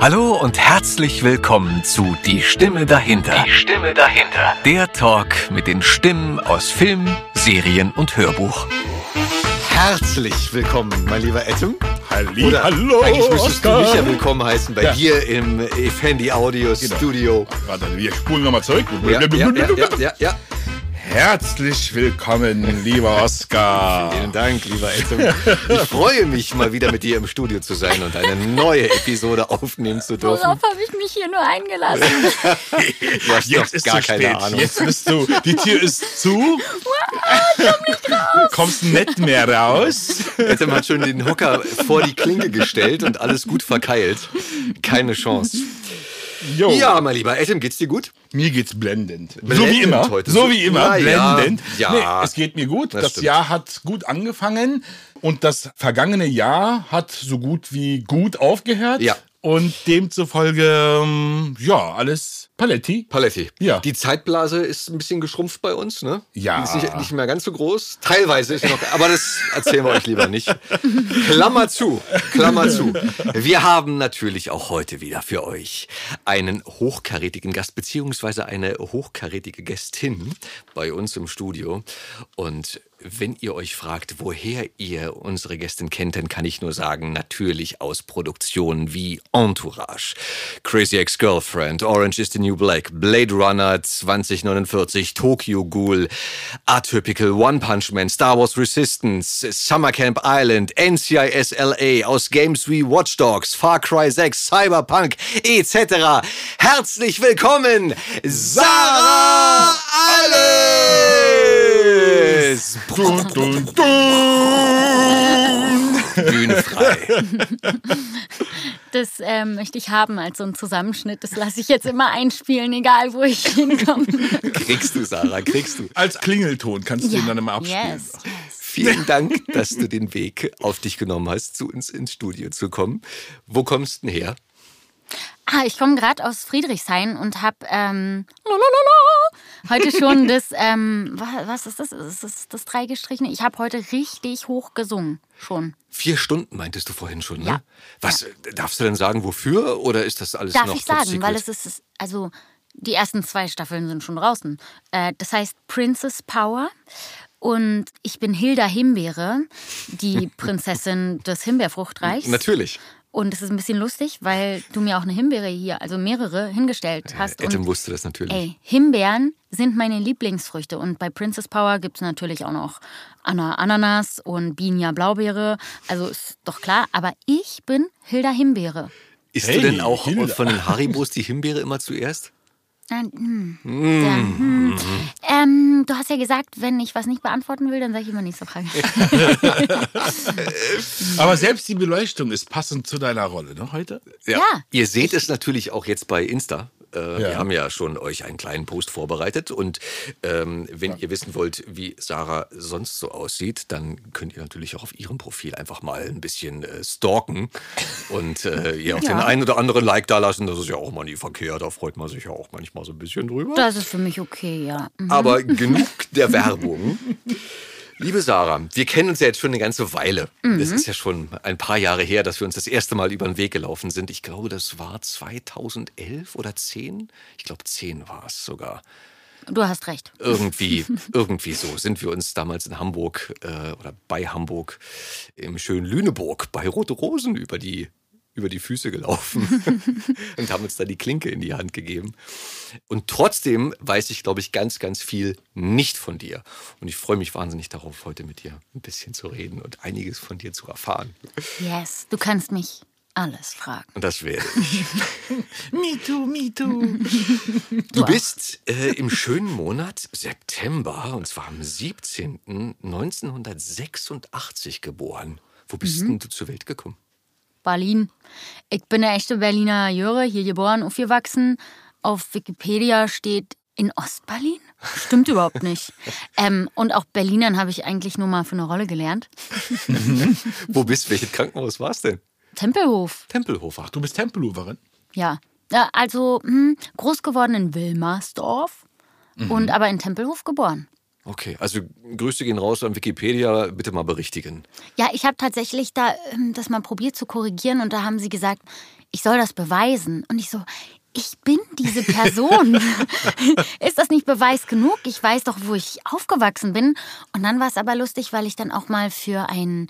Hallo und herzlich willkommen zu Die Stimme dahinter. Die Stimme dahinter. Der Talk mit den Stimmen aus Film, Serien und Hörbuch. Herzlich willkommen, mein lieber Ettum. Halli, Oder hallo, Eigentlich müsstest du Oskar. mich ja willkommen heißen bei Ja. dir im Effendi Audio Studio. Warte, wir spulen nochmal zurück. Ja, ja, ja, ja, ja, ja. Herzlich willkommen, lieber Oskar. Vielen Dank, lieber Ettum. Ich freue mich, mal wieder mit dir im Studio zu sein und eine neue Episode aufnehmen zu dürfen. Worauf habe ich mich hier nur eingelassen? Du hast Jetzt doch ist gar zu keine spät. Ahnung. Jetzt bist du. Die Tür ist zu. Kommst nicht mehr raus. Ettum hat schon den Hocker vor die Klinke gestellt und alles gut verkeilt. Keine Chance. Jo. Ja, mein lieber Ettum, geht's dir gut? Mir geht's blendend. so Blendend wie immer. heute. So wie immer. Ja, blendend. ja. Nee, es geht mir gut. Das Das. Jahr hat gut angefangen und das vergangene Jahr hat so gut wie gut aufgehört. Ja. Und demzufolge, ähm, ja, alles Paletti. Paletti. Ja. Die Zeitblase ist ein bisschen geschrumpft bei uns, ne? Ja. Die ist nicht, nicht mehr ganz so groß. Teilweise ist noch, aber das erzählen wir euch lieber nicht. Klammer zu, Klammer zu. Wir haben natürlich auch heute wieder für euch einen hochkarätigen Gast beziehungsweise eine hochkarätige Gästin bei uns im Studio. Und wenn ihr euch fragt, woher ihr unsere Gästin kennt, dann kann ich nur sagen, natürlich aus Produktionen wie Entourage, Crazy Ex-Girlfriend, Orange is the New Black, Blade Runner 2049, Tokyo Ghoul, Atypical, One Punch Man, Star Wars Resistance, Summer Camp Island, NCIS LA, aus Games wie Watch Dogs, Far Cry 6, Cyberpunk etc. Herzlich willkommen, Sarah Alles! Dun, dun, dun. Bühne frei. Das ähm, möchte ich haben als so ein Zusammenschnitt. Das lasse ich jetzt immer einspielen, egal wo ich hinkomme. Kriegst du, Sarah, kriegst du. Als Klingelton kannst du den dann immer abspielen. Yes, yes. Vielen Dank, dass du den Weg auf dich genommen hast, zu uns ins Studio zu kommen. Wo kommst du denn her? Ah, ich komme gerade aus Friedrichshain und habe ähm, heute schon das, ähm, wa- was ist das? Ist das das Dreigestrichene? Ich habe heute richtig hoch gesungen. Schon. Vier Stunden meintest du vorhin schon, ne? Ja. Was, darfst du denn sagen, wofür? Oder ist das alles Darf noch ich sagen, weil es ist, also die ersten zwei Staffeln sind schon draußen. Äh, das heißt Princess Power. Und ich bin Hilda Himbeere, die Prinzessin des Himbeerfruchtreichs. Natürlich. Und es ist ein bisschen lustig, weil du mir auch eine Himbeere hier, also mehrere, hingestellt hast. Adam Und wusste das natürlich. ey, Himbeeren sind meine Lieblingsfrüchte. Und bei Princess Power gibt es natürlich auch noch Anna Ananas und Binia Blaubeere. Also ist doch klar. Aber ich bin Hilda Himbeere. Isst Hey, du denn auch Hilda. von den Haribos die Himbeere immer zuerst? Nein, hm. Ja, hm. Ähm, du hast ja gesagt, wenn ich was nicht beantworten will, dann sage ich immer nächste Frage. Aber selbst die Beleuchtung ist passend zu deiner Rolle, ne, heute? Ja. Ihr seht es natürlich auch jetzt bei Insta. Äh, Wir Ja. haben ja schon euch einen kleinen Post vorbereitet. Und ähm, wenn ihr wissen wollt, wie Sarah sonst so aussieht, dann könnt ihr natürlich auch auf ihrem Profil einfach mal ein bisschen äh, stalken und äh, ihr auch den einen oder anderen Like da lassen. Das ist ja auch mal nie verkehrt. Da freut man sich ja auch manchmal so ein bisschen drüber. Das ist für mich okay, ja. Mhm. Aber genug der Werbung. Liebe Sarah, wir kennen uns ja jetzt schon eine ganze Weile. Das ist ja schon ein paar Jahre her, dass wir uns das erste Mal über den Weg gelaufen sind. Ich glaube, das war 2011 oder 10. Ich glaube, 10 war es sogar. Du hast recht. Irgendwie, irgendwie so sind wir uns damals in Hamburg äh, oder bei Hamburg im schönen Lüneburg bei Rote Rosen über die, über die Füße gelaufen und haben uns da die Klinke in die Hand gegeben. Und trotzdem weiß ich, glaube ich, ganz, ganz viel nicht von dir. Und ich freue mich wahnsinnig darauf, heute mit dir ein bisschen zu reden und einiges von dir zu erfahren. Yes, du kannst mich alles fragen. Und das werde ich. Me too, me too. Du bist äh, im schönen Monat September, und zwar am 17. 1986 geboren. Wo bist denn du zur Welt gekommen? Berlin. Ich bin eine echte Berliner Jöre, hier geboren, aufgewachsen. Auf Wikipedia steht in Ostberlin? Stimmt überhaupt nicht. Ähm, und auch Berlinern habe ich eigentlich nur mal für eine Rolle gelernt. Wo bist Welches Krankenhaus war es denn? Tempelhof, Tempelhof. Ach, Du bist Tempelhoferin? ja. also hm, groß geworden in Wilmersdorf und aber in Tempelhof geboren. Okay, also Grüße gehen raus an Wikipedia, bitte mal berichtigen. Ja, ich habe tatsächlich da ähm, das mal probiert zu korrigieren und da haben sie gesagt, ich soll das beweisen. Und ich so, ich bin diese Person. ist das nicht Beweis genug? Ich weiß doch, wo ich aufgewachsen bin. Und dann war es aber lustig, weil ich dann auch mal für einen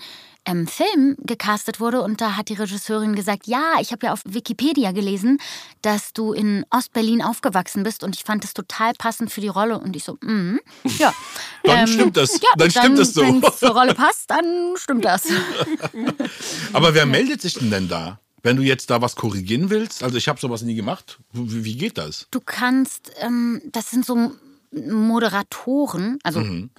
ähm, Film gecastet wurde und da hat die Regisseurin gesagt, ja, ich habe ja auf Wikipedia gelesen, dass du in Ostberlin aufgewachsen bist und ich fand das total passend für die Rolle und ich so, mm, ja. Dann stimmt das. Ja, Dann stimmt das so. Wenn es zur Rolle passt, dann stimmt das. Aber wer meldet sich denn denn da? Wenn du jetzt da was korrigieren willst, also ich habe sowas nie gemacht, wie, wie geht das? Du kannst, ähm, das sind so Moderatoren, also Mhm.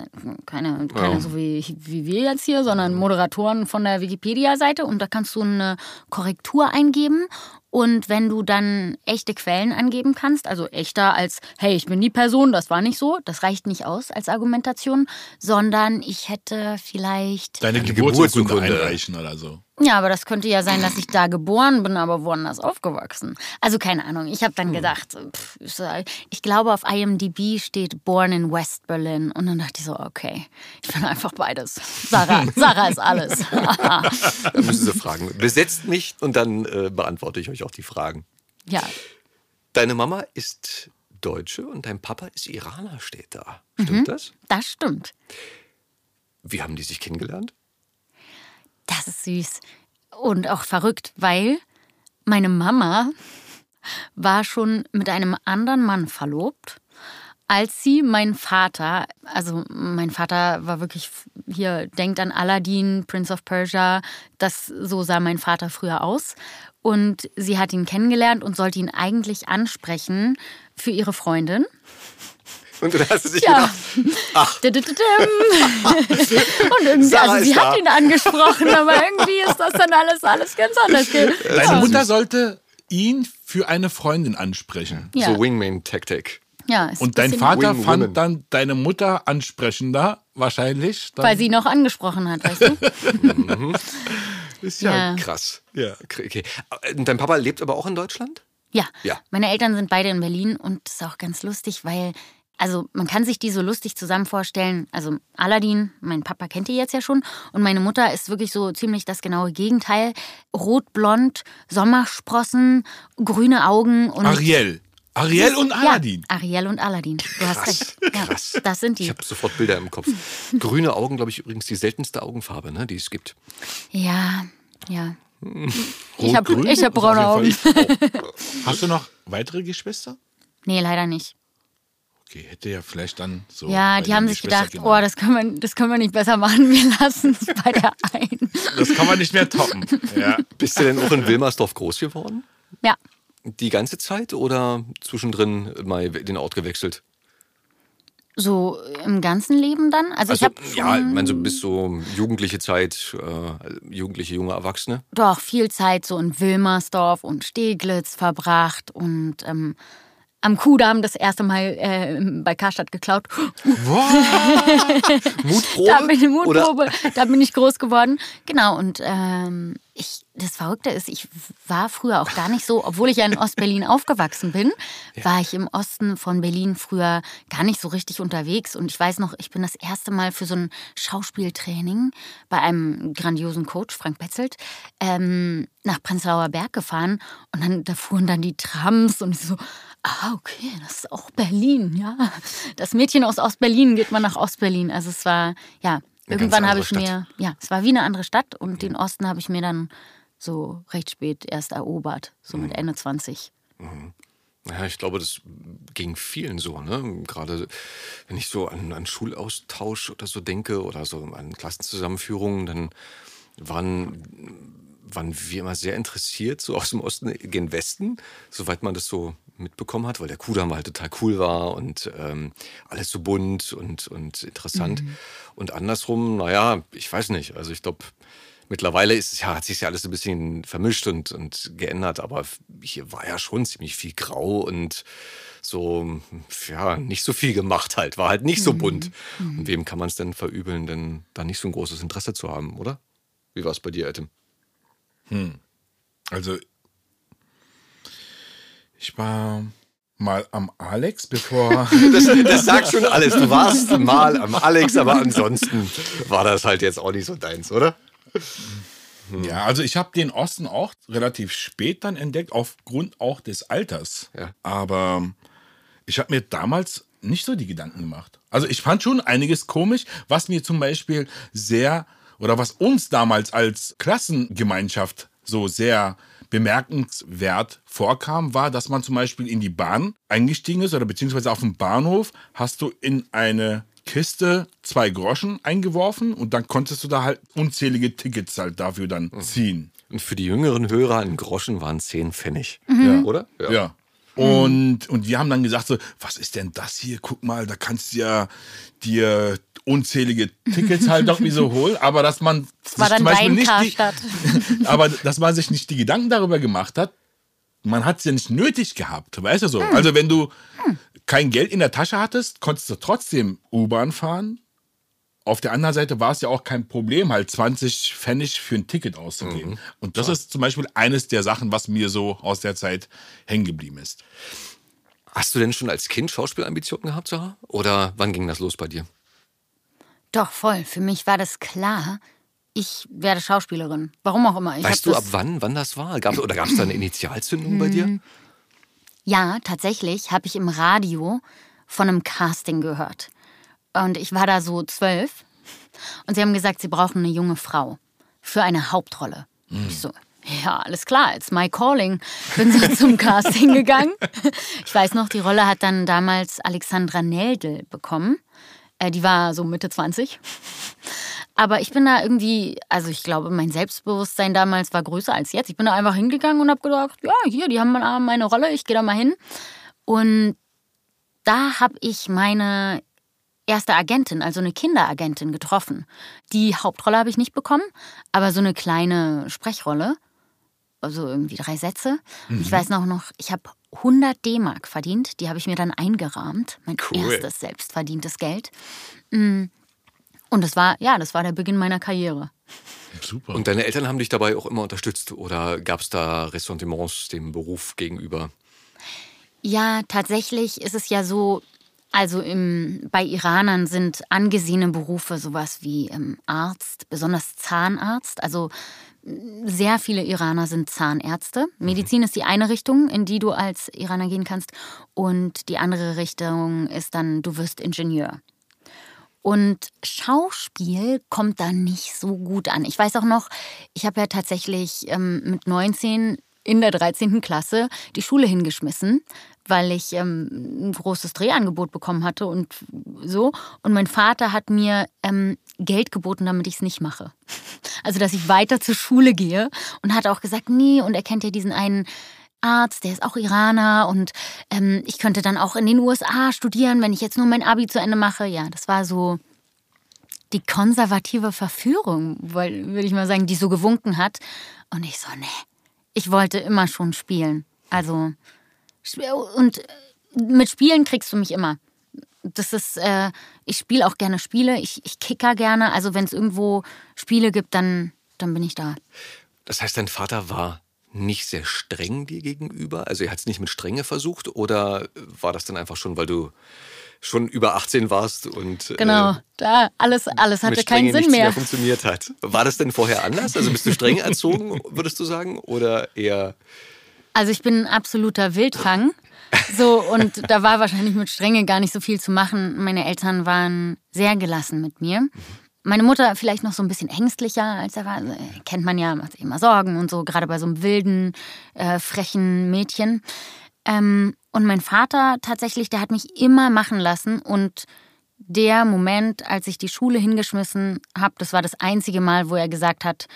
keine, keine so wie, wie wir jetzt hier, sondern Moderatoren von der Wikipedia-Seite. Und da kannst du eine Korrektur eingeben und wenn du dann echte Quellen angeben kannst, also echter als, hey, ich bin die Person, das war nicht so, das reicht nicht aus als Argumentation, sondern ich hätte vielleicht Deine Deine Geburtsurkunde einreichen oder so. ja, aber das könnte ja sein, dass ich da geboren bin, aber woanders aufgewachsen. Also keine Ahnung. Ich habe dann gedacht, pff, ich glaube auf IMDb steht Born in West Berlin und dann dachte ich so, okay, ich bin einfach beides. Sarah, Sarah ist alles. Da müssen Sie fragen. Besetzt mich und dann äh, beantworte ich euch auch die Fragen. ja, Deine Mama ist Deutsche und dein Papa ist Iraner, steht da. Stimmt das? das stimmt. Wie haben die sich kennengelernt? Das ist süß und auch verrückt, weil meine Mama war schon mit einem anderen Mann verlobt, als sie meinen Vater, also mein Vater war wirklich hier, denkt an Aladdin, Prince of Persia, das so sah mein Vater früher aus. Und sie hat ihn kennengelernt und sollte ihn eigentlich ansprechen für ihre Freundin. Und dann hast du sich Ja. gedacht, Didididim. Und irgendwie, Sarah also sie hat da. ihn angesprochen, aber irgendwie ist das dann alles, alles ganz anders. ge- Deine Mutter sollte ihn für eine Freundin ansprechen. Ja, so Wingman-Taktik. Ja Und dein Vater Wing fand Woman. dann deine Mutter ansprechender, wahrscheinlich. Dann, Weil sie ihn noch angesprochen hat, weißt du? Ist ja, Ja. krass. Ja. Okay. Und dein Papa lebt aber auch in Deutschland? Ja. Ja. Meine Eltern sind beide in Berlin und das ist auch ganz lustig, weil, also man kann sich die so lustig zusammen vorstellen. Also Aladdin, mein Papa kennt die jetzt ja schon und meine Mutter ist wirklich so ziemlich das genaue Gegenteil. Rot-blond, Sommersprossen, grüne Augen und. Ariel. Ariel und Aladdin. Ja, Ariel und Aladdin. Du hast recht. Ja, krass. Das sind Ich die. habe sofort Bilder im Kopf. Grüne Augen, glaube ich, übrigens die seltenste Augenfarbe, ne, die es gibt. Ja, ja. Ich habe Rot-grün? ich hab ist auf braune Augen. Hast du noch weitere Geschwister? Nee, leider nicht. Okay, hätte ja vielleicht dann so. Ja, die haben sich gedacht, genannt. oh, das können, wir, das können wir nicht besser machen, wir lassen es bei der einen. Das kann man nicht mehr toppen. Ja. Bist du denn auch in Wilmersdorf groß geworden? Ja, Die ganze Zeit oder zwischendrin mal den Ort gewechselt? so im ganzen Leben dann. Also, ich Also, habe ja, ich meine, so bis so jugendliche Zeit, äh, jugendliche, junge Erwachsene. doch viel Zeit so in Wilmersdorf und Steglitz verbracht und ähm, am Kudamm das erste Mal äh, bei Karstadt geklaut. Mutprobe? Da bin ich Oder Mutprobe, da bin ich groß geworden. Genau, und ähm, ich, das Verrückte ist, ich war früher auch gar nicht so, obwohl ich ja in Ostberlin aufgewachsen bin, war ich im Osten von Berlin früher gar nicht so richtig unterwegs. Und ich weiß noch, ich bin das erste Mal für so ein Schauspieltraining bei einem grandiosen Coach, Frank Betzelt, ähm, nach Prenzlauer Berg gefahren. Und dann da fuhren dann die Trams und ich so, ah, okay, das ist auch Berlin, ja. Das Mädchen aus Ostberlin geht mal nach Ostberlin. Also es war, ja, irgendwann habe ich andere mir, ja, es war wie eine andere Stadt und den Osten habe ich mir dann so recht spät erst erobert, so mit Ende 20. Ja, ich glaube, das ging vielen so, ne? Gerade wenn ich so an, an Schulaustausch oder so denke oder so an Klassenzusammenführungen, dann waren, waren wir immer sehr interessiert, so aus dem Osten gen Westen, soweit man das so mitbekommen hat, weil der Kudamm halt total cool war und ähm, alles so bunt und, und interessant. Und andersrum, naja, ich weiß nicht. Also ich glaube, Mittlerweile ist, es ja, hat sich ja alles ein bisschen vermischt und, und geändert, aber hier war ja schon ziemlich viel grau und so, ja, nicht so viel gemacht halt, war halt nicht so bunt. Und wem kann man es denn verübeln, denn da nicht so ein großes Interesse zu haben, oder? Wie war es bei dir, Adam? Also, ich war mal am Alex, bevor. Das, das sagt schon alles. Du warst mal am Alex, aber ansonsten war das halt jetzt auch nicht so deins, oder? ja, also ich habe den Osten auch relativ spät dann entdeckt, aufgrund auch des Alters. Ja. Aber ich habe mir damals nicht so die Gedanken gemacht. Also ich fand schon einiges komisch, was mir zum Beispiel sehr oder was uns damals als Klassengemeinschaft so sehr bemerkenswert vorkam, war, dass man zum Beispiel in die Bahn eingestiegen ist oder beziehungsweise auf dem Bahnhof hast du in eine Kiste zwei Groschen eingeworfen und dann konntest du da halt unzählige Tickets halt dafür dann ziehen. Und für die jüngeren Hörer, ein Groschen waren 10 Pfennig. Ja. Oder? Ja. Und, und die haben dann gesagt so, was ist denn das hier? Guck mal, da kannst du ja dir unzählige Tickets halt irgendwie so holen, aber dass man war sich dann dein Karstadt. die, aber dass man sich nicht die Gedanken darüber gemacht hat, man hat es ja nicht nötig gehabt, weißt du so. Also wenn du kein Geld in der Tasche hattest, konntest du trotzdem U-Bahn fahren. Auf der anderen Seite war es ja auch kein Problem, halt 20 Pfennig für ein Ticket auszugeben. Und das ist zum Beispiel eines der Sachen, was mir so aus der Zeit hängen geblieben ist. Hast du denn schon als Kind Schauspielambitionen gehabt, Sarah? Oder wann ging das los bei dir? Doch, voll. Für mich war das klar. Ich werde Schauspielerin. Warum auch immer. Ich Weißt du, ab wann, wann das war? Gab's, oder gab es da eine Initialzündung bei dir? Ja, tatsächlich habe ich im Radio von einem Casting gehört. Und ich war da so zwölf. Und sie haben gesagt, sie brauchen eine junge Frau für eine Hauptrolle. Ich so, ja, alles klar, it's my calling. Bin so zum Casting gegangen. Ich weiß noch, die Rolle hat dann damals Alexandra Neldl bekommen. Äh, die war so Mitte 20. Aber ich bin da irgendwie, also ich glaube, mein Selbstbewusstsein damals war größer als jetzt. Ich bin da einfach hingegangen und habe gedacht, ja, hier, die haben meine Rolle, ich gehe da mal hin. Und da habe ich meine erste Agentin, also eine Kinderagentin, getroffen. Die Hauptrolle habe ich nicht bekommen, aber so eine kleine Sprechrolle. Also irgendwie drei Sätze. Und ich weiß noch, noch ich habe 100 D-Mark verdient. Die habe ich mir dann eingerahmt. Mein Cool. erstes selbstverdientes Geld. Mm. Und das war, ja, das war der Beginn meiner Karriere. Super. Und deine Eltern haben dich dabei auch immer unterstützt? Oder gab es da Ressentiments dem Beruf gegenüber? Ja, tatsächlich ist es ja so, also im, bei Iranern sind angesehene Berufe sowas wie ähm, Arzt, besonders Zahnarzt. Also sehr viele Iraner sind Zahnärzte. Medizin ist die eine Richtung, in die du als Iraner gehen kannst. Und die andere Richtung ist dann, du wirst Ingenieur. Und Schauspiel kommt da nicht so gut an. Ich weiß auch noch, ich habe ja tatsächlich ähm, mit 19 in der 13. Klasse die Schule hingeschmissen, weil ich ähm, ein großes Drehangebot bekommen hatte und so. Und mein Vater hat mir ähm, Geld geboten, damit ich es nicht mache. Also, dass ich weiter zur Schule gehe und hat auch gesagt, nee, und er kennt ja diesen einen Arzt, der ist auch Iraner und ähm, ich könnte dann auch in den USA studieren, wenn ich jetzt nur mein Abi zu Ende mache. Ja, das war so die konservative Verführung, weil- würde ich mal sagen, die so gewunken hat. Und ich so, nee, ich wollte immer schon spielen. Also, und mit Spielen kriegst du mich immer. Das ist, äh, ich spiele auch gerne Spiele, ich, ich kicker gerne. Also, wenn es irgendwo Spiele gibt, dann, dann bin ich da. Das heißt, dein Vater war nicht sehr streng dir gegenüber? Also er hat es nicht mit Strenge versucht? Oder war das dann einfach schon, weil du schon über 18 warst und Genau, äh, da alles, alles hatte keinen Sinn mehr. mehr. funktioniert hat? War das denn vorher anders? Also bist du streng erzogen, würdest du sagen? Oder eher... Also ich bin ein absoluter Wildfang. So, und da war wahrscheinlich mit Strenge gar nicht so viel zu machen. Meine Eltern waren sehr gelassen mit mir. Meine Mutter vielleicht noch so ein bisschen ängstlicher, als er war. Also, äh, kennt man ja, macht sich immer Sorgen und so, gerade bei so einem wilden, äh, frechen Mädchen. Ähm, und mein Vater tatsächlich, der hat mich immer machen lassen. Und der Moment, als ich die Schule hingeschmissen habe, das war das einzige Mal, wo er gesagt hat,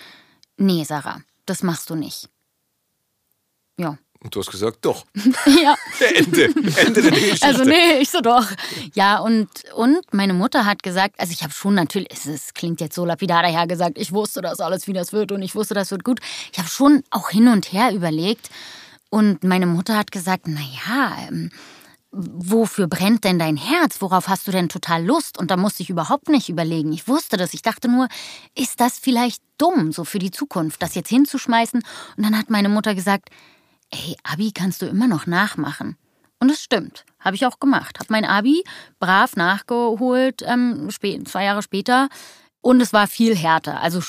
nee, Sarah, das machst du nicht. Ja. Und du hast gesagt, doch. Ja. Ende. Ende der Geschichte. Also nee, ich so doch. Ja, und, und meine Mutter hat gesagt, also ich habe schon natürlich, es, es klingt jetzt so lapidar daher gesagt, ich wusste das alles, wie das wird und ich wusste, das wird gut. Ich habe schon auch hin und her überlegt und meine Mutter hat gesagt, na ja, ähm, wofür brennt denn dein Herz? Worauf hast du denn total Lust? Und da musste ich überhaupt nicht überlegen. Ich wusste das. Ich dachte nur, ist das vielleicht dumm, so für die Zukunft, das jetzt hinzuschmeißen? Und dann hat meine Mutter gesagt, ey, Abi kannst du immer noch nachmachen. Und es stimmt, habe ich auch gemacht. Habe mein Abi brav nachgeholt, ähm, zwei Jahre später. Und es war viel härter. Also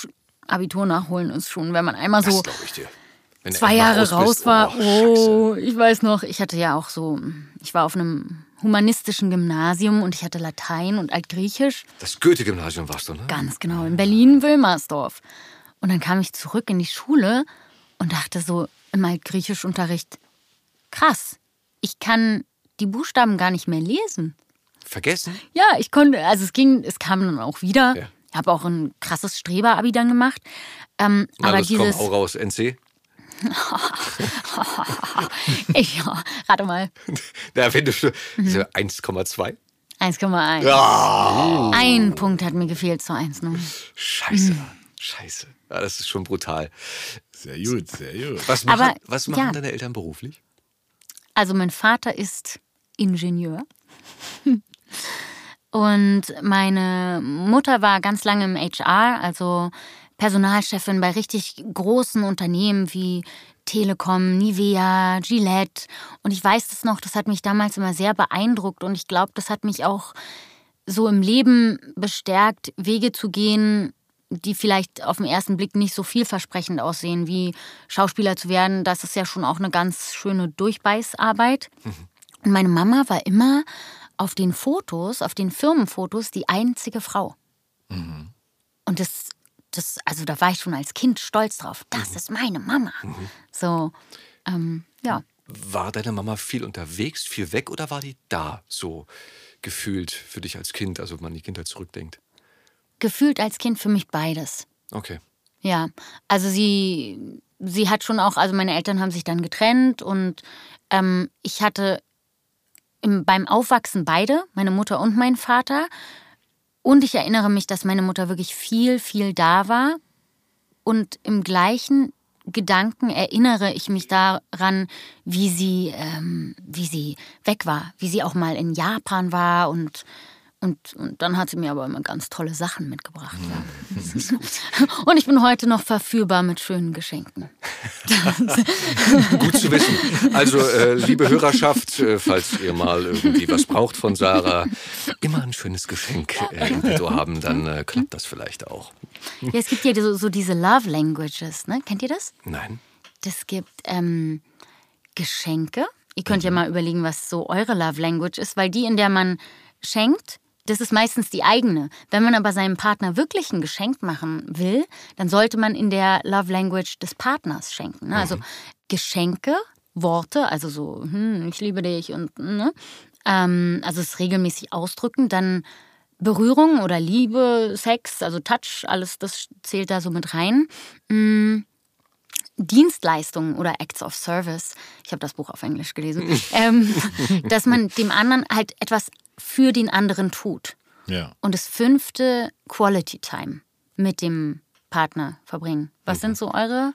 Abitur nachholen ist schon, wenn man einmal so zwei Jahre raus bist, war. Oh, oh ich weiß noch, ich hatte ja auch so, ich war auf einem humanistischen Gymnasium und ich hatte Latein und Altgriechisch. Das Goethe-Gymnasium warst du, ne? Ganz genau, in Berlin-Wilmersdorf. Und dann kam ich zurück in die Schule und dachte so im Altgriechischunterricht, krass, ich kann die Buchstaben gar nicht mehr lesen. Vergessen? Ja, ich konnte, also es ging, es kam dann auch wieder. Ja. Ich habe auch ein krasses Streber-Abi dann gemacht. Ähm, Na, aber das dieses. Komm, hau raus, NC. ich, ja, rate mal. Da findest du mhm. 1,2. 1,1. Ja. Ein Punkt hat mir gefehlt zu 1 0. Scheiße, mhm. scheiße. Ja, das ist schon brutal. Sehr gut, sehr gut. Was machen, Aber, was machen ja. deine Eltern beruflich? Also mein Vater ist Ingenieur. Und meine Mutter war ganz lange im HR, also Personalchefin bei richtig großen Unternehmen wie Telekom, Nivea, Gillette. Und ich weiß das noch, das hat mich damals immer sehr beeindruckt und ich glaube, das hat mich auch so im Leben bestärkt, Wege zu gehen, die vielleicht auf den ersten Blick nicht so vielversprechend aussehen, wie Schauspieler zu werden. Das ist ja schon auch eine ganz schöne Durchbeißarbeit. Mhm. Und meine Mama war immer auf den Fotos, auf den Firmenfotos, die einzige Frau. Mhm. Und das das, also da war ich schon als Kind stolz drauf. Das mhm. ist meine Mama. Mhm. So, ähm, ja. War deine Mama viel unterwegs, viel weg oder war die da so gefühlt für dich als Kind, also wenn man die Kindheit zurückdenkt? Gefühlt als Kind für mich beides. Okay. Ja, also sie, sie hat schon auch, also meine Eltern haben sich dann getrennt und ähm, ich hatte im, beim Aufwachsen beide, meine Mutter und mein Vater. Und ich erinnere mich, dass meine Mutter wirklich viel, viel da war. Und im gleichen Gedanken erinnere ich mich daran, wie sie, ähm, wie sie weg war, wie sie auch mal in Japan war und und, und, dann hat sie mir aber immer ganz tolle Sachen mitgebracht. Ja. Und ich bin heute noch verführbar mit schönen Geschenken. Gut zu wissen. Also, äh, liebe Hörerschaft, äh, falls ihr mal irgendwie was braucht von Sarah, immer ein schönes Geschenk äh, im Petto haben, dann äh, klappt das vielleicht auch. Ja, es gibt ja so, so, diese Love Languages, ne? Kennt ihr das? Nein. Das gibt ähm, Geschenke. Ihr könnt mhm. ja mal überlegen, was so eure Love Language ist, weil die, in der man schenkt, das ist meistens die eigene. Wenn man aber seinem Partner wirklich ein Geschenk machen will, dann sollte man in der Love Language des Partners schenken. Ne? Also mhm. Geschenke, Worte, also so, hm, ich liebe dich und, ne? Ähm, also es regelmäßig ausdrücken, dann Berührung oder Liebe, Sex, also Touch, alles das zählt da so mit rein. Mhm. Dienstleistungen oder Acts of Service, ich habe das Buch auf Englisch gelesen, ähm, dass man dem anderen halt etwas für den anderen tut. Ja. Und das fünfte, Quality Time mit dem Partner verbringen. Was mhm. sind so eure,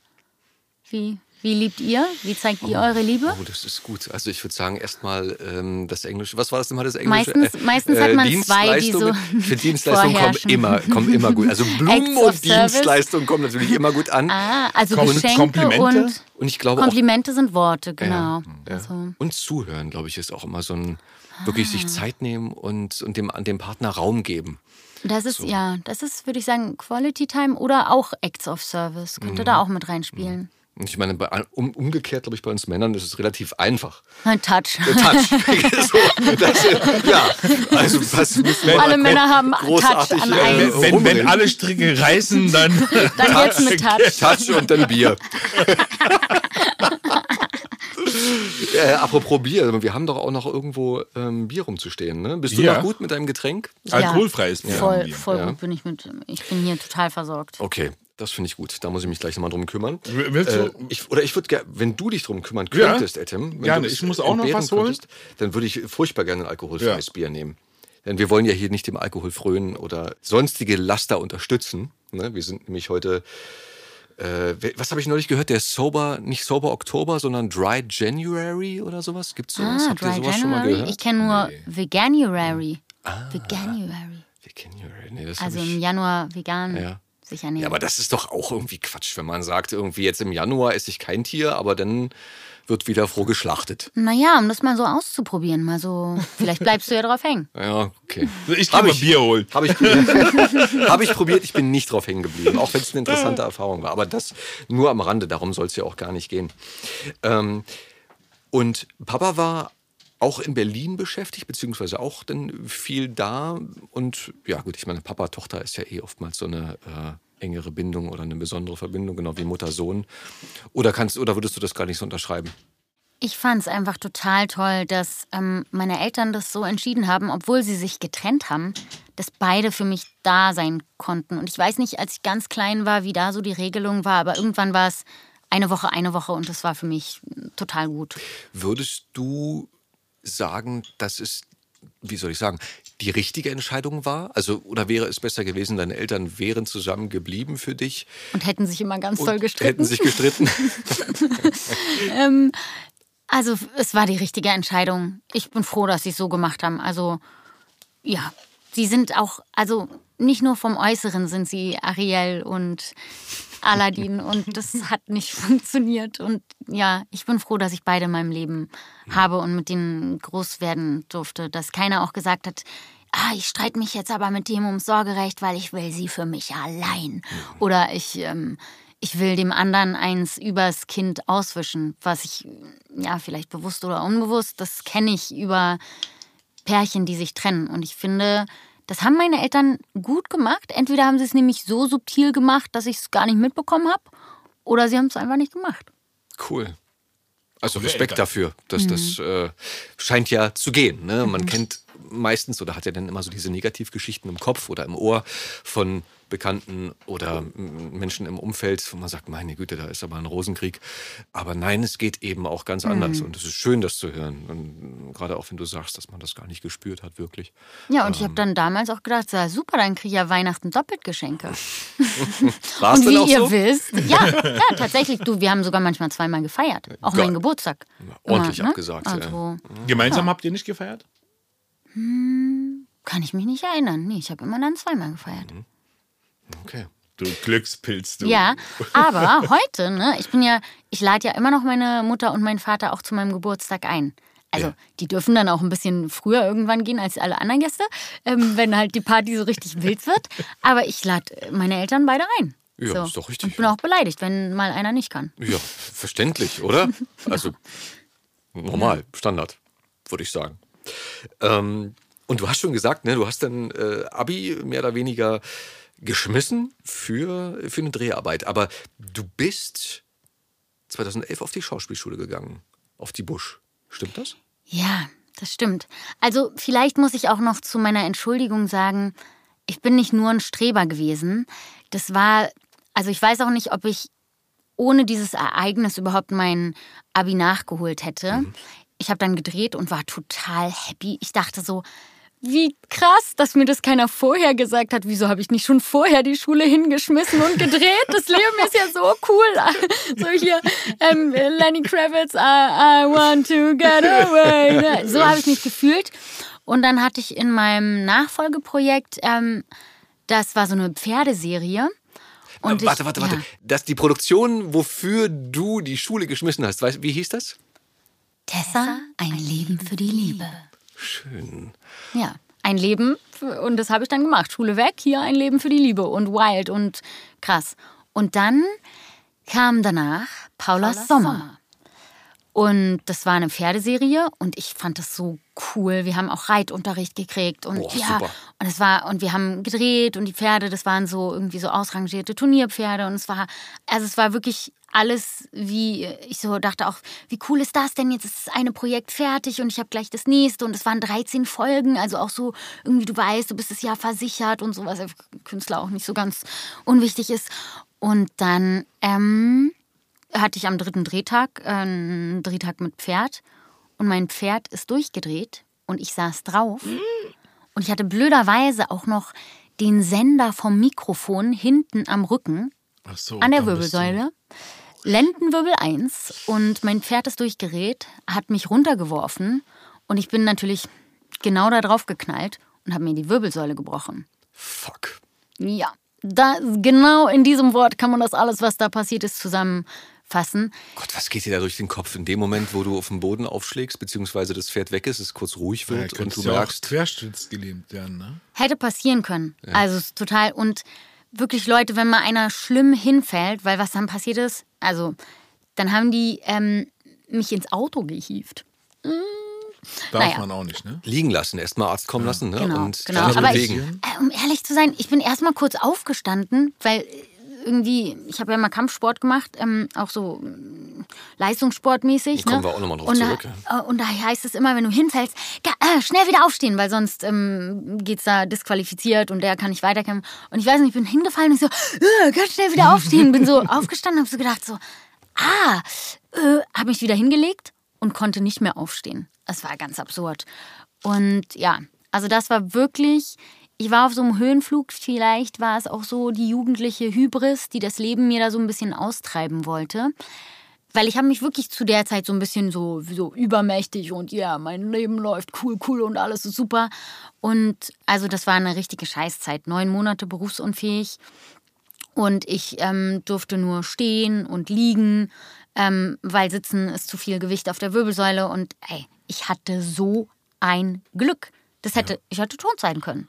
wie, wie liebt ihr? Wie zeigt ihr eure Liebe? Oh, das ist gut. Also ich würde sagen, erstmal ähm, das Englische. Was war das immer das Englische? Meistens, äh, meistens hat man äh, zwei, die so Für Dienstleistungen kommen immer, kommen immer gut. Also Blumen und Dienstleistungen kommen natürlich immer gut an. Ah, also Kom Geschenke Komplimente? und, und ich glaube Komplimente auch, sind Worte, genau. Ja, ja. Also. Und Zuhören, glaube ich, ist auch immer so ein wirklich sich ah. Zeit nehmen und, und dem, dem Partner Raum geben. Das ist, so. ja, das ist, würde ich sagen, Quality Time oder auch Acts of Service. Könnte mhm. da auch mit reinspielen. Und ich meine, bei, um, umgekehrt, glaube ich, bei uns Männern ist es relativ einfach. Ein Touch. Ein Touch. so, das, ja, also was müssen wir Alle Männer haben Touch an einem. Wenn, wenn, alle Stricke reißen, dann... dann geht's mit Touch. Touch und dann Bier. Äh, apropos Bier, wir haben doch auch noch irgendwo ähm, Bier rumzustehen. Ne? Bist du ja. noch gut mit deinem Getränk? Ja. Alkoholfreies Bier. Voll, voll ja. gut bin ich mit. Ich bin hier total versorgt. Okay. Das finde ich gut. Da muss ich mich gleich nochmal drum kümmern. Willst du? Äh, ich, oder ich würde gerne, wenn du dich drum kümmern könntest, ja. Etim, gerne. ich muss auch noch was holen. Könntest, dann würde ich furchtbar gerne ein alkoholfreies ja. Bier nehmen. Denn wir wollen ja hier nicht dem Alkohol frönen oder sonstige Laster unterstützen. Ne? Wir sind nämlich heute äh, was habe ich neulich gehört? Der Sober, nicht Sober Oktober, sondern Dry January oder sowas? Gibt es sowas? Ah, Habt Dry ihr sowas January? schon mal gehört? Ich kenne nur nee. Veganuary. Ah, Veganuary. Veganuary. Nee, das also im Januar vegan. Ja. Sich ernähren. Ja, aber das ist doch auch irgendwie Quatsch, wenn man sagt, irgendwie jetzt im Januar esse ich kein Tier, aber dann wird wieder froh geschlachtet. Naja, um das mal so auszuprobieren, mal so, vielleicht bleibst du ja drauf hängen. Ja, okay. Ich Hab kann mal ich. Bier holen. Habe ich, hab ich probiert, ich bin nicht drauf hängen geblieben, auch wenn es eine interessante Erfahrung war. Aber das nur am Rande, darum soll es ja auch gar nicht gehen. Ähm, und Papa war auch in Berlin beschäftigt, beziehungsweise auch dann viel da. Und ja, gut, ich meine, Papa-Tochter ist ja eh oftmals so eine äh, engere Bindung oder eine besondere Verbindung, genau wie Mutter-Sohn. Oder, kannst, oder würdest du das gar nicht so unterschreiben? Ich fand es einfach total toll, dass ähm, meine Eltern das so entschieden haben, obwohl sie sich getrennt haben, dass beide für mich da sein konnten. Und ich weiß nicht, als ich ganz klein war, wie da so die Regelung war, aber irgendwann war es eine Woche, eine Woche und das war für mich total gut. Würdest du sagen, dass es, wie soll ich sagen, die richtige Entscheidung war? Also, oder wäre es besser gewesen, deine Eltern wären zusammen geblieben für dich? Und hätten sich immer ganz toll gestritten. Hätten sich gestritten? Also es war die richtige Entscheidung. Ich bin froh, dass sie es so gemacht haben. Also ja, sie sind auch, also nicht nur vom Äußeren sind sie Ariel und Aladdin und das hat nicht funktioniert. Und ja, ich bin froh, dass ich beide in meinem Leben habe und mit denen groß werden durfte. Dass keiner auch gesagt hat, ah, ich streite mich jetzt aber mit dem ums Sorgerecht, weil ich will sie für mich allein. Oder ich, ähm, ich will dem anderen eins übers Kind auswischen, was ich, ja, vielleicht bewusst oder unbewusst, das kenne ich über Pärchen, die sich trennen. Und ich finde, das haben meine Eltern gut gemacht. Entweder haben sie es nämlich so subtil gemacht, dass ich es gar nicht mitbekommen habe, oder sie haben es einfach nicht gemacht. Cool. Also Respekt dafür. Das, das äh, scheint ja zu gehen. Ne? Man kennt meistens oder hat ja dann immer so diese Negativgeschichten im Kopf oder im Ohr von Bekannten oder Menschen im Umfeld, wo man sagt, meine Güte, da ist aber ein Rosenkrieg. Aber nein, es geht eben auch ganz anders. Und es ist schön, das zu hören. Und gerade auch wenn du sagst, dass man das gar nicht gespürt hat, wirklich. Ja, und ich habe dann damals auch gedacht, ja, super, dann kriege ich ja Weihnachten doppelt Geschenke. War es Und denn wie auch ihr so? wisst, ja, ja, tatsächlich, du, wir haben sogar manchmal zweimal gefeiert. Auch Geil. meinen Geburtstag. Ordentlich Immer, ne? abgesagt, ja. Also, Gemeinsam habt ihr nicht gefeiert? Kann ich mich nicht erinnern. Nee, ich habe immer dann zweimal gefeiert. Okay. Du Glückspilz, du. Ja, aber heute, ne, ich bin ja, ich lade ja immer noch meine Mutter und meinen Vater auch zu meinem Geburtstag ein. Also, Ja. die dürfen dann auch ein bisschen früher irgendwann gehen als alle anderen Gäste, ähm, wenn halt die Party so richtig wild wird. Aber ich lade meine Eltern beide ein. Ja, so. ist doch richtig. Und bin auch beleidigt, wenn mal einer nicht kann. Ja, verständlich, oder? Also normal, Standard, würde ich sagen. Ähm, und du hast schon gesagt, ne, du hast dann äh, Abi mehr oder weniger geschmissen für, für eine Dreharbeit. Aber du bist 2011 auf die Schauspielschule gegangen, auf die Busch. Stimmt das? Ja, das stimmt. Also vielleicht muss ich auch noch zu meiner Entschuldigung sagen, ich bin nicht nur ein Streber gewesen. Das war, also ich weiß auch nicht, ob ich ohne dieses Ereignis überhaupt mein Abi nachgeholt hätte. Ich habe dann gedreht und war total happy. Ich dachte so, wie krass, dass mir das keiner vorher gesagt hat. Wieso habe ich nicht schon vorher die Schule hingeschmissen und gedreht? Das Leben ist ja so cool. So hier, ähm, Lenny Kravitz, I, I want to get away. So habe ich mich gefühlt. Und dann hatte ich in meinem Nachfolgeprojekt, ähm, das war so eine Pferdeserie. Und warte, ich, warte, warte. Ja, Das die Produktion, wofür du die Schule geschmissen hast, weißt, wie hieß das? Tessa, ein Leben für die Liebe. Schön. Ja, ein Leben für- und das habe ich dann gemacht. Schule weg, hier ein Leben für die Liebe und wild und krass. Und dann kam danach Paulas Sommer. Und das war eine Pferdeserie und ich fand das so cool. Wir haben auch Reitunterricht gekriegt und Boah, ja, super. und es war und wir haben gedreht und die Pferde, das waren so irgendwie so ausrangierte Turnierpferde und es war also es war wirklich alles wie ich so dachte auch, wie cool ist das denn jetzt ist das eine Projekt fertig und ich habe gleich das nächste und es waren 13 Folgen, also auch so irgendwie du weißt, du bist das Jahr versichert und so was für Künstler auch nicht so ganz unwichtig ist und dann ähm, hatte ich am dritten Drehtag äh, einen Drehtag mit Pferd und mein Pferd ist durchgedreht und ich saß drauf und ich hatte blöderweise auch noch den Sender vom Mikrofon hinten am Rücken so, an der Wirbelsäule. Lendenwirbel 1 und mein Pferd ist durchgerät, hat mich runtergeworfen und ich bin natürlich genau da drauf geknallt und habe mir die Wirbelsäule gebrochen. Fuck. Ja, da, genau in diesem Wort kann man das alles, was da passiert ist, zusammenfassen. Gott, was geht dir da durch den Kopf in dem Moment, wo du auf dem Boden aufschlägst, beziehungsweise das Pferd weg ist, es kurz ruhig Ja, wird und könntest du ja merkst, querschnittsgelähmt werden, ne? Hätte passieren können. Also es ist total. Und wirklich, Leute, wenn mal einer schlimm hinfällt, weil was dann passiert ist, also dann haben die ähm, mich ins Auto gehievt. Darf Naja. man auch nicht, ne? liegen lassen, erstmal Arzt kommen lassen ne? Genau, und genau. dann Aber ich, bewegen. äh, um ehrlich zu sein, ich bin erstmal kurz aufgestanden, weil äh, irgendwie, ich habe ja mal Kampfsport gemacht, ähm, auch so ähm, leistungssportmäßig. Da kommen ne? wir auch noch mal drauf und zurück, Da, äh, und da heißt es immer, wenn du hinfällst, äh, schnell wieder aufstehen, weil sonst ähm, geht's da disqualifiziert und der kann nicht weiterkämpfen. Und ich weiß nicht, ich bin hingefallen und ich so, äh, ganz schnell wieder aufstehen. Bin so aufgestanden und habe so gedacht, so, ah, äh, habe mich wieder hingelegt und konnte nicht mehr aufstehen. Das war ganz absurd. Und ja, also das war wirklich, ich war auf so einem Höhenflug, vielleicht war es auch so die jugendliche Hybris, die das Leben mir da so ein bisschen austreiben wollte. Weil ich habe mich wirklich zu der Zeit so ein bisschen so, so übermächtig und ja, mein Leben läuft cool, cool und alles ist super. Und also das war eine richtige Scheißzeit. Neun Monate berufsunfähig. Und ich ähm, durfte nur stehen und liegen, ähm, weil sitzen ist zu viel Gewicht auf der Wirbelsäule. Und ey, ich hatte so ein Glück. Das hätte, ich hätte tot sein können.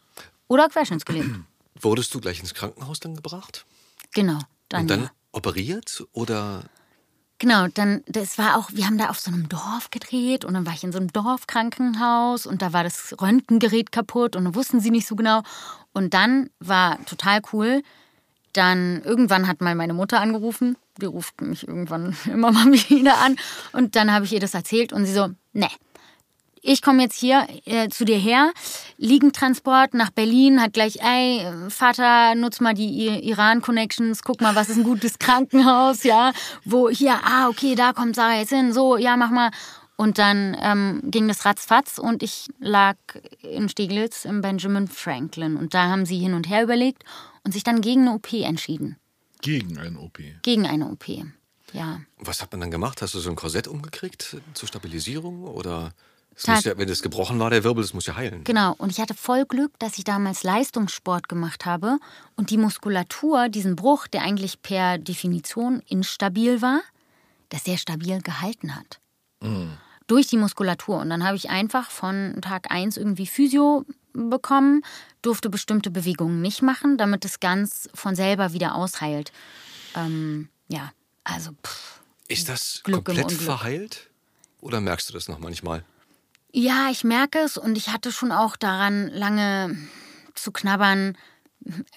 Oder querschnittsgelähmt. Wurdest du gleich ins Krankenhaus dann gebracht? Genau. Dann, Und dann ja. operiert oder Genau, dann, das war auch, wir haben da auf so einem Dorf gedreht und dann war ich in so einem Dorfkrankenhaus und da war das Röntgengerät kaputt und dann wussten sie nicht so genau. Und dann war total cool. Dann irgendwann hat mal meine Mutter angerufen. Die ruft mich irgendwann immer mal wieder an. Und dann habe ich ihr das erzählt und sie so, ne, ich komme jetzt hier äh, zu dir her, Liegentransport nach Berlin, hat gleich, ey, Vater, nutz mal die Iran-Connections, guck mal, was ist ein gutes Krankenhaus, ja, wo hier, ah, okay, da kommt Sarah jetzt hin, so, ja, mach mal. Und dann ähm, ging das ratzfatz und ich lag in Steglitz im Benjamin Franklin. Und da haben sie hin und her überlegt und sich dann gegen eine OP entschieden. Gegen einen OP. Gegen eine OP. Ja. was hat man dann gemacht? Hast du so ein Korsett umgekriegt zur Stabilisierung oder muss ja, wenn das gebrochen war, der Wirbel, das muss ja heilen. Genau, und ich hatte voll Glück, dass ich damals Leistungssport gemacht habe und die Muskulatur, diesen Bruch, der eigentlich per Definition instabil war, dass der stabil gehalten hat. Durch die Muskulatur. Und dann habe ich einfach von Tag 1 irgendwie Physio bekommen, durfte bestimmte Bewegungen nicht machen, damit es ganz von selber wieder ausheilt. Ähm, ja, also pff. Ist das Glück komplett verheilt? Oder merkst du das noch manchmal? Ja, ich merke es und ich hatte schon auch daran lange zu knabbern,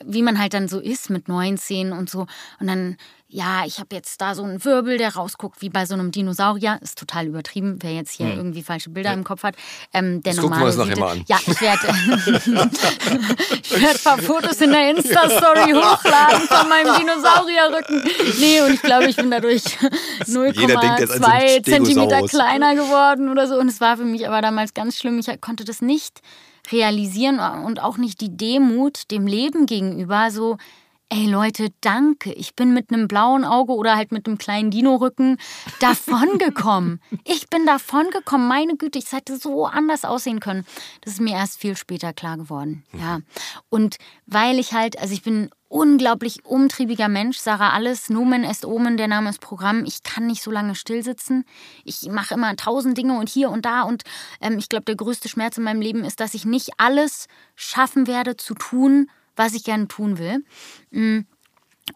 wie man halt dann so ist mit 19 und so. Und dann, ja, ich habe jetzt da so einen Wirbel, der rausguckt wie bei so einem Dinosaurier. Ist total übertrieben, wer jetzt hier irgendwie falsche Bilder im Kopf hat. Ähm, der Das gucken wir normale uns nachher mal an. Ja, ich werde ich werd ein paar Fotos in der Insta-Story hochladen von meinem Dinosaurierrücken. Nee, und ich glaube, ich bin dadurch Jeder denkt jetzt an so 0,2 einen Zentimeter kleiner geworden oder so. Und es war für mich aber damals ganz schlimm. Ich konnte das nicht realisieren und auch nicht die Demut dem Leben gegenüber. So, ey Leute, danke. Ich bin mit einem blauen Auge oder halt mit einem kleinen Dino-Rücken davongekommen. ich bin davongekommen. Meine Güte, ich hätte so anders aussehen können. Das ist mir erst viel später klar geworden. Ja. Und weil ich halt, also ich bin unglaublich umtriebiger Mensch, Sarah alles, Nomen est Omen, der Name ist Programm. Ich kann nicht so lange stillsitzen. Ich mache immer tausend Dinge und hier und da. Und ähm, ich glaube, der größte Schmerz in meinem Leben ist, dass ich nicht alles schaffen werde zu tun, was ich gerne tun will. Mm.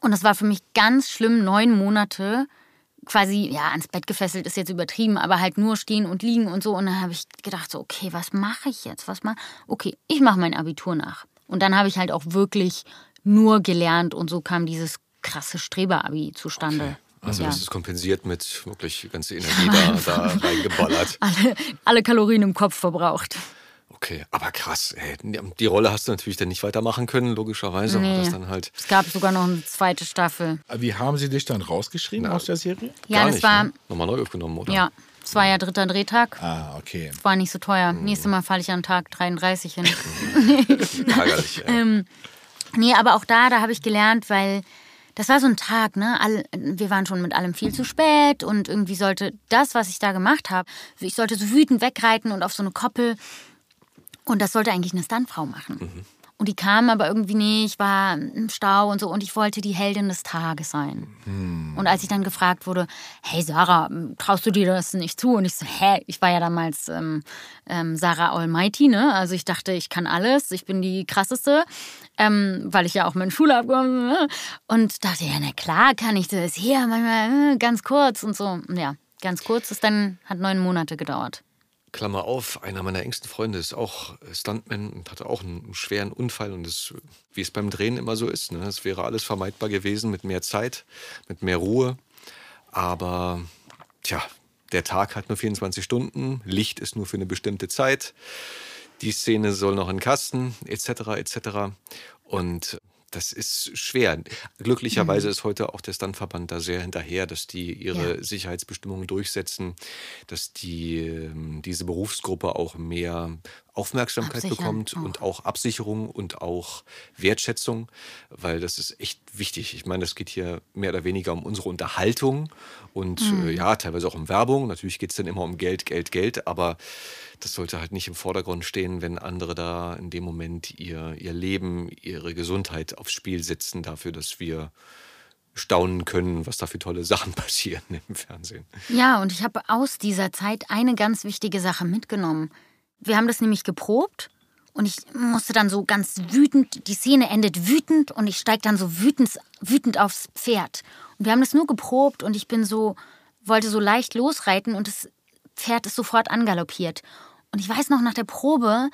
Und das war für mich ganz schlimm, neun Monate quasi, ja, ans Bett gefesselt ist jetzt übertrieben, aber halt nur stehen und liegen und so. Und dann habe ich gedacht, so, okay, was mache ich jetzt? Was mach? Okay, ich mache mein Abitur nach. Und dann habe ich halt auch wirklich nur gelernt und so kam dieses krasse Streber-Abi zustande. Also ja. das ist kompensiert mit wirklich ganze Energie da, da reingeballert. alle, alle Kalorien im Kopf verbraucht. Okay, aber krass. Ey. Die Rolle hast du natürlich dann nicht weitermachen können, logischerweise. Nee. das dann halt Es gab sogar noch eine zweite Staffel. Wie haben sie dich dann rausgeschrieben aus der Serie? Ja, gar das nicht. war, ne? Nochmal neu aufgenommen, oder? ja, es war ja dritter Drehtag. Ah, okay. War nicht so teuer. Nächstes Mal falle ich an Tag 33 hin. Ärgerlich. ey. Ähm, Nee, aber auch da, da habe ich gelernt, weil das war so ein Tag, ne? All, wir waren schon mit allem viel zu spät und irgendwie sollte das, was ich da gemacht habe, ich sollte so wütend wegreiten und auf so eine Koppel. Und das sollte eigentlich eine Stuntfrau machen. Und die kamen aber irgendwie nicht, war im Stau und so. Und ich wollte die Heldin des Tages sein. Hm. Und als ich dann gefragt wurde, hey Sarah, traust du dir das nicht zu? Und ich so, hä, ich war ja damals ähm, ähm, Sarah Almighty, ne? Also ich dachte, ich kann alles, ich bin die krasseste, ähm, weil ich ja auch meine Schule abgekommen ne? Und dachte, ja, na klar kann ich das. Hier, manchmal äh, ganz kurz und so. Ja, ganz kurz, das dann hat neun Monate gedauert. Klammer auf, einer meiner engsten Freunde ist auch Stuntman und hatte auch einen schweren Unfall und das, wie es beim Drehen immer so ist, ne? wäre alles vermeidbar gewesen mit mehr Zeit, mit mehr Ruhe, aber tja, der Tag hat nur 24 Stunden, Licht ist nur für eine bestimmte Zeit, die Szene soll noch in Kasten, etc., etc. Und das ist schwer. Glücklicherweise mhm. ist heute auch der Stuntverband da sehr hinterher, dass die ihre ja. Sicherheitsbestimmungen durchsetzen, dass die ähm, diese Berufsgruppe auch mehr Aufmerksamkeit Absichern bekommt auch. und auch Absicherung und auch Wertschätzung, weil das ist echt wichtig. Ich meine, es geht hier mehr oder weniger um unsere Unterhaltung und äh, mhm. äh, ja, teilweise auch um Werbung. Natürlich geht es dann immer um Geld, Geld, Geld, aber das sollte halt nicht im Vordergrund stehen, wenn andere da in dem Moment ihr, ihr Leben, ihre Gesundheit aufs Spiel setzen dafür, dass wir staunen können, was da für tolle Sachen passieren im Fernsehen. Ja, und ich habe aus dieser Zeit eine ganz wichtige Sache mitgenommen. Wir haben das nämlich geprobt und ich musste dann so ganz wütend, die Szene endet wütend und ich steige dann so wütend, wütend aufs Pferd. Und wir haben das nur geprobt und ich bin so, wollte so leicht losreiten und das Pferd ist sofort angaloppiert. Und ich weiß noch nach der Probe,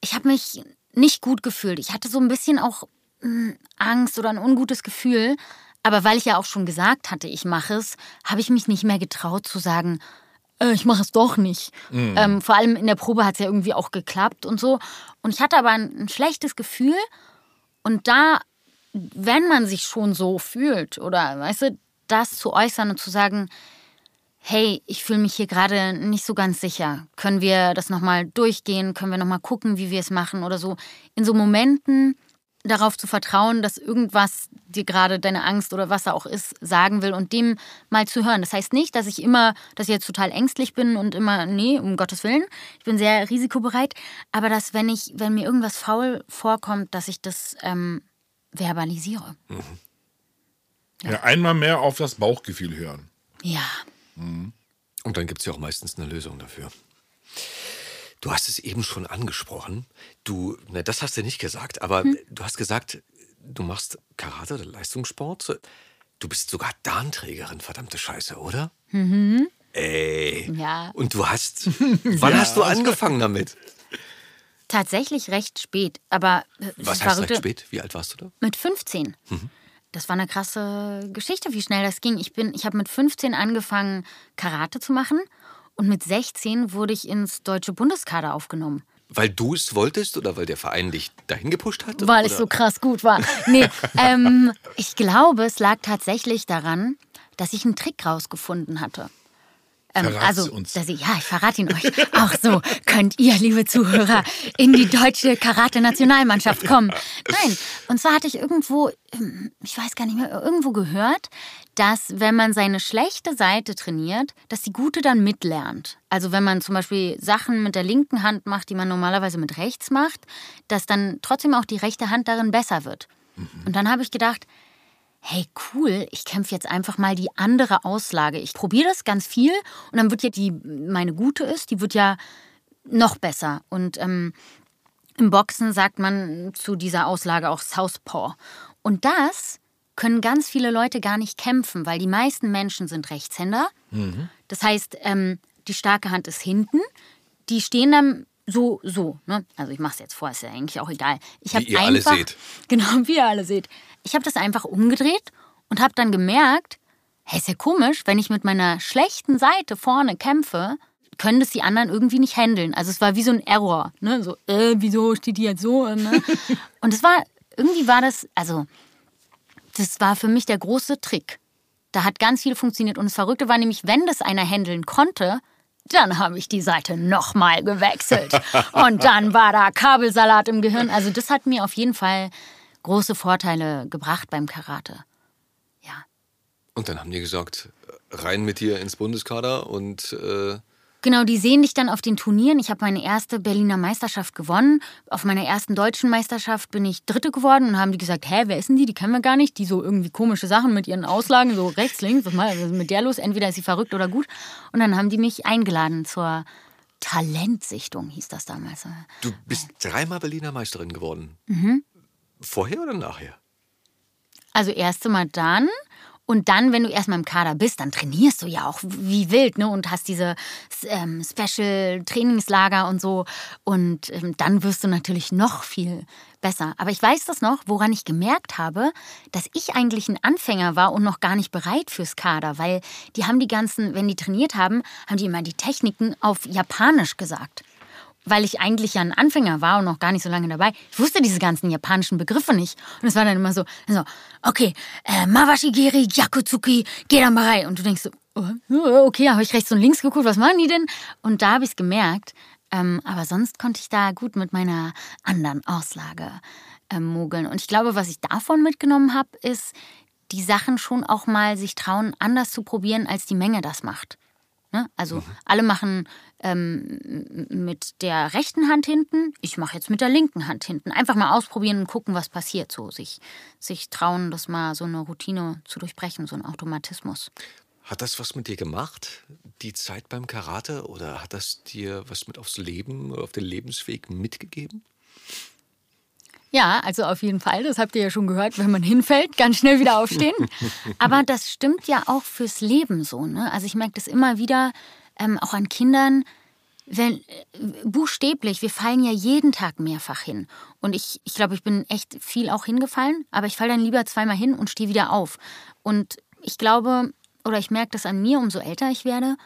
ich habe mich nicht gut gefühlt. Ich hatte so ein bisschen auch hm, Angst oder ein ungutes Gefühl. Aber weil ich ja auch schon gesagt hatte, ich mache es, habe ich mich nicht mehr getraut zu sagen, äh, ich mache es doch nicht. Mhm. Ähm, vor allem in der Probe hat es ja irgendwie auch geklappt und so. Und ich hatte aber ein, ein schlechtes Gefühl. Und da, wenn man sich schon so fühlt oder, weißt du, das zu äußern und zu sagen, hey, ich fühle mich hier gerade nicht so ganz sicher. Können wir das nochmal durchgehen? Können wir nochmal gucken, wie wir es machen oder so? In so Momenten darauf zu vertrauen, dass irgendwas dir gerade deine Angst oder was da auch ist, sagen will und dem mal zu hören. Das heißt nicht, dass ich immer, dass ich jetzt total ängstlich bin und immer, nee, um Gottes Willen, ich bin sehr risikobereit, aber dass, wenn ich, wenn mir irgendwas faul vorkommt, dass ich das ähm, verbalisiere. Mhm. Ja. ja, einmal mehr auf das Bauchgefühl hören. Ja, Mhm. Und dann gibt es ja auch meistens eine Lösung dafür. Du hast es eben schon angesprochen. Du, ne, das hast du nicht gesagt, aber hm. du hast gesagt, du machst Karate oder Leistungssport. Du bist sogar Darnträgerin, verdammte Scheiße, oder? Mhm. Ey. Ja. Und du hast. wann ja. hast du angefangen damit? Tatsächlich recht spät, aber. Äh, Was heißt recht spät? Wie alt warst du da? Mit 15. Mhm das war eine krasse Geschichte, wie schnell das ging. Ich, ich habe mit 15 angefangen, Karate zu machen und mit 16 wurde ich ins deutsche Bundeskader aufgenommen. Weil du es wolltest oder weil der Verein dich dahin gepusht hat? Weil oder? ich so krass gut war. Nee, ähm, ich glaube, es lag tatsächlich daran, dass ich einen Trick rausgefunden hatte. Ähm, also, uns. Dass ich, ja, ich verrate ihn euch. Auch so könnt ihr, liebe Zuhörer, in die deutsche Karate-Nationalmannschaft kommen. Nein, und zwar hatte ich irgendwo, ähm, ich weiß gar nicht mehr, irgendwo gehört, dass wenn man seine schlechte Seite trainiert, dass die gute dann mitlernt. Also wenn man zum Beispiel Sachen mit der linken Hand macht, die man normalerweise mit rechts macht, dass dann trotzdem auch die rechte Hand darin besser wird. Mhm. Und dann habe ich gedacht, hey cool, ich kämpfe jetzt einfach mal die andere Auslage. Ich probiere das ganz viel und dann wird ja die, meine gute ist, die wird ja noch besser. Und ähm, im Boxen sagt man zu dieser Auslage auch Southpaw. Und das können ganz viele Leute gar nicht kämpfen, weil die meisten Menschen sind Rechtshänder. Mhm. Das heißt, ähm, die starke Hand ist hinten. Die stehen dann so, so. Ne? Also ich mache es jetzt vor, ist ja eigentlich auch egal. Ich wie ihr einfach, alle seht. Genau, wie ihr alle seht. Ich habe das einfach umgedreht und habe dann gemerkt, hey, ist ja komisch, wenn ich mit meiner schlechten Seite vorne kämpfe, können das die anderen irgendwie nicht handeln. Also es war wie so ein Error, ne? So, äh, wieso steht die jetzt so? Ne? und es war, irgendwie war das, also das war für mich der große Trick. Da hat ganz viel funktioniert und das Verrückte war nämlich, wenn das einer handeln konnte, dann habe ich die Seite nochmal gewechselt. Und dann war da Kabelsalat im Gehirn. Also das hat mir auf jeden Fall große Vorteile gebracht beim Karate. Ja. Und dann haben die gesagt, rein mit dir ins Bundeskader und äh, Genau, die sehen dich dann auf den Turnieren. Ich habe meine erste Berliner Meisterschaft gewonnen. Auf meiner ersten deutschen Meisterschaft bin ich Dritte geworden und haben die gesagt, hä, wer ist denn die? Die kennen wir gar nicht. Die so irgendwie komische Sachen mit ihren Auslagen, so rechts, links, was, ist mit der los? Entweder ist sie verrückt oder gut. Und dann haben die mich eingeladen zur Talentsichtung, hieß das damals. Du bist dreimal Berliner Meisterin geworden. Mhm. Vorher oder nachher? Also erste Mal dann und dann, wenn du erstmal im Kader bist, dann trainierst du ja auch wie wild, ne? Und hast diese ähm, Special-Trainingslager und so. Und ähm, dann wirst du natürlich noch viel besser. Aber ich weiß das noch, woran ich gemerkt habe, dass ich eigentlich ein Anfänger war und noch gar nicht bereit fürs Kader, weil die haben die ganzen, wenn die trainiert haben, haben die immer die Techniken auf Japanisch gesagt weil ich eigentlich ja ein Anfänger war und noch gar nicht so lange dabei, ich wusste diese ganzen japanischen Begriffe nicht. Und es war dann immer so, so okay, äh, Mawashigiri, Yakutsuki, Gedamarei. Und du denkst so, oh, okay, habe ich rechts und links geguckt, was machen die denn? Und da habe ich es gemerkt. Ähm, aber sonst konnte ich da gut mit meiner anderen Auslage äh, mogeln. Und ich glaube, was ich davon mitgenommen habe, ist, die Sachen schon auch mal sich trauen, anders zu probieren, als die Menge das macht. Ne? Also mhm. alle machen ähm, mit der rechten Hand hinten, ich mache jetzt mit der linken Hand hinten. Einfach mal ausprobieren und gucken, was passiert. So sich, sich trauen, das mal so eine Routine zu durchbrechen, so ein Automatismus. Hat das was mit dir gemacht, die Zeit beim Karate? Oder hat das dir was mit aufs Leben oder auf den Lebensweg mitgegeben? Ja, also auf jeden Fall. Das habt ihr ja schon gehört, wenn man hinfällt, ganz schnell wieder aufstehen. Aber das stimmt ja auch fürs Leben so. Ne? Also ich merke das immer wieder, ähm, auch an Kindern, wenn, buchstäblich, wir fallen ja jeden Tag mehrfach hin. Und ich, ich glaube, ich bin echt viel auch hingefallen, aber ich falle dann lieber zweimal hin und stehe wieder auf. Und ich glaube, oder ich merke das an mir, umso älter ich werde,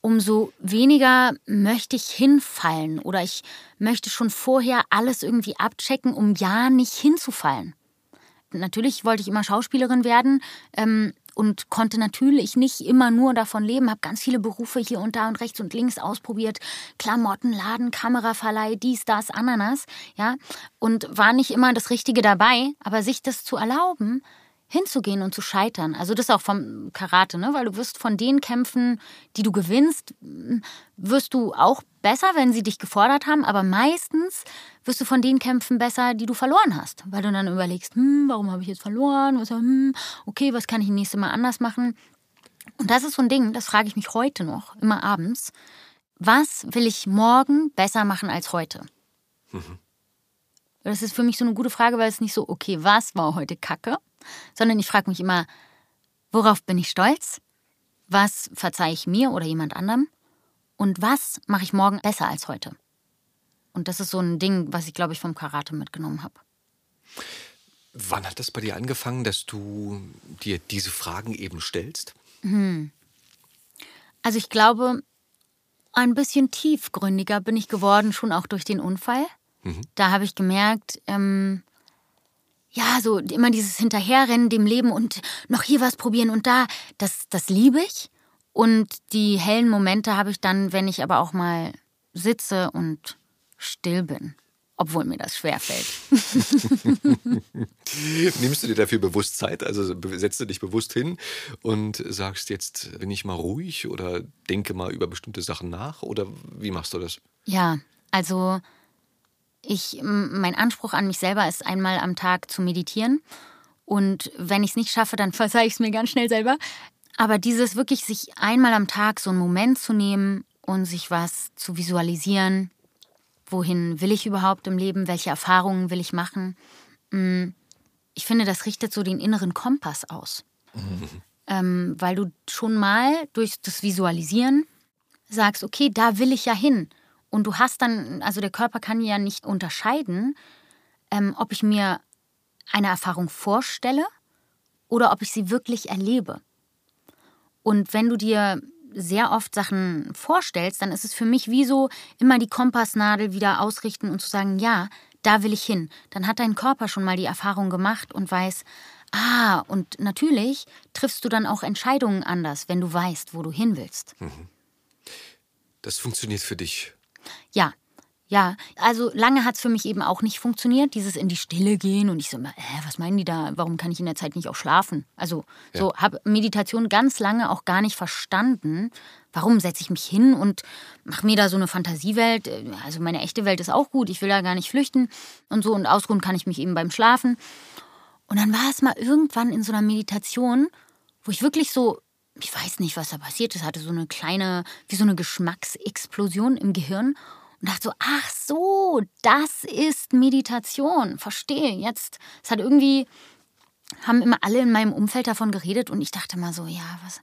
umso weniger möchte ich hinfallen oder ich möchte schon vorher alles irgendwie abchecken, um ja nicht hinzufallen. Natürlich wollte ich immer Schauspielerin werden ähm, und konnte natürlich nicht immer nur davon leben, habe ganz viele Berufe hier und da und rechts und links ausprobiert, Klamottenladen, Kameraverleih, dies, das, Ananas, ja, und war nicht immer das Richtige dabei, aber sich das zu erlauben, hinzugehen und zu scheitern. Also das auch vom Karate, ne? weil du wirst von den Kämpfen, die du gewinnst, wirst du auch besser, wenn sie dich gefordert haben, aber meistens wirst du von den Kämpfen besser, die du verloren hast, weil du dann überlegst, hm, warum habe ich jetzt verloren? Was, hm, okay, was kann ich nächste Mal anders machen? Und das ist so ein Ding, das frage ich mich heute noch, immer abends. Was will ich morgen besser machen als heute? Mhm. Das ist für mich so eine gute Frage, weil es nicht so, okay, was war heute Kacke? Sondern ich frage mich immer, worauf bin ich stolz? Was verzeihe ich mir oder jemand anderem? Und was mache ich morgen besser als heute? Und das ist so ein Ding, was ich, glaube ich, vom Karate mitgenommen habe. Wann hat das bei dir angefangen, dass du dir diese Fragen eben stellst? Hm. Also ich glaube, ein bisschen tiefgründiger bin ich geworden, schon auch durch den Unfall. Mhm. Da habe ich gemerkt, ähm, ja, so immer dieses Hinterherrennen dem Leben und noch hier was probieren und da, das, das liebe ich. Und die hellen Momente habe ich dann, wenn ich aber auch mal sitze und still bin. Obwohl mir das schwerfällt. Nimmst du dir dafür bewusst Zeit? Also setzt du dich bewusst hin und sagst, jetzt bin ich mal ruhig oder denke mal über bestimmte Sachen nach? Oder wie machst du das? Ja, also ich, mein Anspruch an mich selber ist, einmal am Tag zu meditieren. Und wenn ich es nicht schaffe, dann verzeihe ich es mir ganz schnell selber. Aber dieses wirklich, sich einmal am Tag so einen Moment zu nehmen und sich was zu visualisieren, wohin will ich überhaupt im Leben, welche Erfahrungen will ich machen, ich finde, das richtet so den inneren Kompass aus. Mhm. Ähm, weil du schon mal durch das Visualisieren sagst, okay, da will ich ja hin. Und du hast dann, also der Körper kann ja nicht unterscheiden, ähm, ob ich mir eine Erfahrung vorstelle oder ob ich sie wirklich erlebe. Und wenn du dir sehr oft Sachen vorstellst, dann ist es für mich wie so immer die Kompassnadel wieder ausrichten und zu sagen, ja, da will ich hin. Dann hat dein Körper schon mal die Erfahrung gemacht und weiß, ah, und natürlich triffst du dann auch Entscheidungen anders, wenn du weißt, wo du hin willst. Mhm. Das funktioniert für dich ja, Ja, also lange hat es für mich eben auch nicht funktioniert, dieses in die Stille gehen und ich so, äh, was meinen die da? Warum kann ich in der Zeit nicht auch schlafen? Also so habe Meditation ganz lange auch gar nicht verstanden. Warum setze ich mich hin und mache mir da so eine Fantasiewelt? Also meine echte Welt ist auch gut, ich will da gar nicht flüchten und so und ausruhen kann ich mich eben beim Schlafen. Und dann war es mal irgendwann in so einer Meditation, wo ich wirklich so, ich weiß nicht, was da passiert ist, hatte so eine kleine, wie so eine Geschmacksexplosion im Gehirn und dachte so, ach so, das ist Meditation. Verstehe. Jetzt, es hat irgendwie, haben immer alle in meinem Umfeld davon geredet und ich dachte mal so, ja, was,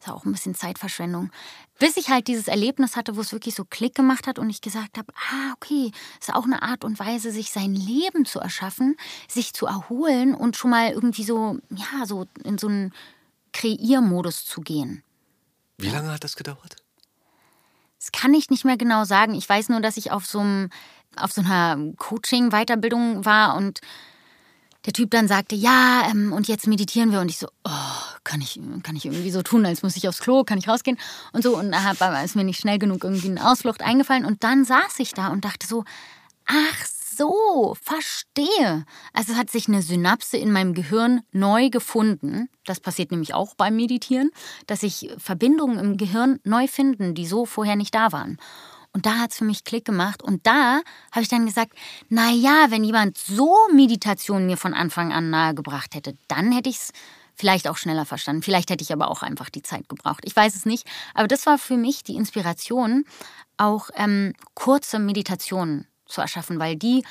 ist auch ein bisschen Zeitverschwendung. Bis ich halt dieses Erlebnis hatte, wo es wirklich so Klick gemacht hat und ich gesagt habe, ah, okay, ist auch eine Art und Weise, sich sein Leben zu erschaffen, sich zu erholen und schon mal irgendwie so, ja, so in so einen Kreiermodus zu gehen. Wie lange hat das gedauert? Das kann ich nicht mehr genau sagen. Ich weiß nur, dass ich auf so, einem, auf so einer Coaching-Weiterbildung war und der Typ dann sagte, ja, ähm, und jetzt meditieren wir. Und ich so, oh, kann ich, kann ich irgendwie so tun, als muss ich aufs Klo, kann ich rausgehen? Und so, und da ist mir nicht schnell genug irgendwie eine Ausflucht eingefallen. Und dann saß ich da und dachte so, ach so, verstehe. Also es hat sich eine Synapse in meinem Gehirn neu gefunden. Das passiert nämlich auch beim Meditieren, dass sich Verbindungen im Gehirn neu finden, die so vorher nicht da waren. Und da hat es für mich Klick gemacht. Und da habe ich dann gesagt, na ja, wenn jemand so Meditation mir von Anfang an nahegebracht hätte, dann hätte ich es vielleicht auch schneller verstanden. Vielleicht hätte ich aber auch einfach die Zeit gebraucht. Ich weiß es nicht. Aber das war für mich die Inspiration, auch ähm, kurze Meditationen zu erschaffen, weil die,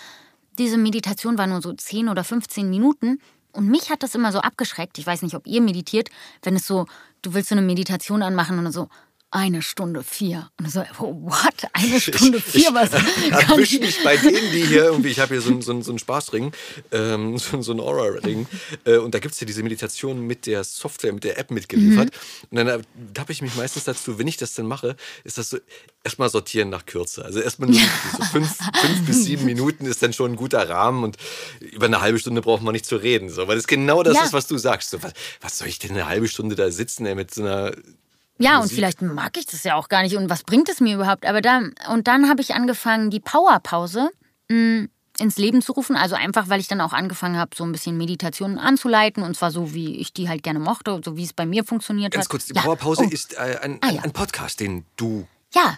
diese Meditation war nur so 10 oder 15 Minuten. Und mich hat das immer so abgeschreckt. Ich weiß nicht, ob ihr meditiert, wenn es so, du willst so eine Meditation anmachen und so, eine Stunde vier. Und so, what? Eine Stunde vier? Was? Ich erwische mich bei denen, die hier irgendwie, ich habe hier so, einen, so, so einen Spaßring, ähm, so, so einen Aura-Ring. Äh, und da gibt es ja diese Meditation mit der Software, mit der App mitgeliefert. Mhm. Und dann tappe ich mich meistens dazu, wenn ich das dann mache, ist das so, erstmal sortieren nach Kürze. Also erstmal nur so fünf, fünf bis sieben Minuten ist dann schon ein guter Rahmen und über eine halbe Stunde braucht man nicht zu reden. So, weil das genau das Ja. ist, was du sagst. So, was, was soll ich denn eine halbe Stunde da sitzen ey, mit so einer Ja, und Musik. vielleicht mag ich das ja auch gar nicht. Und was bringt es mir überhaupt? Aber da, und dann habe ich angefangen, die Powerpause mh, ins Leben zu rufen. Also einfach, weil ich dann auch angefangen habe, so ein bisschen Meditationen anzuleiten. Und zwar so, wie ich die halt gerne mochte, so wie es bei mir funktioniert Ganz hat. kurz, die ja. Powerpause oh, ist äh, ein, Ah, ja. ein Podcast, den du Ja,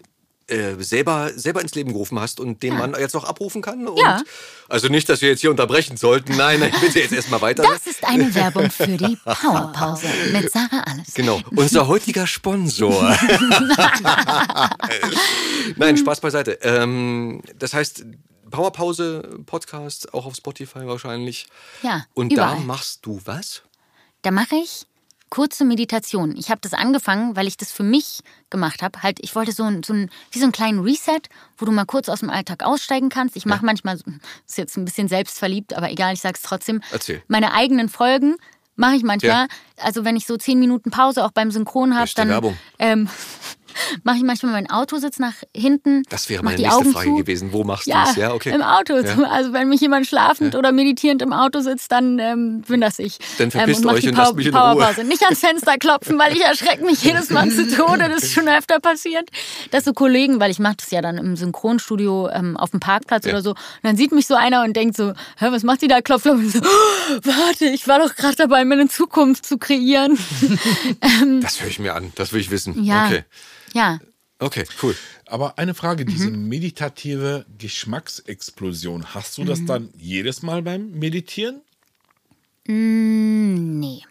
äh, selber, selber ins Leben gerufen hast und den man jetzt auch abrufen kann. Und Ja. Also nicht, dass wir jetzt hier unterbrechen sollten. Nein, nein, bitte jetzt erstmal weiter. das ist eine Werbung für die Powerpause mit Sarah Alles. Genau, unser heutiger Sponsor. Nein, Spaß beiseite. Ähm, das heißt, Powerpause, Podcast, auch auf Spotify wahrscheinlich. Ja, Und überall. da machst du was? Da mache ich kurze Meditation. Ich habe das angefangen, weil ich das für mich gemacht habe. Halt, ich wollte so ein, so ein, wie so einen kleinen Reset, wo du mal kurz aus dem Alltag aussteigen kannst. Ich mache manchmal, so- ist jetzt ein bisschen selbstverliebt, aber egal, ich sag's trotzdem. Erzähl. Meine eigenen Folgen mache ich manchmal. Also wenn ich so zehn Minuten Pause auch beim Synchron habe, dann Werbung. ähm, mache ich manchmal meinen Autositz nach hinten. Das wäre meine nächste Augen Frage zu. gewesen. Wo machst du Ja, das? Ja, okay. im Auto. Ja. Also wenn mich jemand schlafend oder meditierend im Auto sitzt, dann ähm, bin das ich. Dann verpisst und mach euch und lasst mich in Ruhe. Powerpause. Nicht ans Fenster klopfen, weil ich erschrecke mich jedes Mal zu Tode. Das ist schon öfter passiert. Dass so Kollegen, weil ich mache das ja dann im Synchronstudio ähm, auf dem Parkplatz Ja. oder so. Und dann sieht mich so einer und denkt so, Hä, was macht die da? Und ich so, oh, warte, ich war doch gerade dabei, mir eine Zukunft zu kreieren. Das höre ich mir an. Das will ich wissen. Ja. Okay. Ja. Okay, cool. Aber eine Frage, diese Mhm. meditative Geschmacksexplosion, hast du Mhm. das dann jedes Mal beim Meditieren? Nee.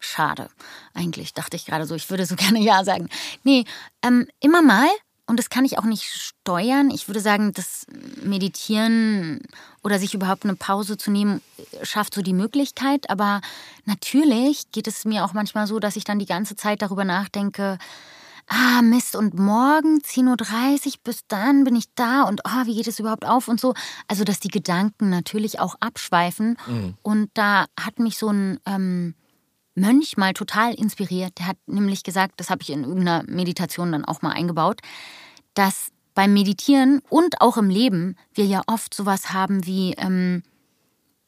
Schade. Eigentlich dachte ich gerade so, ich würde so gerne Ja sagen. Nee, ähm, immer mal. Und das kann ich auch nicht steuern. Ich würde sagen, das Meditieren oder sich überhaupt eine Pause zu nehmen, schafft so die Möglichkeit. Aber natürlich geht es mir auch manchmal so, dass ich dann die ganze Zeit darüber nachdenke, ah, Mist, und morgen 10.30 Uhr, bis dann bin ich da und ah, wie geht es überhaupt auf und so. Also, dass die Gedanken natürlich auch abschweifen. Und da hat mich so ein ähm, Mönch mal total inspiriert. Der hat nämlich gesagt, das habe ich in irgendeiner Meditation dann auch mal eingebaut, dass beim Meditieren und auch im Leben wir ja oft sowas haben wie, ähm,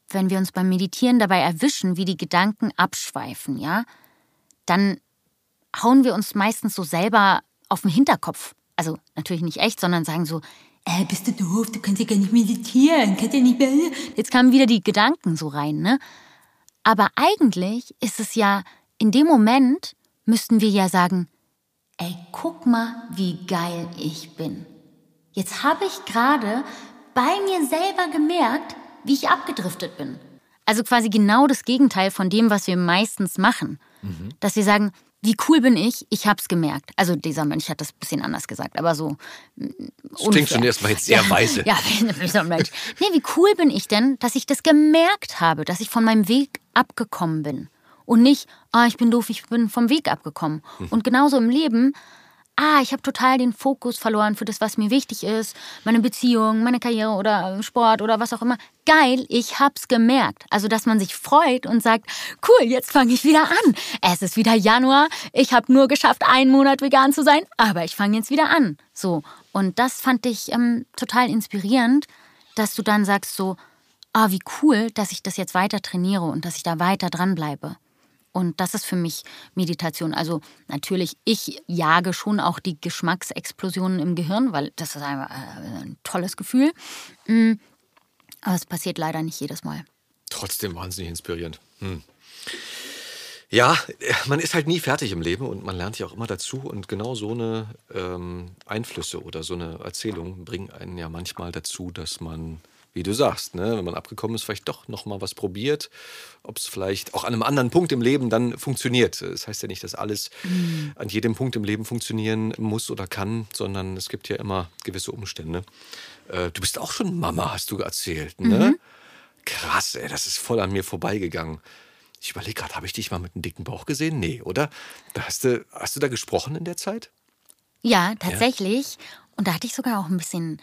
wenn wir uns beim Meditieren dabei erwischen, wie die Gedanken abschweifen, ja, dann hauen wir uns meistens so selber auf den Hinterkopf. Also natürlich nicht echt, sondern sagen so, äh, bist du doof, du kannst ja gar nicht meditieren, kannst ja nicht mehr. Jetzt kamen wieder die Gedanken so rein, ne? Aber eigentlich ist es ja, in dem Moment müssten wir ja sagen, ey, guck mal, wie geil ich bin. Jetzt habe ich gerade bei mir selber gemerkt, wie ich abgedriftet bin. Also quasi genau das Gegenteil von dem, was wir meistens machen. Mhm. Dass wir sagen, wie cool bin ich? Ich hab's gemerkt. Also dieser Mensch hat das ein bisschen anders gesagt, aber so. Das klingt schon erstmal jetzt sehr ja, weise. Ja, dieser Mensch. Nee, wie cool bin ich denn, dass ich das gemerkt habe, dass ich von meinem Weg abgekommen bin. Und nicht, ah, ich bin doof, ich bin vom Weg abgekommen. Mhm. Und genauso im Leben ah, ich habe total den Fokus verloren für das, was mir wichtig ist, meine Beziehung, meine Karriere oder Sport oder was auch immer. Geil, ich hab's gemerkt. Also, dass man sich freut und sagt, cool, jetzt fange ich wieder an. Es ist wieder Januar, ich habe nur geschafft, einen Monat vegan zu sein, aber ich fange jetzt wieder an. So, und das fand ich ähm, total inspirierend, dass du dann sagst so, ah, wie cool, dass ich das jetzt weiter trainiere und dass ich da weiter dranbleibe. Und das ist für mich Meditation. Also natürlich, ich jage schon auch die Geschmacksexplosionen im Gehirn, weil das ist einfach äh, ein tolles Gefühl. Mm. Aber es passiert leider nicht jedes Mal. Trotzdem wahnsinnig inspirierend. Hm. Ja, man ist halt nie fertig im Leben und man lernt ja auch immer dazu. Und genau so eine ähm, Einflüsse oder so eine Erzählung bringen einen ja manchmal dazu, dass man wie du sagst, ne, wenn man abgekommen ist, vielleicht doch noch mal was probiert, ob es vielleicht auch an einem anderen Punkt im Leben dann funktioniert. Das heißt ja nicht, dass alles mhm. an jedem Punkt im Leben funktionieren muss oder kann, sondern es gibt ja immer gewisse Umstände. Äh, du bist auch schon Mama, hast du erzählt, ne? Mhm. Krass, ey, das ist voll an mir vorbeigegangen. Ich überlege gerade, habe ich dich mal mit einem dicken Bauch gesehen? Nee, oder? Hast du, hast du da gesprochen in der Zeit? Ja, tatsächlich. Ja. Und da hatte ich sogar auch ein bisschen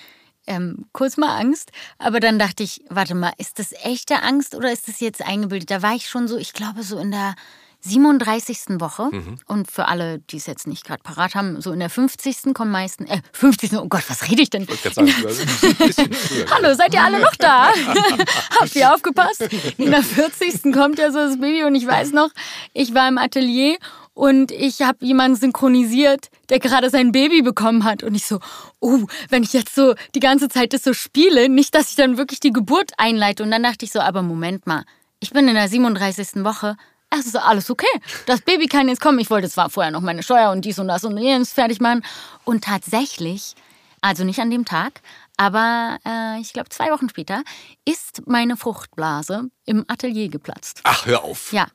ähm, kurz mal Angst, aber dann dachte ich, warte mal, ist das echte Angst oder ist das jetzt eingebildet? Da war ich schon so, ich glaube, so in der 37. Woche. Mhm. Und für alle, die es jetzt nicht gerade parat haben, so in der 50. kommen meistens, äh, 50. Oh Gott, was rede ich denn? Ich sagen, Hallo, seid ihr alle noch da? Habt ihr aufgepasst? In der 40. kommt ja so das Baby und ich weiß noch, ich war im Atelier und ich habe jemanden synchronisiert, der gerade sein Baby bekommen hat und ich so, oh, wenn ich jetzt so die ganze Zeit das so spiele, nicht, dass ich dann wirklich die Geburt einleite und dann dachte ich so, aber Moment mal, ich bin in der 37. Woche, es ist alles okay. Das Baby kann jetzt kommen. Ich wollte zwar vorher noch meine Steuer und dies und das und jenes fertig machen. Und tatsächlich, also nicht an dem Tag, aber äh, ich glaube zwei Wochen später, ist meine Fruchtblase im Atelier geplatzt. Ach, hör auf. Ja,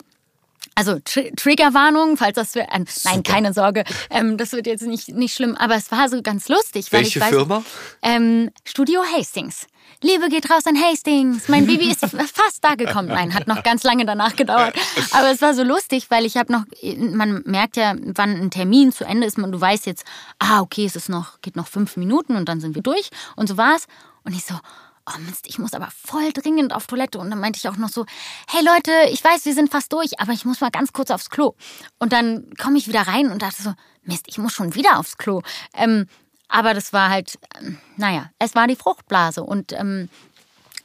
also Tr Triggerwarnung, falls das für, äh, nein, keine Sorge, ähm, das wird jetzt nicht, nicht schlimm, aber es war so ganz lustig. Weil Welche ich weiß, Firma? Ähm, Studio Hastings. Liebe geht raus an Hastings. Mein Baby ist fast da gekommen. Nein, hat noch ganz lange danach gedauert. Aber es war so lustig, weil ich habe noch, man merkt ja, wann ein Termin zu Ende ist. Man, du weißt jetzt, ah, okay, es ist noch, geht noch fünf Minuten und dann sind wir durch. Und so war's. Und ich so, oh Mist, ich muss aber voll dringend auf Toilette. Und dann meinte ich auch noch so, hey Leute, ich weiß, wir sind fast durch, aber ich muss mal ganz kurz aufs Klo. Und dann komme ich wieder rein und dachte so, Mist, ich muss schon wieder aufs Klo. Ähm, aber das war halt, ähm, naja, es war die Fruchtblase. Und ähm,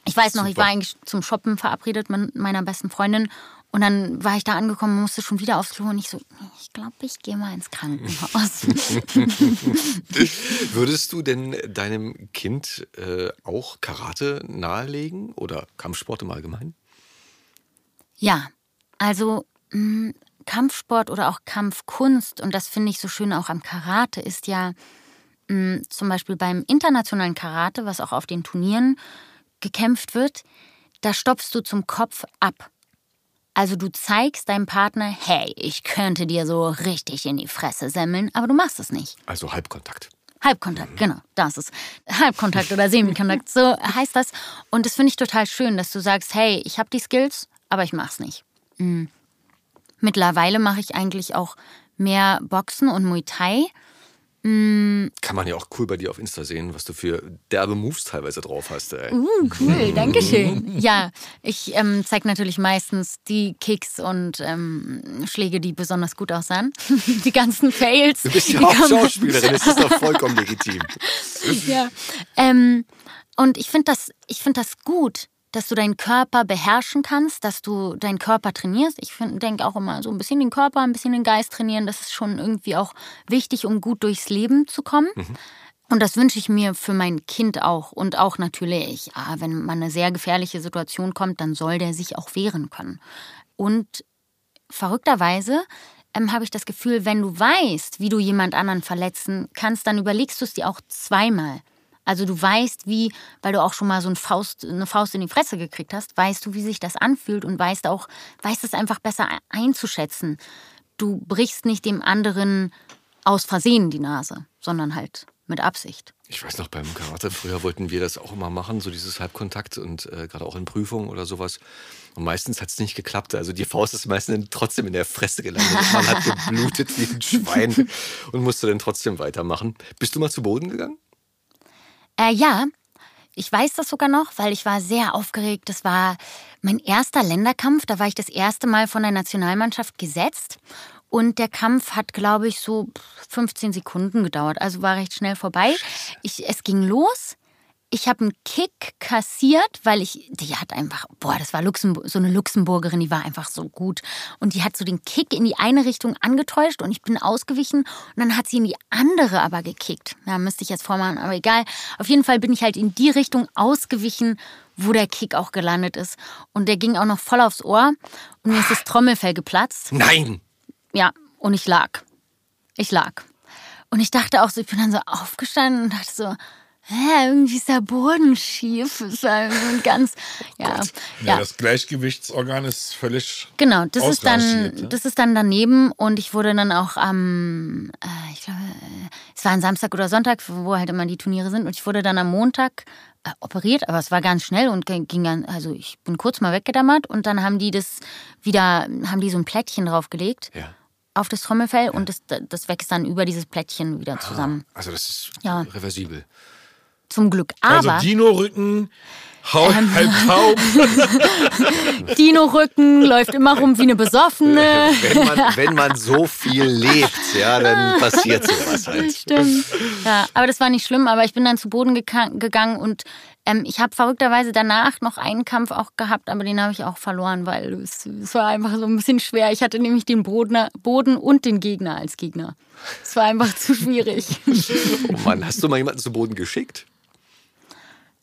ich weiß noch, Super. ich war eigentlich zum Shoppen verabredet mit meiner besten Freundin und dann war ich da angekommen, musste schon wieder aufs Klo und ich so, ich glaube, ich gehe mal ins Krankenhaus. Würdest du denn deinem Kind äh, auch Karate nahelegen oder Kampfsport im Allgemeinen? Ja, also mh, mm, Kampfsport oder auch Kampfkunst, und das finde ich so schön auch am Karate, ist ja mh, mm, zum Beispiel beim internationalen Karate, was auch auf den Turnieren gekämpft wird, da stopfst du zum Kopf ab. Also du zeigst deinem Partner, hey, ich könnte dir so richtig in die Fresse semmeln, aber du machst es nicht. Also Halbkontakt. Halbkontakt, mhm. genau, das ist Halbkontakt oder Semikontakt, so heißt das. Und das finde ich total schön, dass du sagst, hey, ich habe die Skills, aber ich mach's nicht. Mhm. Mittlerweile mache ich eigentlich auch mehr Boxen und Muay Thai. Mm. Kann man ja auch cool bei dir auf Insta sehen, was du für derbe Moves teilweise drauf hast. Ey. Uh, cool, danke schön. ja, ich ähm, zeige natürlich meistens die Kicks und ähm, Schläge, die besonders gut aussahen. die ganzen Fails. Du bist ja auch Schauspielerin, das ist doch vollkommen legitim. ja, ähm, und ich finde das, find das gut, dass du deinen Körper beherrschen kannst, dass du deinen Körper trainierst. Ich denke auch immer so ein bisschen den Körper, ein bisschen den Geist trainieren. Das ist schon irgendwie auch wichtig, um gut durchs Leben zu kommen. Mhm. Und das wünsche ich mir für mein Kind auch. Und auch natürlich, ah, wenn man eine sehr gefährliche Situation kommt, dann soll der sich auch wehren können. Und verrückterweise ähm, habe ich das Gefühl, wenn du weißt, wie du jemand anderen verletzen kannst, dann überlegst du es dir auch zweimal. Also du weißt, wie, weil du auch schon mal so eine Faust, eine Faust in die Fresse gekriegt hast, weißt du, wie sich das anfühlt und weißt auch, weißt es einfach besser einzuschätzen. Du brichst nicht dem anderen aus Versehen die Nase, sondern halt mit Absicht. Ich weiß noch, beim Karate, früher wollten wir das auch immer machen, so dieses Halbkontakt und äh, gerade auch in Prüfungen oder sowas. Und meistens hat es nicht geklappt. Also die Faust ist meistens trotzdem in der Fresse gelandet. Man hat geblutet wie ein Schwein und musste dann trotzdem weitermachen. Bist du mal zu Boden gegangen? Äh, ja, ich weiß das sogar noch, weil ich war sehr aufgeregt. Das war mein erster Länderkampf. Da war ich das erste Mal von der Nationalmannschaft gesetzt. Und der Kampf hat, glaube ich, so 15 Sekunden gedauert. Also war recht schnell vorbei. Ich, es ging los. Ich habe einen Kick kassiert, weil ich, die hat einfach, boah, das war Luxemburg, so eine Luxemburgerin, die war einfach so gut. Und die hat so den Kick in die eine Richtung angetäuscht und ich bin ausgewichen und dann hat sie in die andere aber gekickt. Ja, müsste ich jetzt vormachen, aber egal. Auf jeden Fall bin ich halt in die Richtung ausgewichen, wo der Kick auch gelandet ist. Und der ging auch noch voll aufs Ohr und mir ist das Trommelfell geplatzt. Nein! Ja, und ich lag. Ich lag. Und ich dachte auch so, ich bin dann so aufgestanden und dachte so, hä, irgendwie ist der Boden schief. Das war ganz, ja, ja. Ja, das Gleichgewichtsorgan ist völlig. Genau, das ist dann, das ist dann daneben und ich wurde dann auch am, äh, ich glaube, es war ein Samstag oder Sonntag, wo halt immer die Turniere sind und ich wurde dann am Montag äh, operiert, aber es war ganz schnell und ging dann, also ich bin kurz mal weggedammert und dann haben die das wieder, haben die so ein Plättchen draufgelegt. Ja auf das Trommelfell ja. und das, das wächst dann über dieses Plättchen wieder zusammen. Ah, also das ist ja. reversibel. Zum Glück. Also Aber, also Dino-Rücken, ähm, halb taub. Dino-Rücken läuft immer rum wie eine Besoffene. Wenn man, wenn man so viel lebt, ja, dann passiert sowas halt. Stimmt. Ja, aber das war nicht schlimm. Aber ich bin dann zu Boden gegangen und ähm, ich habe verrückterweise danach noch einen Kampf auch gehabt, aber den habe ich auch verloren, weil es, es, war einfach so ein bisschen schwer. Ich hatte nämlich den Boden, Boden und den Gegner als Gegner. Es war einfach zu schwierig. Oh Mann, hast du mal jemanden zu Boden geschickt?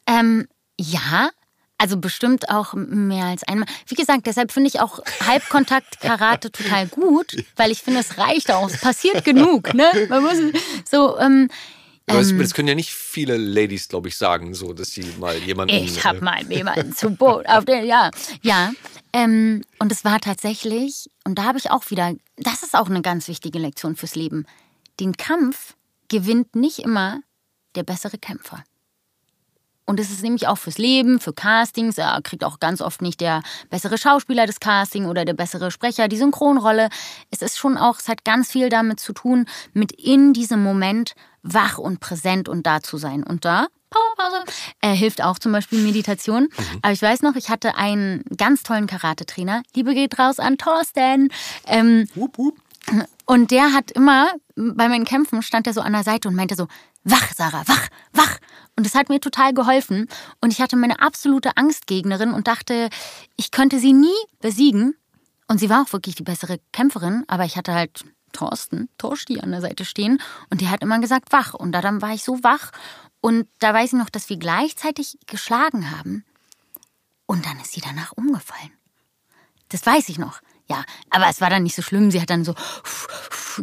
Ähm, ja, also bestimmt auch mehr als einmal. Wie gesagt, deshalb finde ich auch Halbkontakt-Karate total gut, weil ich finde, es reicht auch. Es passiert genug, ne? Man muss so. Ähm, aber das, ähm, das, können ja nicht viele Ladies, glaube ich, sagen, so, dass sie mal jemanden. Ich habe äh, mal jemanden zu Boot auf der, ja, ja. Ähm, und es war tatsächlich, und da habe ich auch wieder, das ist auch eine ganz wichtige Lektion fürs Leben. Den Kampf gewinnt nicht immer der bessere Kämpfer. Und es ist nämlich auch fürs Leben, für Castings. Er kriegt auch ganz oft nicht der bessere Schauspieler des Casting oder der bessere Sprecher die Synchronrolle. Es ist schon auch, es hat ganz viel damit zu tun, mit in diesem Moment wach und präsent und da zu sein. Und da Pause. Er hilft auch zum Beispiel Meditation. Mhm. Aber ich weiß noch, ich hatte einen ganz tollen Karate-Trainer. Liebe geht raus an Thorsten. Ähm, wup, wup. Und der hat immer, bei meinen Kämpfen stand er so an der Seite und meinte so, wach, Sarah, wach, wach. Und das hat mir total geholfen. Und ich hatte meine absolute Angstgegnerin und dachte, ich könnte sie nie besiegen. Und sie war auch wirklich die bessere Kämpferin, aber ich hatte halt Thorsten, Torsti an der Seite stehen und der hat immer gesagt, wach. Und da dann war ich so wach. Und da weiß ich noch, dass wir gleichzeitig geschlagen haben. Und dann ist sie danach umgefallen. Das weiß ich noch. Ja, aber es war dann nicht so schlimm. Sie hat dann so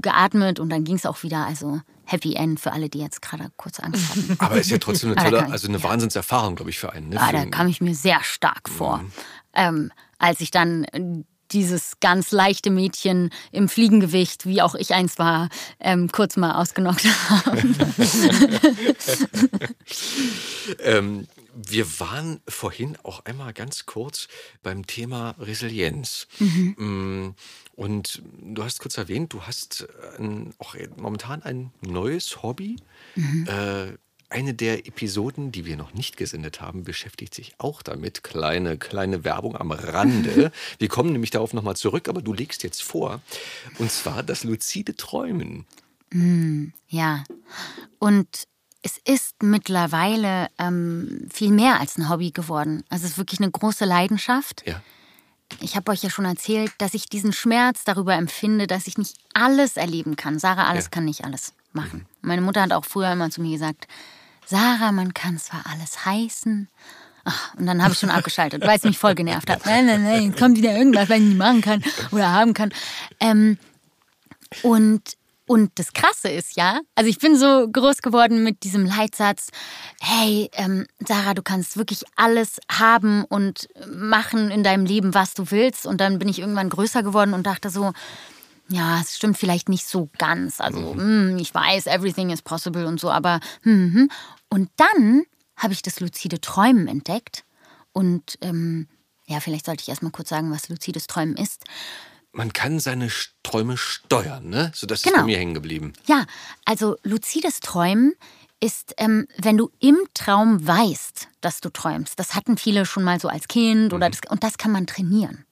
geatmet und dann ging es auch wieder. Also Happy End für alle, die jetzt gerade kurz Angst hatten. Aber ist ja trotzdem eine tolle, also eine ja. Wahnsinnserfahrung, glaube ich, für einen. Ne? Ah, da kam ich mir sehr stark vor. Mhm. Ähm, als ich dann dieses ganz leichte Mädchen im Fliegengewicht, wie auch ich eins war, ähm, kurz mal ausgenockt habe. ähm, wir waren vorhin auch einmal ganz kurz beim Thema Resilienz. Mhm. Und du hast kurz erwähnt, du hast ein, auch momentan ein neues Hobby. Mhm. Äh, eine der Episoden, die wir noch nicht gesendet haben, beschäftigt sich auch damit. Kleine, kleine Werbung am Rande. wir kommen nämlich darauf nochmal zurück, aber du legst jetzt vor. Und zwar das luzide Träumen. Mm, ja. Und es ist mittlerweile ähm, viel mehr als ein Hobby geworden. Also es ist wirklich eine große Leidenschaft. Ja. Ich habe euch ja schon erzählt, dass ich diesen Schmerz darüber empfinde, dass ich nicht alles erleben kann. Sarah, alles ja. kann nicht alles. machen. Meine Mutter hat auch früher immer zu mir gesagt, Sarah, man kann zwar alles heißen. Ach, und dann habe ich schon abgeschaltet, weil es mich voll genervt hat. Nein, nein, nein, kommt wieder irgendwas, was ich nicht machen kann oder haben kann. Ähm, und, und das Krasse ist ja, also ich bin so groß geworden mit diesem Leitsatz, hey, ähm, Sarah, du kannst wirklich alles haben und machen in deinem Leben, was du willst. Und dann bin ich irgendwann größer geworden und dachte so, ja, es stimmt vielleicht nicht so ganz. Also, hm, ich weiß, everything is possible und so, aber hm, hm. und dann habe ich das luzide Träumen entdeckt und ähm, ja, vielleicht sollte ich erstmal kurz sagen, was luzides Träumen ist. Man kann seine Träume steuern, ne? So, das ist Genau. bei mir hängen geblieben. Ja, also luzides Träumen ist, ähm, wenn du im Traum weißt, dass du träumst. Das hatten viele schon mal so als Kind oder das, und das kann man trainieren.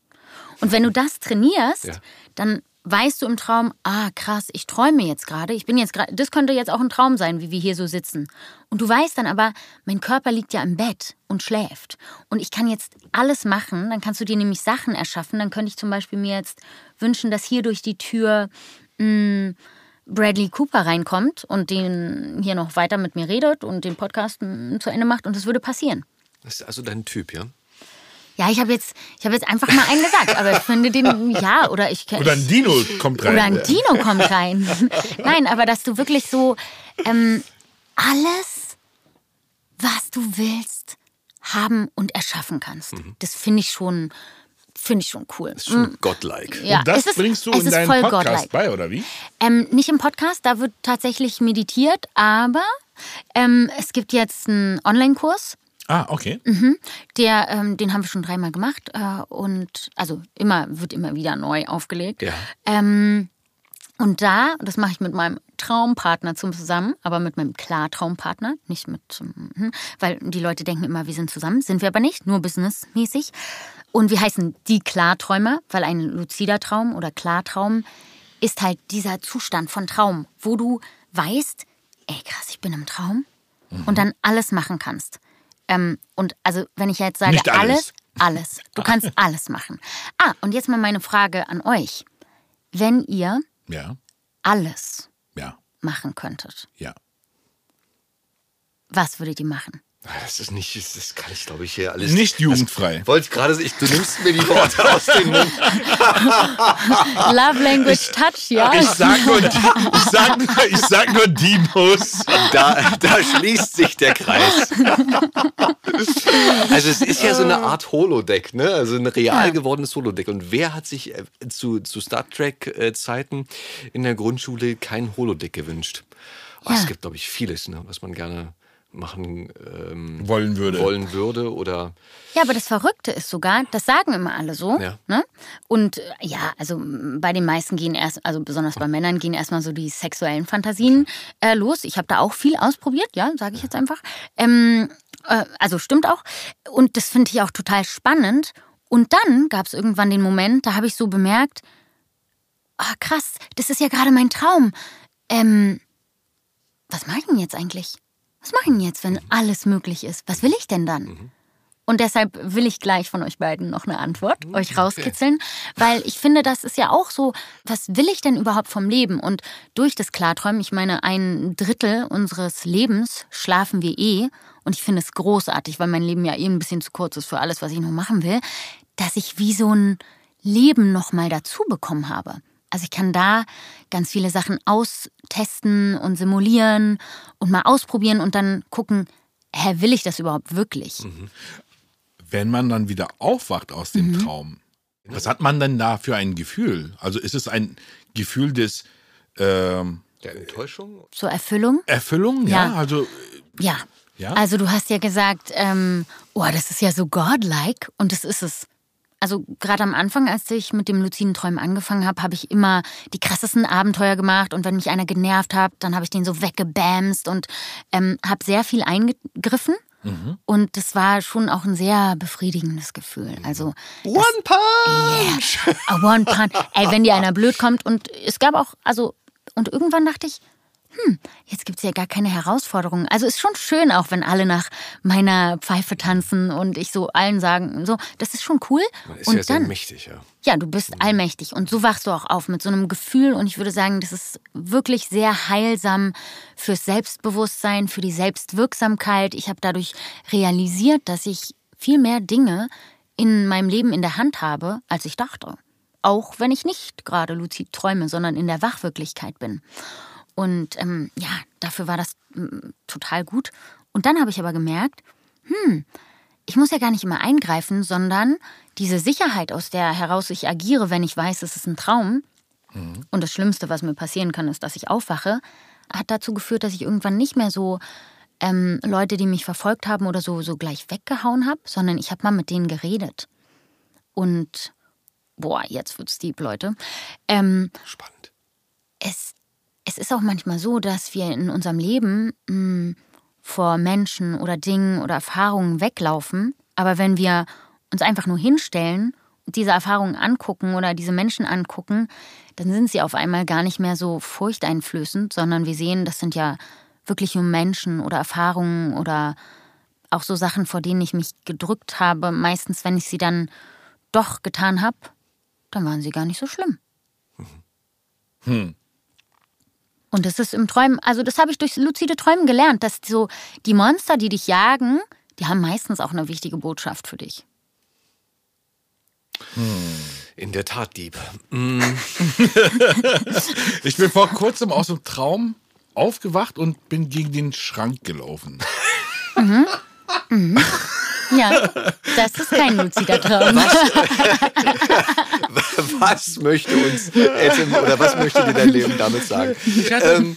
Und wenn du das trainierst, Ja. dann weißt du im Traum, ah krass, ich träume jetzt gerade. Ich bin jetzt gerade, das könnte jetzt auch ein Traum sein, wie wir hier so sitzen. Und du weißt dann aber, mein Körper liegt ja im Bett und schläft. Und ich kann jetzt alles machen. Dann kannst du dir nämlich Sachen erschaffen. Dann könnte ich zum Beispiel mir jetzt wünschen, dass hier durch die Tür mh, Bradley Cooper reinkommt und den hier noch weiter mit mir redet und den Podcast mh, zu Ende macht. Und das würde passieren. Das ist also dein Typ, ja? Ja, ich habe jetzt, ich habe jetzt einfach mal einen gesagt, aber ich finde den, ja, oder ich Oder ein Dino kommt rein. oder ein Dino kommt rein. Nein, aber dass du wirklich so ähm, alles, was du willst, haben und erschaffen kannst. Das finde ich schon, finde ich schon cool. Ist schon godlike. Ja, Und das ist, bringst du in deinen Podcast godlike. bei, oder wie? Ähm, nicht im Podcast, da wird tatsächlich meditiert, aber ähm, es gibt jetzt einen Online-Kurs. Ah, okay. Mhm. Der, ähm, den haben wir schon dreimal gemacht äh, und also immer wird immer wieder neu aufgelegt. Ja. Ähm, und da, das mache ich mit meinem Traumpartner zusammen, aber mit meinem Klartraumpartner, nicht mit, mhm, weil die Leute denken immer, wir sind zusammen, sind wir aber nicht, nur businessmäßig. Und wir heißen die Klarträumer, weil ein luzider Traum oder Klartraum ist halt dieser Zustand von Traum, wo du weißt, ey krass, ich bin im Traum und dann alles machen kannst. Ähm, und also, wenn ich jetzt sage, alles. alles, alles. Du kannst alles machen. Ah, und jetzt mal meine Frage an euch. Wenn ihr Ja, alles ja, machen könntet, ja. was würdet ihr machen? Das ist nicht, das kann ich glaube ich hier alles. Nicht jugendfrei. Das wollte ich gerade du nimmst mir die Worte aus dem Mund. Love Language Touch, ja? Ich sag nur, ich sag, nur- ich sag nur Dinos. Da, da schließt sich der Kreis. Also es ist ja so eine Art Holodeck, ne? Also ein real gewordenes Holodeck. Und wer hat sich äh, zu, zu Star Trek-Zeiten in der Grundschule kein Holodeck gewünscht? Ah, Ja. Es gibt, glaube ich, vieles, ne, was man gerne machen ähm, Wollen würde. wollen würde oder Ja, aber das Verrückte ist sogar, das sagen immer alle so. Ja. Ne? Und äh, ja, also bei den meisten gehen erst, also besonders bei Männern gehen erstmal so die sexuellen Fantasien äh, los. Ich habe da auch viel ausprobiert, ja, sage ich jetzt einfach. Ähm, äh, also stimmt auch. Und das finde ich auch total spannend. Und dann gab es irgendwann den Moment, da habe ich so bemerkt, ah krass, das ist ja gerade mein Traum. Ähm, was mache ich denn jetzt eigentlich? Was mache ich denn jetzt, wenn alles möglich ist? Was will ich denn dann? Und deshalb will ich gleich von euch beiden noch eine Antwort euch rauskitzeln, weil ich finde, das ist ja auch so, was will ich denn überhaupt vom Leben? Und durch das Klarträumen, ich meine, ein Drittel unseres Lebens schlafen wir eh. Und ich finde es großartig, weil mein Leben ja eh ein bisschen zu kurz ist für alles, was ich noch machen will, dass ich wie so ein Leben nochmal dazu bekommen habe. Also ich kann da ganz viele Sachen austesten und simulieren und mal ausprobieren und dann gucken, hä, will ich das überhaupt wirklich? Wenn man dann wieder aufwacht aus dem Mhm. Traum, was hat man denn da für ein Gefühl? Also ist es ein Gefühl des ähm, der Enttäuschung? Zur Erfüllung? Erfüllung? Ja, Ja. also Ja. Ja? Also du hast ja gesagt, ähm, oh, das ist ja so godlike und das ist es. Also gerade am Anfang, als ich mit dem luziden Träumen angefangen habe, habe ich immer die krassesten Abenteuer gemacht und wenn mich einer genervt hat, dann habe ich den so weggebamst und ähm, habe sehr viel eingegriffen. Und das war schon auch ein sehr befriedigendes Gefühl. Also One Punch! A One Punch. Ey, wenn dir einer blöd kommt und es gab auch, also, und irgendwann dachte ich, hm, jetzt gibt's ja gar keine Herausforderungen. Also ist schon schön, auch wenn alle nach meiner Pfeife tanzen und ich so allen sagen, so, das ist schon cool. Man ist und ja sehr dann, mächtig, ja. ja, du bist allmächtig und so wachst du auch auf mit so einem Gefühl und ich würde sagen, das ist wirklich sehr heilsam fürs Selbstbewusstsein, für die Selbstwirksamkeit. Ich habe dadurch realisiert, dass ich viel mehr Dinge in meinem Leben in der Hand habe, als ich dachte. Auch wenn ich nicht gerade luzid träume, sondern in der Wachwirklichkeit bin. Und ähm, ja, dafür war das mm, total gut. Und dann habe ich aber gemerkt, hm, ich muss ja gar nicht immer eingreifen, sondern diese Sicherheit, aus der heraus ich agiere, wenn ich weiß, es ist ein Traum, und das Schlimmste, was mir passieren kann, ist, dass ich aufwache, hat dazu geführt, dass ich irgendwann nicht mehr so ähm, Leute, die mich verfolgt haben oder so, so gleich weggehauen habe, sondern ich habe mal mit denen geredet. Und, boah, jetzt wird's deep, Leute. Ähm, Spannend. es, es ist auch manchmal so, dass wir in unserem Leben mh, vor Menschen oder Dingen oder Erfahrungen weglaufen. Aber wenn wir uns einfach nur hinstellen und diese Erfahrungen angucken oder diese Menschen angucken, dann sind sie auf einmal gar nicht mehr so furchteinflößend, sondern wir sehen, das sind ja wirklich nur Menschen oder Erfahrungen oder auch so Sachen, vor denen ich mich gedrückt habe. Meistens, wenn ich sie dann doch getan habe, dann waren sie gar nicht so schlimm. Und das ist im Träumen, also das habe ich durch lucide Träumen gelernt, dass so die Monster, die dich jagen, die haben meistens auch eine wichtige Botschaft für dich. In der Tat, Dieb. Ich bin vor kurzem aus dem Traum aufgewacht und bin gegen den Schrank gelaufen. Ja, das ist kein luzider Traum. Was möchte uns Etim oder was möchte dir dein Leben damit sagen? Ähm,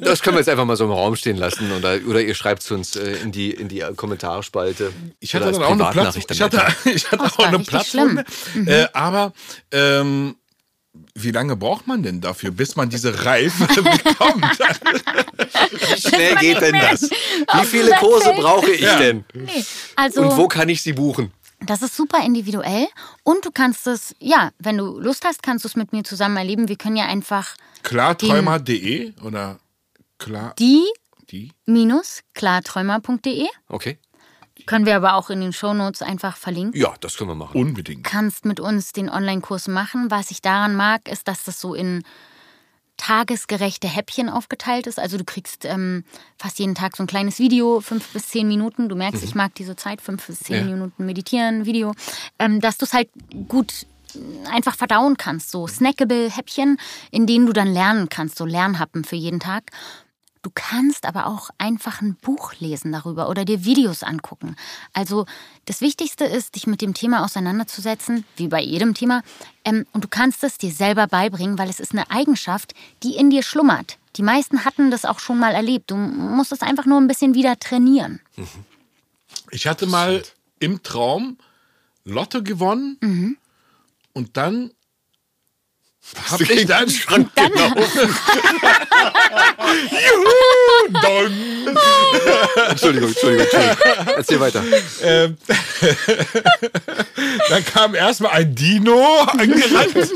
das können wir jetzt einfach mal so im Raum stehen lassen oder, oder ihr schreibt es uns äh, in, die, in die Kommentarspalte. Ich hatte dann auch eine Platz, Privatnachricht ich hatte, ich hatte auch eine. Platzwunde. Äh, aber ähm, wie lange braucht man denn dafür, bis man diese Reife bekommt? Wie schnell geht denn das? Wie viele Kurse brauche ich Ja. denn? Nee, also Und wo kann ich sie buchen? das ist super individuell und du kannst es, ja, wenn du Lust hast, kannst du es mit mir zusammen erleben. Wir können ja einfach Klarträumer.de oder klar die die minus klarträumer.de Okay. Können wir aber auch in den Shownotes einfach verlinken. Ja, das können wir machen. unbedingt. kannst mit uns den Online-Kurs machen. Was ich daran mag, ist, dass das so in tagesgerechte Häppchen aufgeteilt ist. Also du kriegst ähm, fast jeden Tag so ein kleines Video, fünf bis zehn Minuten. Du merkst, ich mag diese Zeit, fünf bis zehn Ja. Minuten meditieren, Video, ähm, dass du es halt gut äh, einfach verdauen kannst. So snackable Häppchen, in denen du dann lernen kannst, so Lernhappen für jeden Tag. Du kannst aber auch einfach ein Buch lesen darüber oder dir Videos angucken. Also das Wichtigste ist, dich mit dem Thema auseinanderzusetzen, wie bei jedem Thema. Ähm, und du kannst es dir selber beibringen, weil es ist eine Eigenschaft, die in dir schlummert. Die meisten hatten das auch schon mal erlebt. Du musst es einfach nur ein bisschen wieder trainieren. Ich hatte mal im Traum Lotto gewonnen Mhm. und dann habe ich dann Schrank gelaufen. Juhu, Don. Entschuldigung, Entschuldigung, Entschuldigung. Erzähl weiter. Ähm, dann kam erstmal ein Dino angerannt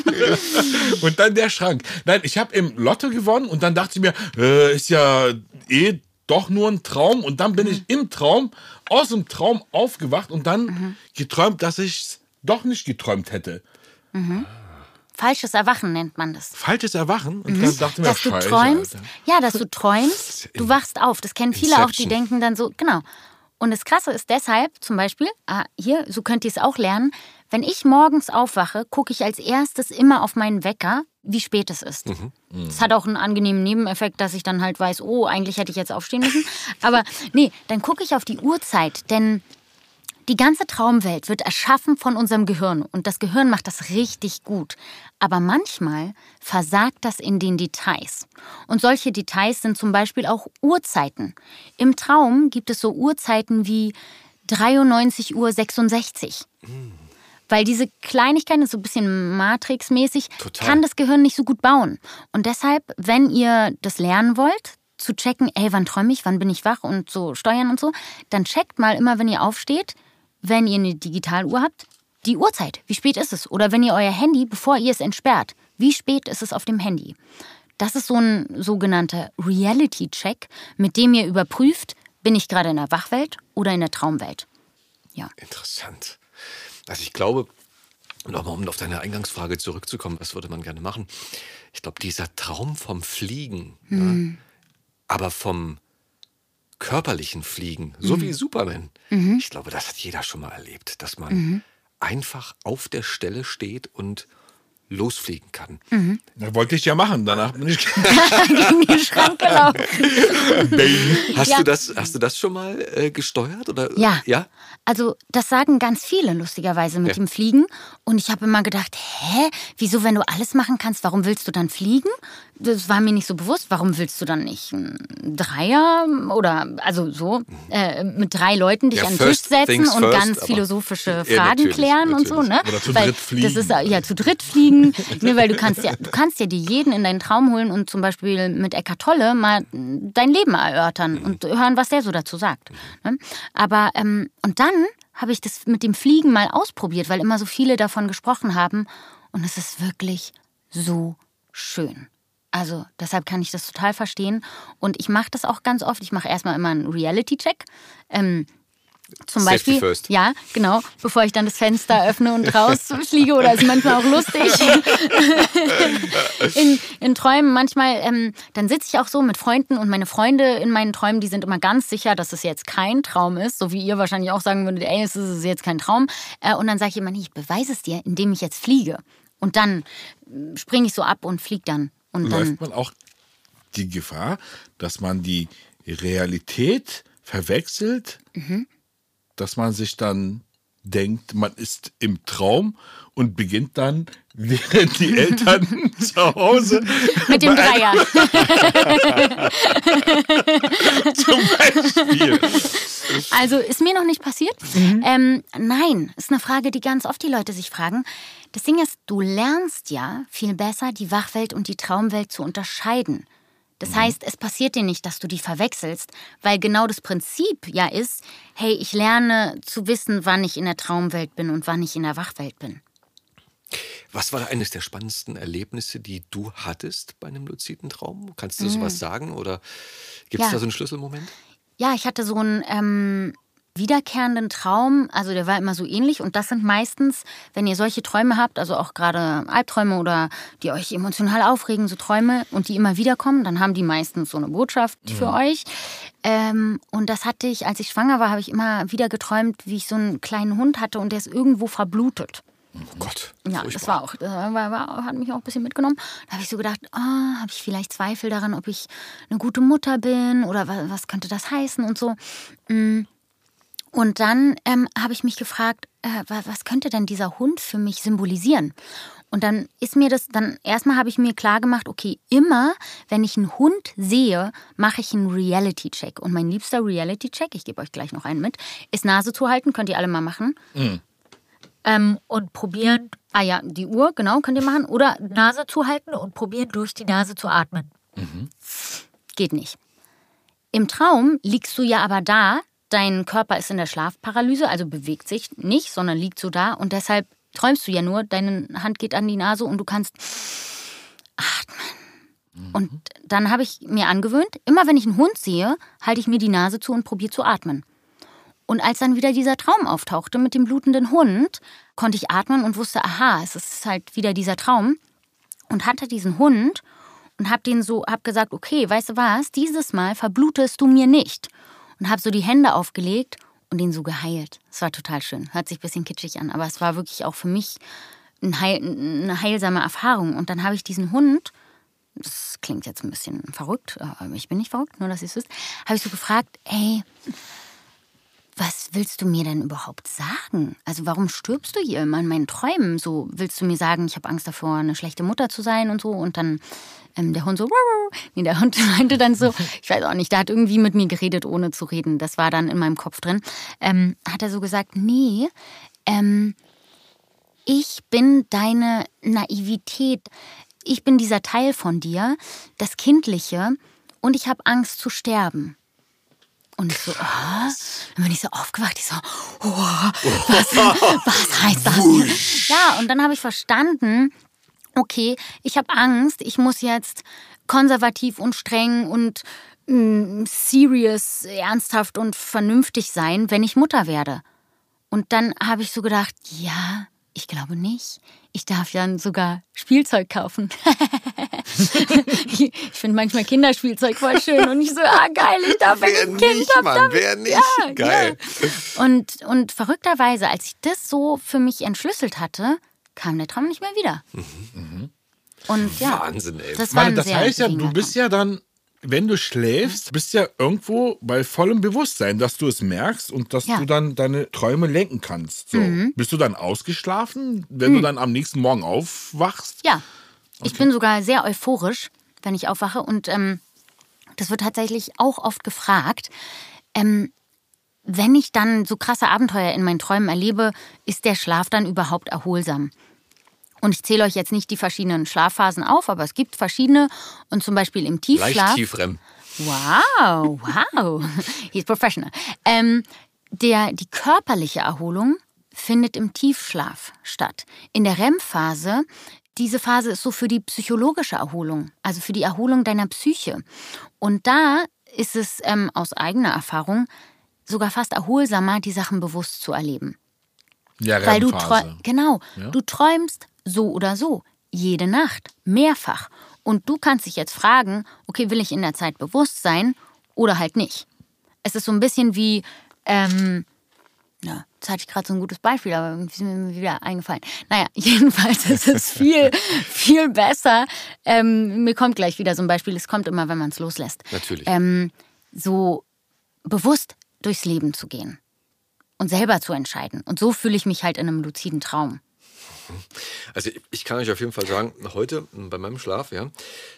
und dann der Schrank. Nein, ich habe im Lotto gewonnen und dann dachte ich mir, äh, ist ja eh doch nur ein Traum. Und dann bin ich im Traum, aus dem Traum aufgewacht und dann geträumt, dass ich doch nicht geträumt hätte. Falsches Erwachen nennt man das. Falsches Erwachen. Und dann dachte mir, dass du scheiße, träumst. Alter. Ja, dass du träumst, du wachst auf. Das kennen viele auch, die Inception. denken dann so, genau. Und das Krasse ist deshalb, zum Beispiel, ah, hier, so könnt ihr es auch lernen, wenn ich morgens aufwache, gucke ich als erstes immer auf meinen Wecker, wie spät es ist. Das hat auch einen angenehmen Nebeneffekt, dass ich dann halt weiß, oh, eigentlich hätte ich jetzt aufstehen müssen. Aber nee, dann gucke ich auf die Uhrzeit, denn die ganze Traumwelt wird erschaffen von unserem Gehirn und das Gehirn macht das richtig gut. Aber manchmal versagt das in den Details. Und solche Details sind zum Beispiel auch Uhrzeiten. Im Traum gibt es so Uhrzeiten wie 93.66 Uhr. Weil diese Kleinigkeiten, so ein bisschen Matrix-mäßig, Total. kann das Gehirn nicht so gut bauen. Und deshalb, wenn ihr das lernen wollt, zu checken, ey, wann träume ich, wann bin ich wach und so steuern und so, dann checkt mal immer, wenn ihr aufsteht, wenn ihr eine Digitaluhr habt, die Uhrzeit. Wie spät ist es? Oder wenn ihr euer Handy, bevor ihr es entsperrt, wie spät ist es auf dem Handy? das ist so ein sogenannter Reality-Check, mit dem ihr überprüft, bin ich gerade in der Wachwelt oder in der Traumwelt. Ja. Interessant. Also ich glaube, nochmal um auf deine Eingangsfrage zurückzukommen, was würde man gerne machen? Ich glaube, dieser Traum vom Fliegen, Mhm. ja, aber vom körperlichen Fliegen, so Mhm. wie Superman, ich glaube, das hat jeder schon mal erlebt, dass man Mhm. Einfach auf der Stelle steht und losfliegen kann. Mhm. Das wollte ich ja machen. Danach bin ich. Gegen den Schrank gelaufen. Hast, Ja. du das, hast du das schon mal äh, gesteuert? Oder? Ja. ja? Also, das sagen ganz viele lustigerweise mit Ja. dem Fliegen. Und ich habe immer gedacht, hä, wieso, wenn du alles machen kannst, warum willst du dann fliegen? Das war mir nicht so bewusst. Warum willst du dann nicht einen Dreier oder also so äh, mit drei Leuten dich Ja, an den Tisch setzen und first, ganz philosophische Fragen natürlich, klären und so, natürlich. ne? Oder zu weil dritt fliegen. Das ist ja zu dritt fliegen, ne, weil du kannst ja du kannst ja dir jeden in deinen Traum holen und zum Beispiel mit Eckart Tolle mal dein Leben erörtern und hören, was der so dazu sagt. Ne? Aber ähm, und dann habe ich das mit dem Fliegen mal ausprobiert, weil immer so viele davon gesprochen haben und es ist wirklich so schön. Also deshalb kann ich das total verstehen und ich mache das auch ganz oft. Ich mache erstmal immer einen Reality-Check. Ähm, zum Safety Beispiel, first. ja, genau, bevor ich dann das Fenster öffne und rausfliege oder ist manchmal auch lustig. in, in Träumen manchmal, ähm, dann sitze ich auch so mit Freunden und meine Freunde in meinen Träumen, die sind immer ganz sicher, dass es jetzt kein Traum ist, so wie ihr wahrscheinlich auch sagen würdet, ey, es ist jetzt kein Traum. Äh, und dann sage ich immer, nee, ich beweise es dir, indem ich jetzt fliege. Und dann springe ich so ab und fliege dann. Und dann läuft man auch die Gefahr, dass man die Realität verwechselt, Mhm. Dass man sich dann denkt, man ist im Traum und beginnt dann, während die Eltern zu Hause mit dem Dreier. zum Beispiel. Also ist mir noch nicht passiert. Ähm, nein, ist eine Frage, die ganz oft die Leute sich fragen. Das Ding ist, du lernst ja viel besser, die Wachwelt und die Traumwelt zu unterscheiden. Das heißt, es passiert dir nicht, dass du die verwechselst, weil genau das Prinzip ja ist, hey, ich lerne zu wissen, wann ich in der Traumwelt bin und wann ich in der Wachwelt bin. Was war eines der spannendsten Erlebnisse, die du hattest bei einem luziden Traum? Kannst du sowas sagen? Oder gibt es Ja. da so einen Schlüsselmoment? Ja, ich hatte so einen ähm, wiederkehrenden Traum, also der war immer so ähnlich und das sind meistens, wenn ihr solche Träume habt, also auch gerade Albträume oder die euch emotional aufregen, so Träume und die immer wiederkommen, dann haben die meistens so eine Botschaft für euch. Ähm, und das hatte ich, als ich schwanger war, habe ich immer wieder geträumt, wie ich so einen kleinen Hund hatte und der ist irgendwo verblutet. Oh Gott. Ja, das war auch, das war, war, hat mich auch ein bisschen mitgenommen. Da habe ich so gedacht, oh, habe ich vielleicht Zweifel daran, ob ich eine gute Mutter bin oder was, was könnte das heißen und so. Mm. Und dann ähm, habe ich mich gefragt, äh, wa- was könnte denn dieser Hund für mich symbolisieren? Und dann ist mir das, dann erstmal habe ich mir klar gemacht, okay, immer wenn ich einen Hund sehe, mache ich einen Reality-Check. Und mein liebster Reality-Check, ich gebe euch gleich noch einen mit, ist Nase zu halten, könnt ihr alle mal machen. Ähm, und probieren, ah ja, die Uhr, genau, könnt ihr machen. Oder Nase zuhalten und probieren, durch die Nase zu atmen. Geht nicht. Im Traum liegst du ja aber da, dein Körper ist in der Schlafparalyse, also bewegt sich nicht, sondern liegt so da und deshalb träumst du ja nur, deine Hand geht an die Nase und du kannst atmen. Und dann habe ich mir angewöhnt, immer wenn ich einen Hund sehe, halte ich mir die Nase zu und probiere zu atmen. Und als dann wieder dieser Traum auftauchte mit dem blutenden Hund, konnte ich atmen und wusste, aha, es ist halt wieder dieser Traum. Und hatte diesen Hund und hab den so, hab gesagt, okay, weißt du was, dieses Mal verblutest du mir nicht. Und hab so die Hände aufgelegt und den so geheilt. Es war total schön. Hört sich ein bisschen kitschig an, aber es war wirklich auch für mich ein heil, eine heilsame Erfahrung. Und dann habe ich diesen Hund, das klingt jetzt ein bisschen verrückt, aber ich bin nicht verrückt, nur dass ihr es wisst, habe ich so gefragt, ey, was willst du mir denn überhaupt sagen? Also warum stirbst du hier immer in meinen Träumen? So willst du mir sagen, ich habe Angst davor, eine schlechte Mutter zu sein und so? Und dann ähm, der Hund so, nee, der Hund meinte dann so, ich weiß auch nicht, der hat irgendwie mit mir geredet, ohne zu reden. Das war dann in meinem Kopf drin. Ähm, hat er so gesagt, nee, ähm, ich bin deine Naivität. Ich bin dieser Teil von dir, das Kindliche, und ich habe Angst zu sterben. Und ich so, ah. Dann bin ich so aufgewacht, ich so, oh, was, was heißt das? Ja, und dann habe ich verstanden, okay, ich habe Angst, ich muss jetzt konservativ und streng und mh, serious, ernsthaft und vernünftig sein, wenn ich Mutter werde. Und dann habe ich so gedacht, ja, ich glaube nicht. Ich darf ja sogar Spielzeug kaufen. ich finde manchmal Kinderspielzeug voll schön und ich so, ah geil, ich darf, wenn Wer ich ein Kind nicht, hab, Mann, darf wer ich- nicht? Ja, Geil. Ja. Und, und verrückterweise, als ich das so für mich entschlüsselt hatte, kam der Traum nicht mehr wieder. Und ja, Wahnsinn, ey. das war Mann, ein das heißt ja, du bist ja dann, wenn du schläfst, bist ja irgendwo bei vollem Bewusstsein, dass du es merkst und dass Ja. Mhm. du dann deine Träume lenken kannst. So. Bist du dann ausgeschlafen, wenn du dann am nächsten Morgen aufwachst? Ja, ich bin sogar sehr euphorisch, wenn ich aufwache. Und ähm, das wird tatsächlich auch oft gefragt. Ähm, wenn ich dann so krasse Abenteuer in meinen Träumen erlebe, ist der Schlaf dann überhaupt erholsam? Und ich zähle euch jetzt nicht die verschiedenen Schlafphasen auf, aber es gibt verschiedene. Und zum Beispiel im Leicht Tiefschlaf. tiefrem. Wow, wow. He's professional. Ähm, der, die körperliche Erholung findet im Tiefschlaf statt. In der REM-Phase, diese Phase ist so für die psychologische Erholung, also für die Erholung deiner Psyche. Und da ist es ähm, aus eigener Erfahrung sogar fast erholsamer, die Sachen bewusst zu erleben. Ja, Weil du genau, du träumst so oder so, jede Nacht, mehrfach. Und du kannst dich jetzt fragen, okay, will ich in der Zeit bewusst sein oder halt nicht? Es ist so ein bisschen wie, ähm, ja, jetzt hatte ich gerade so ein gutes Beispiel, aber irgendwie ist mir wieder eingefallen. Naja, jedenfalls ist es viel, viel besser. Ähm, mir kommt gleich wieder so ein Beispiel, es kommt immer, wenn man es loslässt. Natürlich. Ähm, so bewusst durchs Leben zu gehen und selber zu entscheiden. Und so fühle ich mich halt in einem luziden Traum. Also ich- kann euch auf jeden Fall sagen, heute bei meinem Schlaf, ja,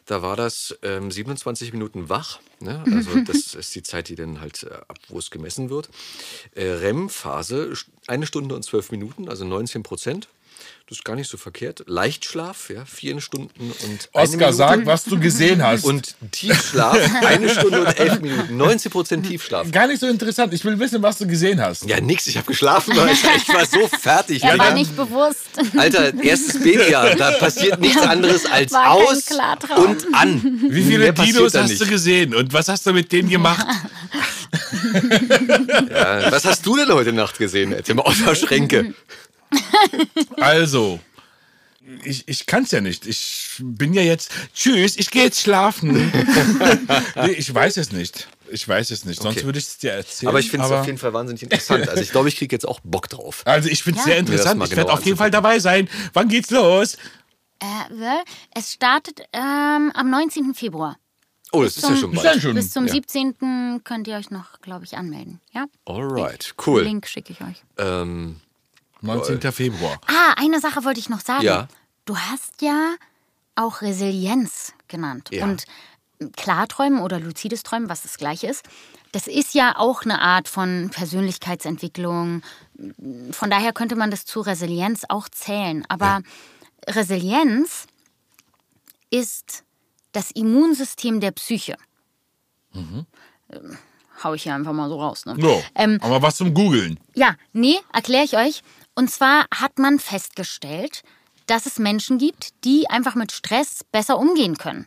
da war das ähm, 27 Minuten wach. Ne? Also das ist die Zeit, die dann halt, äh, ab wo es gemessen wird. Äh, REM-Phase, eine Stunde und zwölf Minuten, also 19 Prozent. Das ist gar nicht so verkehrt. Leichtschlaf, ja, vier Stunden und Oskar, sag, was du gesehen hast. Und Tiefschlaf, eine Stunde und elf Minuten, 90 Prozent Tiefschlaf. Gar nicht so interessant. Ich will wissen, was du gesehen hast. Ja, nix, ich habe geschlafen, Leute. Ich war so fertig. Er war Alter. nicht bewusst. Alter, erstes Babyjahr, da passiert nichts anderes als War aus und an. Wie viele Dinos hast du gesehen und was hast du mit denen gemacht? Ja, was hast du denn heute Nacht gesehen? Erzähl mal außer Schränke. Also, ich, ich kann es ja nicht. Ich bin ja jetzt. Tschüss, ich gehe jetzt schlafen. nee, ich weiß es nicht. Ich weiß es nicht. Sonst Okay. würde ich es dir erzählen. Aber ich finde es auf jeden Fall wahnsinnig interessant. Also ich glaube, ich kriege jetzt auch Bock drauf. Also ich finde es Ja. sehr interessant. Ich werde genau auf jeden Fall dabei sein. Wann geht's los? Äh, well, es startet ähm, am 19. Februar. Oh, das ist ja Zum- schon Ist ja bald. schon. Bis zum ja. 17. könnt ihr euch noch, glaube ich, anmelden. Ja? Alright, Den cool. Link schicke ich euch. Ähm, 19. Februar. Ah, eine Sache wollte ich noch sagen. Ja. Du hast ja auch Resilienz genannt. Ja. Und Klarträumen oder luzides Träumen, was das gleiche ist, das ist ja auch eine Art von Persönlichkeitsentwicklung. Von daher könnte man das zu Resilienz auch zählen. Aber Resilienz ist das Immunsystem der Psyche. Ähm, hau ich hier einfach mal so raus. Ne? Ja, Ähm, aber was zum Googeln. ja, nee, erkläre ich euch. Und zwar hat man festgestellt, dass es Menschen gibt, die einfach mit Stress besser umgehen können.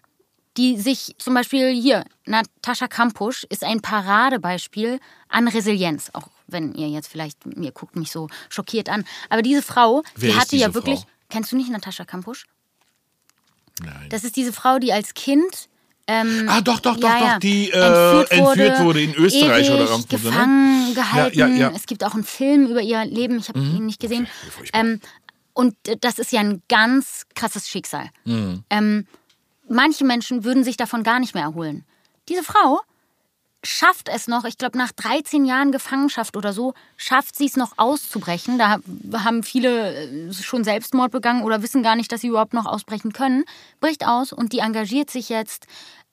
Die sich zum Beispiel hier, Natascha Kampusch ist ein Paradebeispiel an Resilienz. Auch wenn ihr jetzt vielleicht, ihr guckt mich so schockiert an. Aber diese Frau, Wer die hatte ja wirklich. Frau? Kennst du nicht Natascha Kampusch? Nein. Das ist diese Frau, die als Kind. Ähm, Ah, doch, doch, doch, ja, doch, die, äh, entführt wurde in Österreich oder irgendwo, ne? gefangen gehalten. Ja, ja. Es gibt auch einen Film über ihr Leben, ich habe Mhm. ihn nicht gesehen. Ähm, und das ist ja ein ganz krasses Schicksal. Mhm. Ähm, manche Menschen würden sich davon gar nicht mehr erholen. Diese Frau schafft es noch, ich glaube nach 13 Jahren Gefangenschaft oder so, schafft sie es noch auszubrechen. Da haben viele äh, schon Selbstmord begangen oder wissen gar nicht, dass sie überhaupt noch ausbrechen können. Bricht aus und die engagiert sich jetzt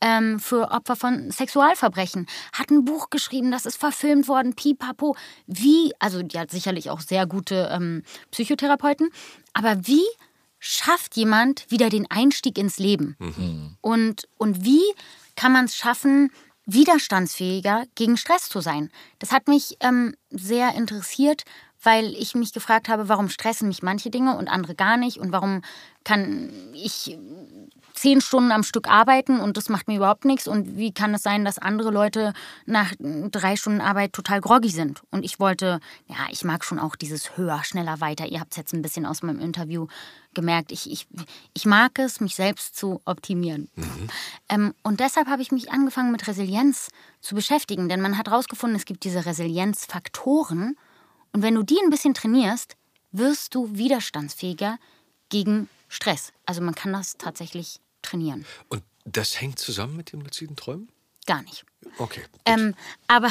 ähm, für Opfer von Sexualverbrechen. Hat ein Buch geschrieben, das ist verfilmt worden, pipapo. Wie, also die hat sicherlich auch sehr gute ähm, Psychotherapeuten, aber wie schafft jemand wieder den Einstieg ins Leben? Und, und wie kann man es schaffen, widerstandsfähiger gegen Stress zu sein? Das hat mich ähm, sehr interessiert, weil ich mich gefragt habe, warum stressen mich manche Dinge und andere gar nicht und warum kann ich zehn Stunden am Stück arbeiten und das macht mir überhaupt nichts und wie kann es sein, dass andere Leute nach drei Stunden Arbeit total groggy sind und ich wollte, ja, ich mag schon auch dieses höher, schneller, weiter. Ihr habt es jetzt ein bisschen aus meinem Interview gemerkt. Ich, ich, ich mag es, mich selbst zu optimieren. Mhm. Ähm, und deshalb habe ich mich angefangen mit Resilienz zu beschäftigen, denn man hat herausgefunden, es gibt diese Resilienzfaktoren und wenn du die ein bisschen trainierst, wirst du widerstandsfähiger gegen Stress. Also man kann das tatsächlich trainieren. Und das hängt zusammen mit dem luziden Träumen? Gar nicht. Okay. Ähm, aber,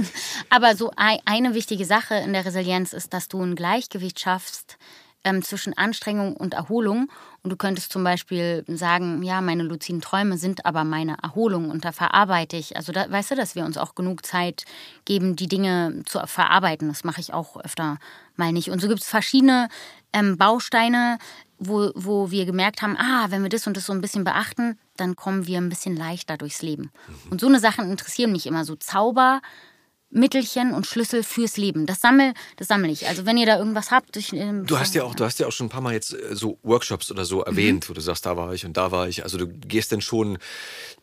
aber so eine wichtige Sache in der Resilienz ist, dass du ein Gleichgewicht schaffst ähm, zwischen Anstrengung und Erholung. Und du könntest zum Beispiel sagen, ja, meine luziden Träume sind aber meine Erholung und da verarbeite ich. Also da, weißt du, dass wir uns auch genug Zeit geben, die Dinge zu verarbeiten. Das mache ich auch öfter mal nicht. Und so gibt es verschiedene ähm, Bausteine, wo, wo wir gemerkt haben, ah, wenn wir das und das so ein bisschen beachten, dann kommen wir ein bisschen leichter durchs Leben. Mhm. Und so eine Sachen interessieren mich immer, so Zauber, Mittelchen und Schlüssel fürs Leben. Das sammle, das sammle ich. Also wenn ihr da irgendwas habt, ich, ähm, du hast ja auch, du hast ja auch schon ein paar Mal jetzt äh, so Workshops oder so erwähnt, mhm. wo du sagst, da war ich und da war ich. Also du gehst dann schon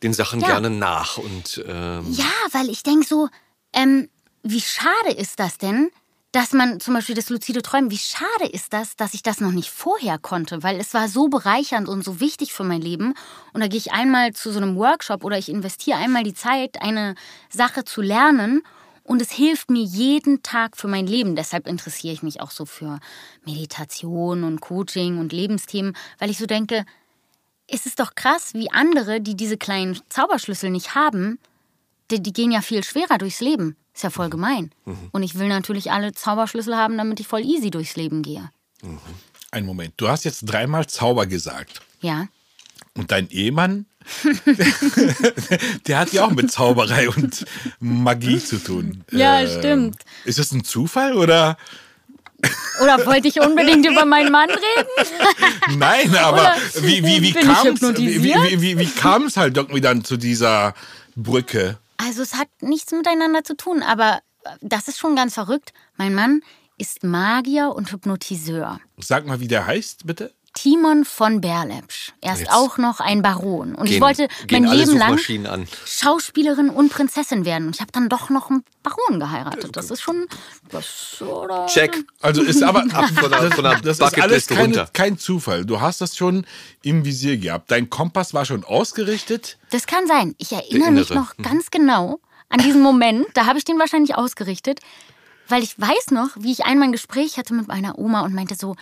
den Sachen ja. gerne nach und ähm ja, weil ich denke so, ähm, wie schade ist das denn, dass man zum Beispiel das luzide Träumen, wie schade ist das, dass ich das noch nicht vorher konnte, weil es war so bereichernd und so wichtig für mein Leben. Und da gehe ich einmal zu so einem Workshop oder ich investiere einmal die Zeit, eine Sache zu lernen. Und es hilft mir jeden Tag für mein Leben. Deshalb interessiere ich mich auch so für Meditation und Coaching und Lebensthemen, weil ich so denke, es ist doch krass, wie andere, die diese kleinen Zauberschlüssel nicht haben, die, die gehen ja viel schwerer durchs Leben. Ist ja voll mhm. gemein. Mhm. Und ich will natürlich alle Zauberschlüssel haben, damit ich voll easy durchs Leben gehe. Mhm. Ein Moment. Du hast jetzt dreimal Zauber gesagt. Ja. Und dein Ehemann, der hat ja auch mit Zauberei und Magie zu tun. Ja, äh, stimmt. Ist das ein Zufall oder? Oder wollte ich unbedingt über meinen Mann reden? Nein, aber wie, wie, wie kam es wie, wie, wie, wie kam's halt irgendwie dann zu dieser Brücke? Also es hat nichts miteinander zu tun, aber das ist schon ganz verrückt. Mein Mann ist Magier und Hypnotiseur. Sag mal, wie der heißt, bitte. Timon von Berlepsch. Er ist Jetzt. auch noch ein Baron. Und gehen, ich wollte mein Leben lang an. Schauspielerin und Prinzessin werden. Und ich habe dann doch noch einen Baron geheiratet. Das ist schon. Das, oder? Check. Also ist aber ab von der, von der das ist alles keine, kein Zufall. Du hast das schon im Visier gehabt. Dein Kompass war schon ausgerichtet. Das kann sein. Ich erinnere mich noch ganz genau an diesen Moment. Da habe ich den wahrscheinlich ausgerichtet. Weil ich weiß noch, wie ich einmal ein Gespräch hatte mit meiner Oma und meinte so,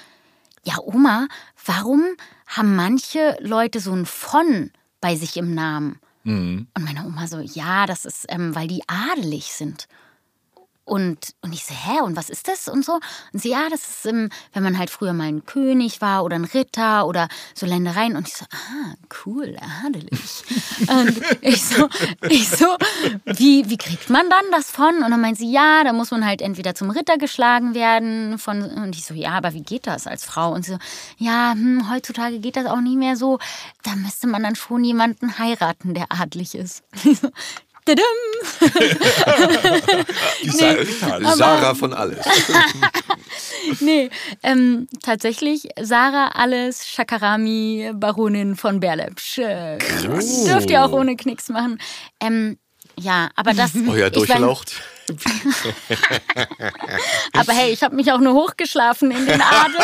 ja, Oma, warum haben manche Leute so ein von bei sich im Namen? Mhm. Und meine Oma so, ja, das ist, ähm, weil die adelig sind. Und, und ich so, hä, und was ist das und so? Und sie, ja, das ist, ähm, wenn man halt früher mal ein König war oder ein Ritter oder so Ländereien. Und ich so, ah, cool, adelig. und ich so, ich so, wie, wie kriegt man dann das von? Und dann meint sie, ja, da muss man halt entweder zum Ritter geschlagen werden. Von, und ich so, ja, aber wie geht das als Frau? Und sie so, ja, hm, heutzutage geht das auch nicht mehr so. Da müsste man dann schon jemanden heiraten, der adlig ist. Die nee, Sarah von alles. nee, ähm, tatsächlich Sarah Alles, Shakarami, Baronin von Berlepsch. Äh, dürft ihr auch ohne Knicks machen. Ähm, ja, aber das. Euer durchlaucht. Aber hey, ich habe mich auch nur hochgeschlafen in den Adel.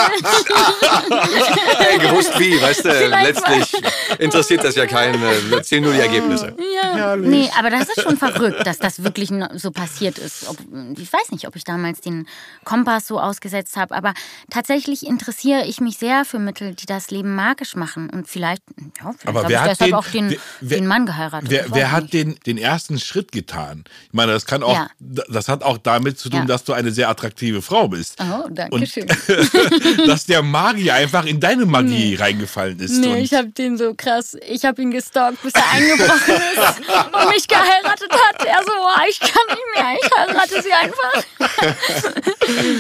hey, gewusst wie, weißt du, Vielleicht letztlich interessiert das ja keinen. Erzähl nur die Ergebnisse. Ja, Herrlich. nee, aber das ist schon verrückt, dass das wirklich so passiert ist. Ob, ich weiß nicht, ob ich damals den Kompass so ausgesetzt habe, aber tatsächlich interessiere ich mich sehr für Mittel, die das Leben magisch machen. Und vielleicht, ja, vielleicht aber wer ich deshalb den, auch den, wer, den Mann geheiratet. Wer, wer hat den, den ersten Schritt getan? Ich meine, das kann auch ja das hat auch damit zu tun, ja. dass du eine sehr attraktive Frau bist. Oh, danke schön. dass der Magier einfach in deine Magie nee. reingefallen ist. Nee, ich habe den so krass, ich habe ihn gestalkt, bis er eingebrochen ist und mich geheiratet hat. Er so, oh, ich kann nicht mehr, ich heirate sie einfach.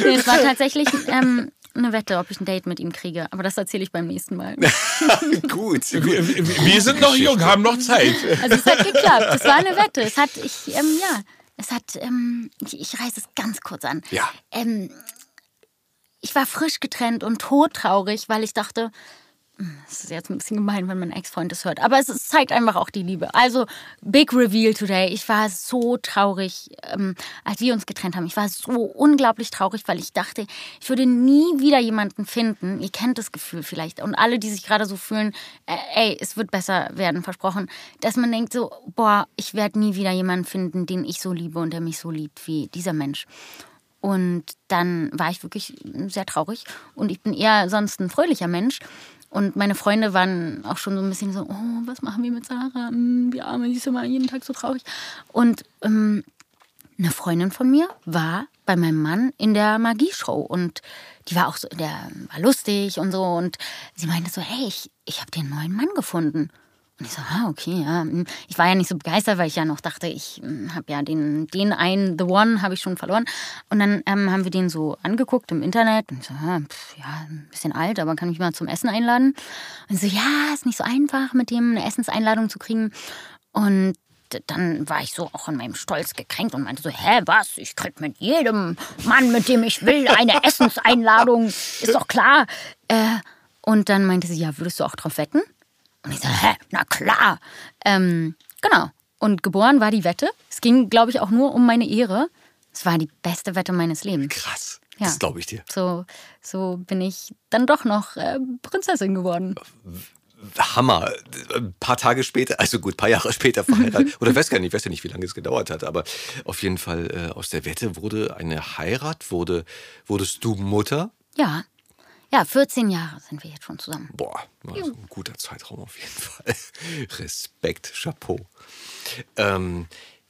nee, es war tatsächlich ähm, eine Wette, ob ich ein Date mit ihm kriege. Aber das erzähle ich beim nächsten Mal. Gut. Wir, wir, sind noch jung, haben noch Zeit. Also es hat geklappt. Es war eine Wette. Es hat, ich, ähm, ja, es hat, ähm, ich, ich reiße es ganz kurz an. Ja. Ähm, ich war frisch getrennt und todtraurig, weil ich dachte, das ist jetzt ein bisschen gemein, wenn mein Ex-Freund das hört. Aber es zeigt einfach auch die Liebe. Also, Big Reveal today. Ich war so traurig, ähm, als wir uns getrennt haben. Ich war so unglaublich traurig, weil ich dachte, ich würde nie wieder jemanden finden. Ihr kennt das Gefühl vielleicht. Und alle, die sich gerade so fühlen, äh, ey, es wird besser werden, versprochen. Dass man denkt so, boah, ich werde nie wieder jemanden finden, den ich so liebe und der mich so liebt wie dieser Mensch. Und dann war ich wirklich sehr traurig. Und ich bin eher sonst ein fröhlicher Mensch. Und meine Freunde waren auch schon so ein bisschen so, oh, was machen wir mit Sarah? Hm, Arme, die ist immer jeden Tag so traurig. Und ähm, eine Freundin von mir war bei meinem Mann in der Magieshow und die war auch so, der war lustig und so und sie meinte so, hey, ich, ich habe den neuen Mann gefunden. Und ich so, ah, okay, ja. Hm. Ich war ja nicht so begeistert, weil ich ja noch dachte, ich hm, habe ja den, den einen, The One, habe ich schon verloren. Und dann ähm, haben wir den so angeguckt im Internet. Und so, ah, ja, ein bisschen alt, aber kann mich mal zum Essen einladen? Und so, ja, ist nicht so einfach, mit dem eine Essenseinladung zu kriegen. Und dann war ich so auch in meinem Stolz gekränkt und meinte so, hä, was? Ich krieg mit jedem Mann, mit dem ich will, eine Essenseinladung. Ist doch klar. Äh, und dann meinte sie, ja, würdest du auch drauf wetten? Und ich so, hä, na klar. Ähm, genau. Und geboren war die Wette. Es ging, glaube ich, auch nur um meine Ehre. Es war die beste Wette meines Lebens. Krass. Ja. Das glaube ich dir. So, so bin ich dann doch noch äh, Prinzessin geworden. Hammer. Ein paar Tage später, also gut, ein paar Jahre später verheiratet. Oder weiß gar nicht, ich weiß ja nicht, wie lange es gedauert hat, aber auf jeden Fall äh, aus der Wette wurde eine Heirat, wurde, wurdest du Mutter? Ja. Ja, 14 Jahre sind wir jetzt schon zusammen. Boah, also ein guter Zeitraum auf jeden Fall. Respekt, Chapeau. Ähm,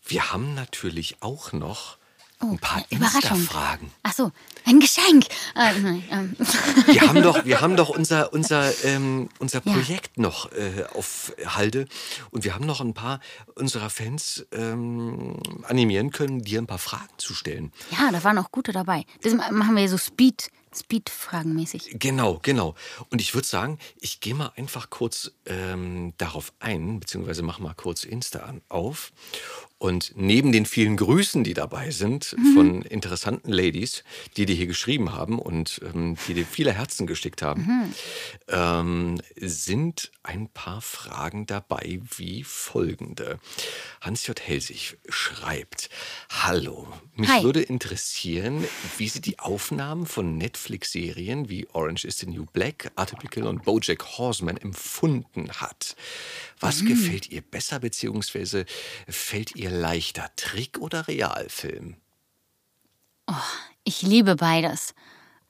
wir haben natürlich auch noch ein paar Oh. Insta-Fragen. Ach so, ein Geschenk. Äh, nein, ähm. Wir haben doch, wir haben doch unser, unser, ähm, unser Ja. Projekt noch äh, auf Halde und wir haben noch ein paar unserer Fans ähm, animieren können, dir ein paar Fragen zu stellen. Ja, da waren auch gute dabei. Das machen wir so Speed, Speed-Fragen mäßig. Genau, genau. Und ich würde sagen, ich gehe mal einfach kurz ähm, darauf ein, beziehungsweise mach mal kurz Insta an, auf. Und neben den vielen Grüßen, die dabei sind, von interessanten Ladies, die dir hier geschrieben haben und ähm, die dir viele Herzen geschickt haben, ähm, sind ein paar Fragen dabei wie folgende. Hans-J. Helsig schreibt, Hallo, mich Hi. würde interessieren, wie Sie die Aufnahmen von Netflix-Serien wie Orange is the New Black, Atypical und Bojack Horseman empfunden hat. Was gefällt ihr besser, beziehungsweise fällt ihr leichter, Trick oder Realfilm? Ich liebe beides.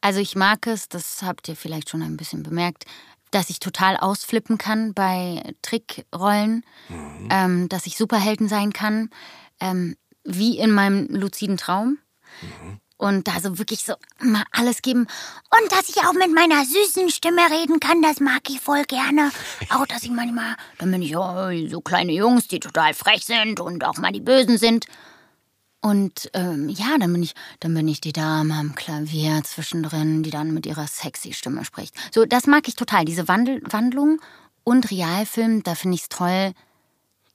Also ich mag es, das habt ihr vielleicht schon ein bisschen bemerkt, dass ich total ausflippen kann bei Trickrollen, ähm, dass ich Superhelden sein kann, ähm, wie in meinem luziden Traum. Und da so wirklich so mal alles geben. Und dass ich auch mit meiner süßen Stimme reden kann, das mag ich voll gerne. Auch, dass ich manchmal, dann bin ich oh, so kleine Jungs, die total frech sind und auch mal die Bösen sind. Und ähm, ja, dann bin ich, dann bin ich die Dame am Klavier zwischendrin, die dann mit ihrer sexy Stimme spricht. So, das mag ich total, diese Wandel Wandlung und Realfilm, da finde ich es toll,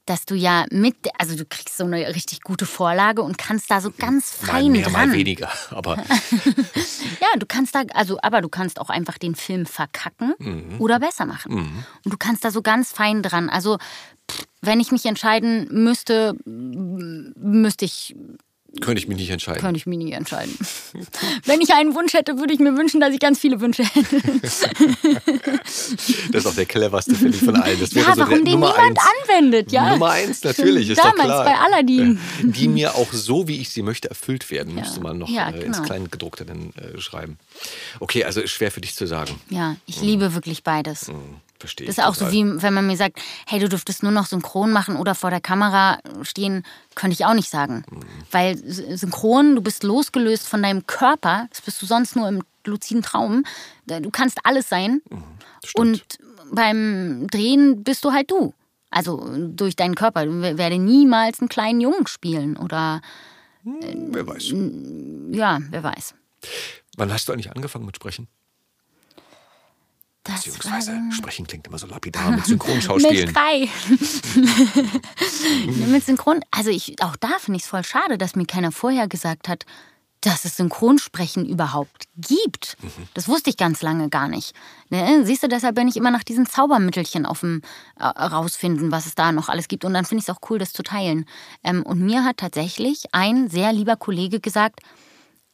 dass du ja mit, also du kriegst so eine richtig gute Vorlage und kannst da so ganz Mal fein mehr, dran. mal weniger. Aber Ja, du kannst da, also, aber du kannst auch einfach den Film verkacken Mhm. oder besser machen. Und du kannst da so ganz fein dran. Also, wenn ich mich entscheiden müsste, müsste ich könnte ich mich nicht entscheiden. könnte ich mich nie entscheiden. Wenn ich einen Wunsch hätte, würde ich mir wünschen, dass ich ganz viele Wünsche hätte. Das ist auch der cleverste, finde ich, von allen. Das wäre Ja, so warum den Nummer niemand eins. anwendet, ja. Nummer eins, natürlich, ist Damals doch klar. bei Aladdin. Die mir auch so, wie ich sie möchte, erfüllt werden, Ja. müsste man noch Ja, äh, ins genau. Kleingedruckte dann äh, schreiben. Okay, also ist schwer für dich zu sagen. Ja, ich liebe wirklich beides. Verstehe Das ist auch so total. wie, wenn man mir sagt, hey, du dürftest nur noch synchron machen oder vor der Kamera stehen, könnte ich auch nicht sagen. Mhm. Weil synchron, du bist losgelöst von deinem Körper, das bist du sonst nur im luziden Traum. Du kannst alles sein. Mhm. Und beim Drehen bist du halt du. Also durch deinen Körper. Du wer- werde niemals einen kleinen Jungen spielen oder Wer weiß. ja, wer weiß. Wann hast du eigentlich angefangen mit Sprechen? Beziehungsweise Sprechen klingt immer so lapidar mit mit Synchronschauspielen. drei. mit Synchron. Also ich, auch da finde ich es voll schade, dass mir keiner vorher gesagt hat, dass es Synchronsprechen überhaupt gibt. Das wusste ich ganz lange gar nicht. Ne? Siehst du, deshalb bin ich immer nach diesen Zaubermittelchen auf dem äh, rausfinden, was es da noch alles gibt. Und dann finde ich es auch cool, das zu teilen. Ähm, und mir hat tatsächlich ein sehr lieber Kollege gesagt,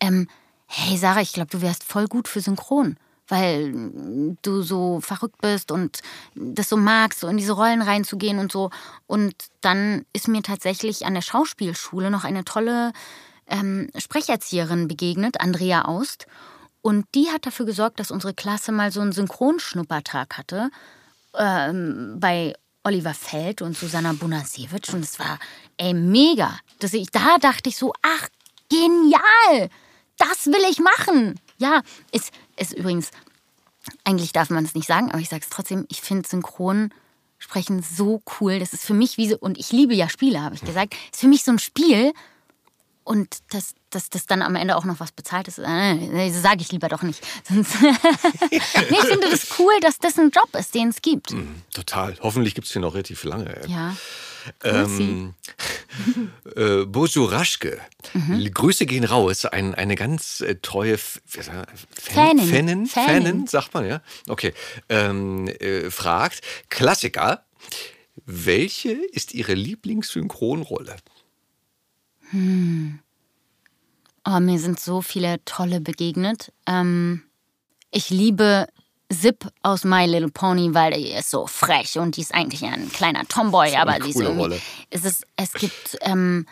ähm, hey Sarah, ich glaube, du wärst voll gut für Synchron weil du so verrückt bist und das so magst, so in diese Rollen reinzugehen und so. Und dann ist mir tatsächlich an der Schauspielschule noch eine tolle ähm, Sprecherzieherin begegnet, Andrea Aust. Und die hat dafür gesorgt, dass unsere Klasse mal so einen Synchronschnuppertag hatte ähm, bei Oliver Feld und Susanna Bunasewitsch. Und es war, ey, mega. Dass ich, da dachte ich so, ach, genial, das will ich machen. Ja, ist, ist übrigens, eigentlich darf man es nicht sagen, aber ich sage es trotzdem, ich finde Synchronsprechen so cool. Das ist für mich wie so, und ich liebe ja Spiele, habe ich gesagt, ist für mich so ein Spiel, und dass das, das dann am Ende auch noch was bezahlt ist, äh, sage ich lieber doch nicht. Sonst nee, ich finde das cool, dass das ein Job ist, den es gibt. Mm, total. Hoffentlich gibt es den noch relativ lange. Ja. Ähm, äh, Bojo Raschke, mhm. Grüße gehen raus. Ein, eine ganz äh, treue F Fan, Fanin. Fanin, Fanin. Fanin, sagt man, ja. Okay. Ähm, äh, fragt, Klassiker, welche ist Ihre Lieblingssynchronrolle? Hm. Oh, mir sind so viele tolle begegnet. Ähm, ich liebe Zip aus My Little Pony, weil die ist so frech und die ist eigentlich ein kleiner Tomboy, aber sie ist irgendwie. Rolle. Es, ist, es gibt ähm,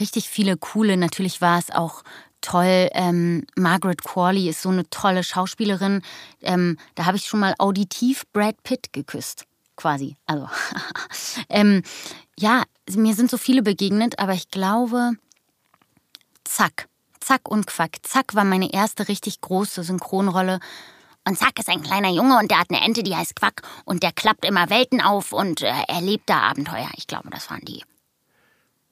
richtig viele coole. Natürlich war es auch toll. Ähm, Margaret Qualley ist so eine tolle Schauspielerin. Ähm, da habe ich schon mal auditiv Brad Pitt geküsst, quasi. Also ähm, ja, mir sind so viele begegnet, aber ich glaube, Zack, Zack und Quack. Zack war meine erste richtig große Synchronrolle. Und Zack ist ein kleiner Junge und der hat eine Ente, die heißt Quack und der klappt immer Welten auf und äh, erlebt da Abenteuer. Ich glaube, das waren die.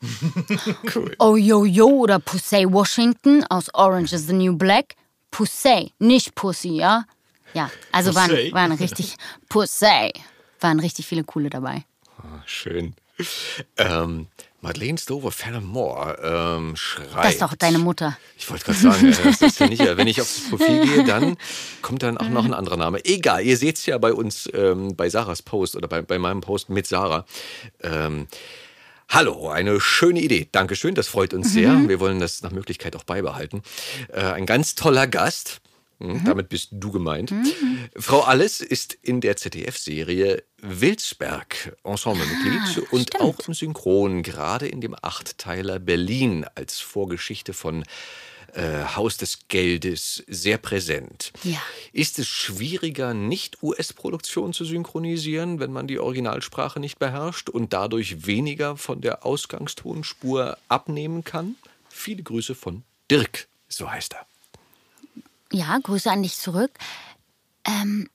Cool. Oh Yo Yo oder Pussy Washington aus Orange is the New Black. Pussy, nicht Pussy, ja? Ja, also waren, Pussy. waren richtig Pussy. Waren richtig viele coole dabei. Ah, Schön. Ähm, Madeleine Stover Fenimore ähm, schreibt. Das ist doch deine Mutter. Ich wollte gerade sagen, äh, das ist ja nicht, wenn ich auf das Profil gehe, dann kommt dann auch noch ein anderer Name. Egal, ihr seht es ja bei uns, ähm, bei Sarahs Post oder bei, bei meinem Post mit Sarah. Ähm, Hallo, eine schöne Idee. Dankeschön, das freut uns sehr. Wir wollen das nach Möglichkeit auch beibehalten. Äh, ein ganz toller Gast. Hm, Damit bist du gemeint. Frau Alles ist in der ZDF-Serie Wilsberg Ensemblemitglied Ah, und stimmt. auch im Synchron, gerade in dem Achtteiler Berlin als Vorgeschichte von äh, Haus des Geldes sehr präsent. Ja. Ist es schwieriger, nicht US-Produktion zu synchronisieren, wenn man die Originalsprache nicht beherrscht und dadurch weniger von der Ausgangstonspur abnehmen kann? Viele Grüße von Dirk, so heißt er. Ja, Grüße an dich zurück. Ähm,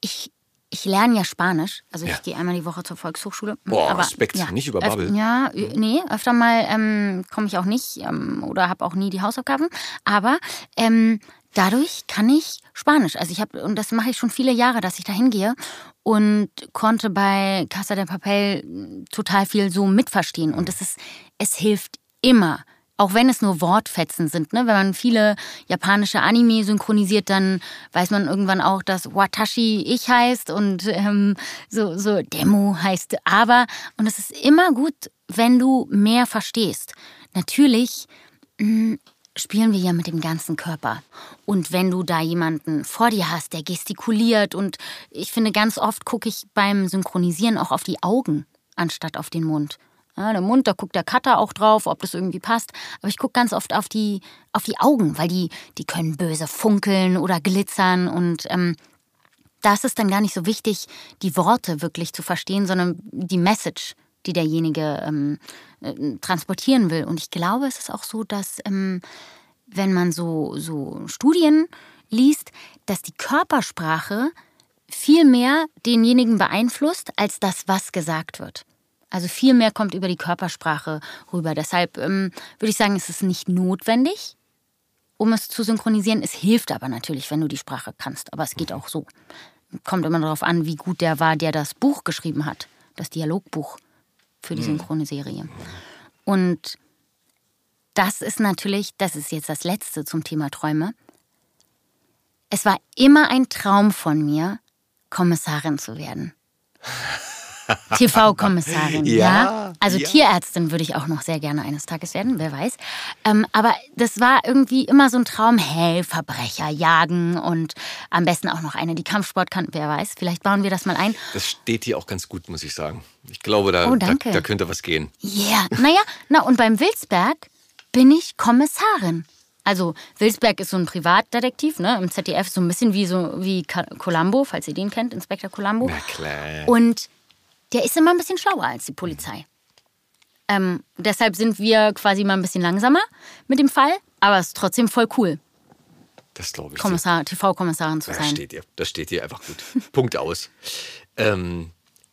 ich, ich lerne ja Spanisch. Also ich Ja. gehe einmal die Woche zur Volkshochschule. Boah, Respekt, nicht über Babbel. Ja, ö- nee, öfter mal ähm, komme ich auch nicht ähm, oder habe auch nie die Hausaufgaben. Aber ähm, dadurch kann ich Spanisch. Also ich habe, und das mache ich schon viele Jahre, dass ich da hingehe und konnte bei Casa de Papel mm, total viel so mitverstehen. Und es ist, es hilft immer. Auch wenn es nur Wortfetzen sind, ne? Wenn man viele japanische Anime synchronisiert, dann weiß man irgendwann auch, dass Watashi ich heißt und ähm, so, so Demo heißt aber. Und es ist immer gut, wenn du mehr verstehst. Natürlich mh, spielen wir ja mit dem ganzen Körper. Und wenn du da jemanden vor dir hast, der gestikuliert und ich finde, ganz oft gucke ich beim Synchronisieren auch auf die Augen anstatt auf den Mund. Ja, der Mund, da guckt der Cutter auch drauf, ob das irgendwie passt. Aber ich gucke ganz oft auf die, auf die Augen, weil die, die können böse funkeln oder glitzern. Und ähm, da ist es dann gar nicht so wichtig, die Worte wirklich zu verstehen, sondern die Message, die derjenige ähm, äh, transportieren will. Und ich glaube, es ist auch so, dass ähm, wenn man so, so Studien liest, dass die Körpersprache viel mehr denjenigen beeinflusst, als das, was gesagt wird. Also viel mehr kommt über die Körpersprache rüber. Deshalb ähm, würde ich sagen, es ist nicht notwendig, um es zu synchronisieren. Es hilft aber natürlich, wenn du die Sprache kannst. Aber es geht auch so. Kommt immer darauf an, wie gut der war, der das Buch geschrieben hat. Das Dialogbuch für die synchrone Serie. Und das ist natürlich, das ist jetzt das Letzte zum Thema Träume. Es war immer ein Traum von mir, Kommissarin zu werden. TV-Kommissarin, ja, Ja, Also ja. Tierärztin würde ich auch noch sehr gerne eines Tages werden, wer weiß. Ähm, aber das war irgendwie immer so ein Traum, hey, Verbrecher jagen und am besten auch noch eine, die Kampfsport kann, wer weiß. Vielleicht bauen wir das mal ein. Das steht dir auch ganz gut, muss ich sagen. Ich glaube, da, Oh, da, da könnte was gehen. Yeah, naja, na und beim Wilsberg bin ich Kommissarin. Also Wilsberg ist so ein Privatdetektiv, ne, im ZDF, so ein bisschen wie so wie Columbo, falls ihr den kennt, Inspektor Columbo. Na klar. Und der ist immer ein bisschen schlauer als die Polizei. Ähm, deshalb sind wir quasi mal ein bisschen langsamer mit dem Fall, aber es ist trotzdem voll cool, Das glaube ich. Kommissar, TV-Kommissarin zu Das sein. steht dir. Das steht dir einfach gut. Punkt aus. Ähm,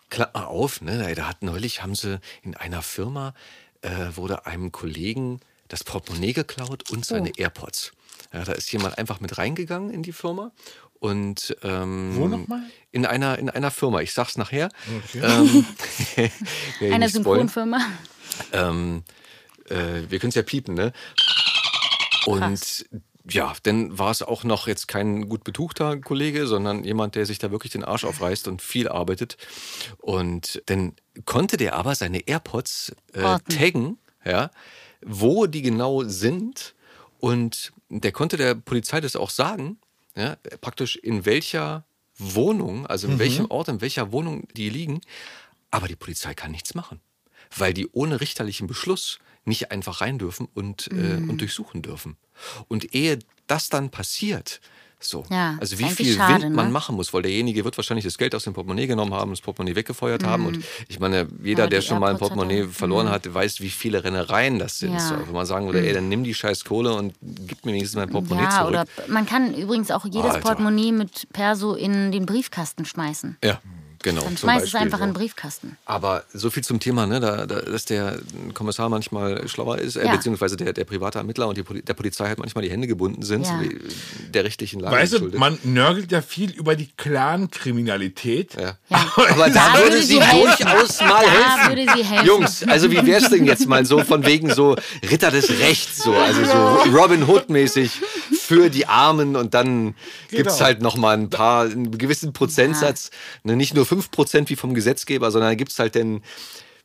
Klammer auf, ne? Da hat neulich haben sie in einer Firma äh, wurde einem Kollegen das Portemonnaie geklaut und seine Oh. AirPods. Ja, da ist jemand einfach mit reingegangen in die Firma und ähm, Wo nochmal? In einer in einer Firma. Ich sag's nachher. Ähm, werde ich Eine. Synchronfirma. Ähm, äh, wir können es ja piepen, ne? Und ja, dann war es auch noch jetzt kein gut betuchter Kollege, sondern jemand, der sich da wirklich den Arsch aufreißt und viel arbeitet. Und dann konnte der aber seine AirPods äh, taggen, ja, wo die genau sind. Und der konnte der Polizei das auch sagen, ja, praktisch in welcher Wohnung, also in welchem Ort, in welcher Wohnung die liegen. Aber die Polizei kann nichts machen, weil die ohne richterlichen Beschluss nicht einfach rein dürfen und, äh, und durchsuchen dürfen. Und ehe das dann passiert, so, Ja, also wie viel schade, Wind man ne? machen muss, weil derjenige wird wahrscheinlich das Geld aus dem Portemonnaie genommen haben, das Portemonnaie weggefeuert haben. Und ich meine, jeder, Ja, der schon mal ein hat Portemonnaie er. verloren hat, weiß, wie viele Rennereien das sind. Ja. So, wo man sagen würde, ey, dann nimm die scheiß Kohle und gib mir wenigstens mein Portemonnaie Ja, zurück. oder man kann übrigens auch jedes Alter. Portemonnaie mit Perso in den Briefkasten schmeißen. ja, genau. Dann zum schmeißt es Beispiel einfach so. in den Briefkasten. Aber so viel zum Thema, ne, da, da, dass der Kommissar manchmal schlauer ist, äh, Ja. beziehungsweise der, der private Ermittler und die Poli der Polizei halt manchmal die Hände gebunden sind, Ja. der rechtlichen Lage Weißt du, man nörgelt ja viel über die Clan-Kriminalität. ja. Ja. Aber da, Da würde würde sie durchaus mal Da helfen. würde sie helfen. Jungs, also wie wär's denn jetzt mal so von wegen so Ritter des Rechts, so, also so Robin Hood-mäßig für die Armen und dann gibt's Genau. halt noch mal ein paar, einen gewissen Prozentsatz, ne, nicht nur 5% wie vom Gesetzgeber, sondern da gibt's halt dann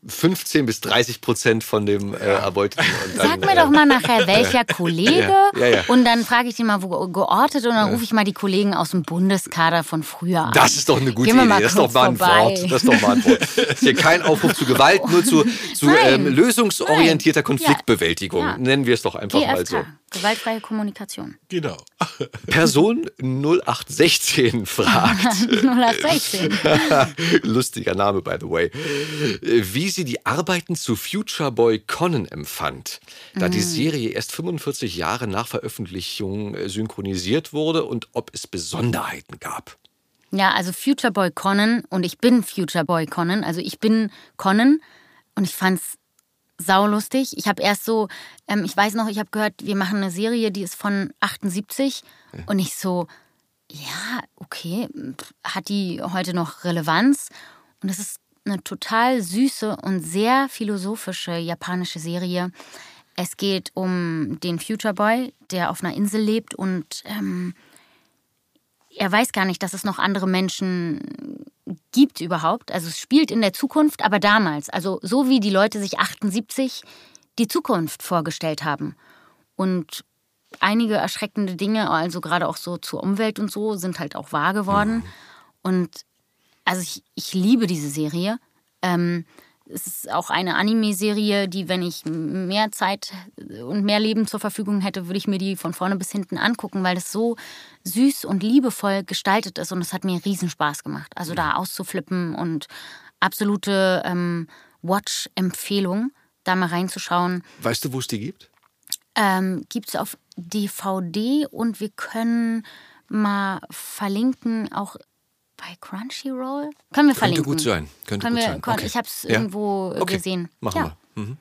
15 bis 30 Prozent von dem äh, Erbeuteten. Und dann, Sag mir äh, doch mal nachher, welcher Kollege. Ja, ja, ja. Und dann frage ich den mal, wo geortet. Und dann rufe ich mal die Kollegen aus dem Bundeskader von früher an. Das ist doch eine gute Idee. Das ist doch mal ein vorbei. Wort. Das ist doch mal ein Wort. Das ist hier kein Aufruf zu Gewalt, nur zu, zu ähm, lösungsorientierter Nein. Konfliktbewältigung. Ja. Nennen wir es doch einfach mal so. GFK, gewaltfreie Kommunikation. Genau. Person 0816 fragt. 016. Lustiger Name, by the way. Wie sie die Arbeiten zu Future Boy Conan empfand, da Mm. die Serie erst 45 Jahre nach Veröffentlichung äh, synchronisiert wurde und ob es Besonderheiten gab. Ja, also Future Boy Conan und ich bin Future Boy Conan. Also ich bin Conan und ich fand's saulustig. Ich habe erst so, ähm, ich weiß noch, ich habe gehört, wir machen eine Serie, die ist von 78 und ich so, ja, okay, hat die heute noch Relevanz? Und es ist eine total süße und sehr philosophische japanische Serie. Es geht um den Future Boy, der auf einer Insel lebt und ähm, er weiß gar nicht, dass es noch andere Menschen gibt überhaupt. Also es spielt in der Zukunft, aber damals. Also so wie die Leute sich 78 die Zukunft vorgestellt haben. Und einige erschreckende Dinge, also gerade auch so zur Umwelt und so, sind halt auch wahr geworden. Und also ich, ich liebe diese Serie. Ähm, es ist auch eine Anime-Serie, die, wenn ich mehr Zeit und mehr Leben zur Verfügung hätte, würde ich mir die von vorne bis hinten angucken, weil das so süß und liebevoll gestaltet ist und es hat mir riesen Spaß gemacht. Also da auszuflippen und absolute ähm, Watch-Empfehlung, da mal reinzuschauen. Weißt du, wo es die gibt? Ähm, Gibt es auf DVD und wir können mal verlinken, auch bei Crunchyroll. Können wir verlinken. gut sein, könnte können gut wir, sein. kon- Okay. Ich habe es Ja. irgendwo äh, Okay, gesehen. Machen ja. wir. Mhm.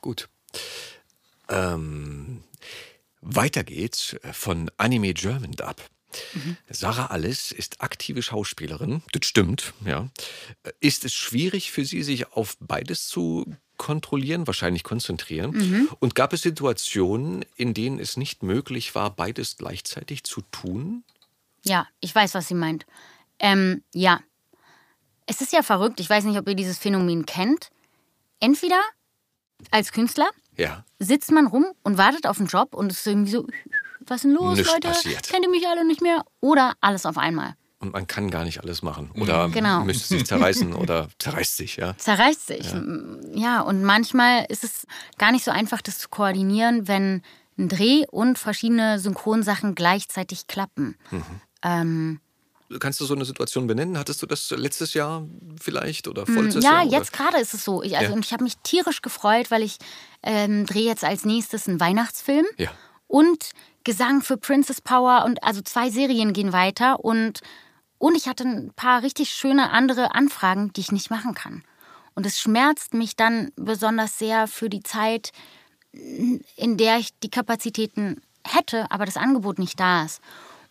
Gut. Ähm, weiter geht's von Anime German Dub. Mhm. Sarah Alles ist aktive Schauspielerin. Das stimmt, ja. Ist es schwierig für sie, sich auf beides zu kontrollieren, wahrscheinlich konzentrieren. Mhm. Und gab es Situationen, in denen es nicht möglich war, beides gleichzeitig zu tun? Ja, ich weiß, was sie meint. Ähm, ja. Es ist ja verrückt. Ich weiß nicht, ob ihr dieses Phänomen kennt. Entweder als Künstler Ja. sitzt man rum und wartet auf einen Job und es ist irgendwie so, was ist denn los, Nichts Leute? passiert. Kennt ihr mich alle nicht mehr? Oder alles auf einmal. Und man kann gar nicht alles machen. Oder Genau. müsste sich zerreißen oder zerreißt sich, ja. Zerreißt sich. Ja. und manchmal ist es gar nicht so einfach, das zu koordinieren, wenn ein Dreh und verschiedene Synchronsachen gleichzeitig klappen. Ähm, Kannst du so eine Situation benennen? Hattest du das letztes Jahr vielleicht oder vorletztes ja, Jahr? oder? jetzt gerade ist es so. Ich, also, Ja. und ich habe mich tierisch gefreut, weil ich ähm, drehe jetzt als nächstes einen Weihnachtsfilm. Ja. Und Gesang für Princess Power und also zwei Serien gehen weiter und, und ich hatte ein paar richtig schöne andere Anfragen, die ich nicht machen kann. Und es schmerzt mich dann besonders sehr für die Zeit, in der ich die Kapazitäten hätte, aber das Angebot nicht da ist.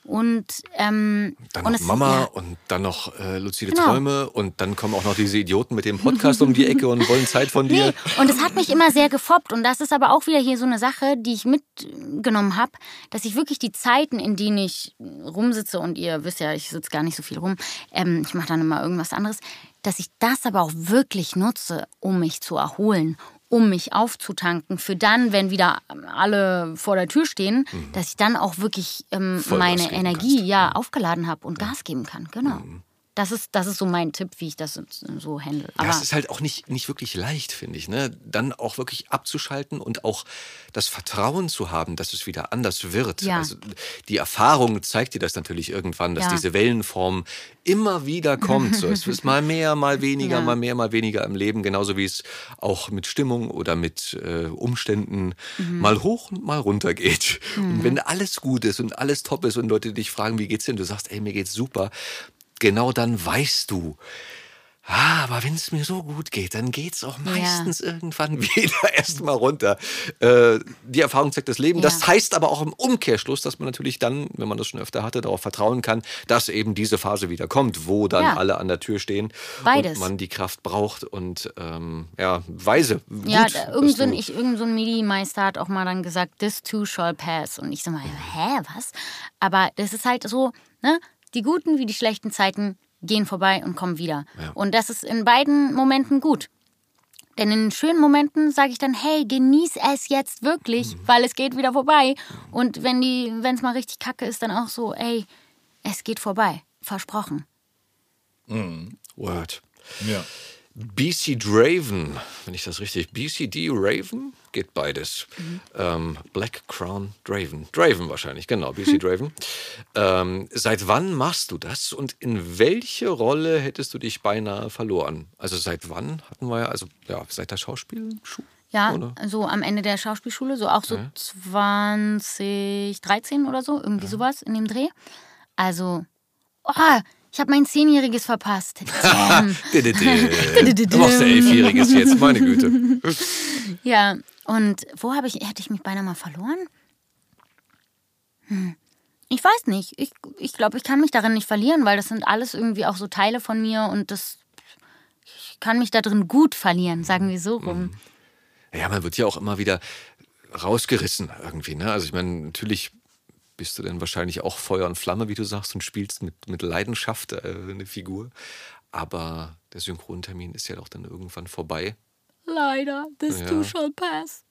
Und, ähm, Dann und noch Mama ja, und dann noch äh, luzide Genau. Träume und dann kommen auch noch diese Idioten mit dem Podcast um die Ecke und wollen Zeit von dir. Nee, und es hat mich immer sehr gefoppt. Und das ist aber auch wieder hier so eine Sache, die ich mitgenommen habe, dass ich wirklich die Zeiten, in denen ich rumsitze, und ihr wisst ja, ich sitze gar nicht so viel rum, ähm, ich mache dann immer irgendwas anderes, dass ich das aber auch wirklich nutze, um mich zu erholen, um mich aufzutanken, für dann, wenn wieder alle vor der Tür stehen, dass ich dann auch wirklich ähm, Mhm. Meine Energie kannst. Mhm. ja aufgeladen habe und Gas geben kann. Genau. Das ist, das ist so mein Tipp, wie ich das so handle. Aber es ist halt auch nicht, nicht wirklich leicht, finde ich. Ne? Dann auch wirklich abzuschalten und auch das Vertrauen zu haben, dass es wieder anders wird. Ja. Also die Erfahrung zeigt dir das natürlich irgendwann, dass Ja. diese Wellenform immer wieder kommt. So, es ist mal mehr, mal weniger, Ja. mal mehr, mal weniger im Leben. Genauso wie es auch mit Stimmung oder mit äh, Umständen Mhm. mal hoch und mal runter geht. Und wenn alles gut ist und alles top ist und Leute dich fragen, wie geht's denn? Du sagst, ey, mir geht's super. Genau dann weißt du, Ah, aber wenn es mir so gut geht, dann geht's auch meistens irgendwann wieder erstmal runter. Äh, die Erfahrung zeigt das Leben. Ja. Das heißt aber auch im Umkehrschluss, dass man natürlich dann, wenn man das schon öfter hatte, darauf vertrauen kann, dass eben diese Phase wieder kommt, wo dann Ja. alle an der Tür stehen Beides. und man die Kraft braucht und ähm, ja, weise. Ja, dass da- irgend so ein, du- ich, irgend so ein MIDI-Meister hat auch mal dann gesagt, this too shall pass. Und ich so mal, hä, was? Aber das ist halt so, ne? Die guten wie die schlechten Zeiten gehen vorbei und kommen wieder. Und das ist in beiden Momenten gut. Denn in den schönen Momenten sage ich dann, hey, genieß es jetzt wirklich, Mhm. weil es geht wieder vorbei. Und wenn die, wenn es mal richtig kacke ist, dann auch so, ey, es geht vorbei. Versprochen. Word. Ja. BC Draven, wenn ich das richtig, BCD Raven, geht beides. Ähm, Black Crown Draven. Draven wahrscheinlich, genau, BC Draven. Ähm, seit wann machst du das und in welche Rolle hättest du dich beinahe verloren? Also seit wann hatten wir ja, also ja, seit der Schauspielschule? Ja, Oder? so am Ende der Schauspielschule, so auch so 2013 oder so, irgendwie sowas in dem Dreh. Also, oh, ich habe mein Zehnjähriges verpasst. Du machst ja Elfjähriges jetzt, meine Güte. ja, und wo habe ich, hätte ich mich beinahe mal verloren? Hm. Ich weiß nicht. Ich, ich glaube, ich kann mich darin nicht verlieren, weil das sind alles irgendwie auch so Teile von mir und das, ich kann mich da drin gut verlieren, sagen wir so rum. Ja, man wird ja auch immer wieder rausgerissen irgendwie. Ne? Also ich meine, natürlich bist du dann wahrscheinlich auch Feuer und Flamme, wie du sagst, und spielst mit, mit Leidenschaft äh, eine Figur. Aber der Synchrontermin ist ja doch dann irgendwann vorbei. Leider, this Ja. too shall pass.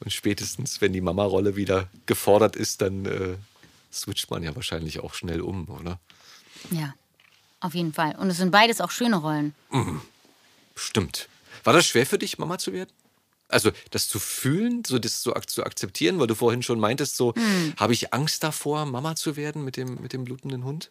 Und spätestens, wenn die Mama-Rolle wieder gefordert ist, dann äh, switcht man ja wahrscheinlich auch schnell um, oder? Ja, auf jeden Fall. Und es sind beides auch schöne Rollen. Stimmt. War das schwer für dich, Mama zu werden? Also das zu fühlen, so das so ak zu akzeptieren, weil du vorhin schon meintest, so habe ich Angst davor, Mama zu werden mit dem, mit dem blutenden Hund?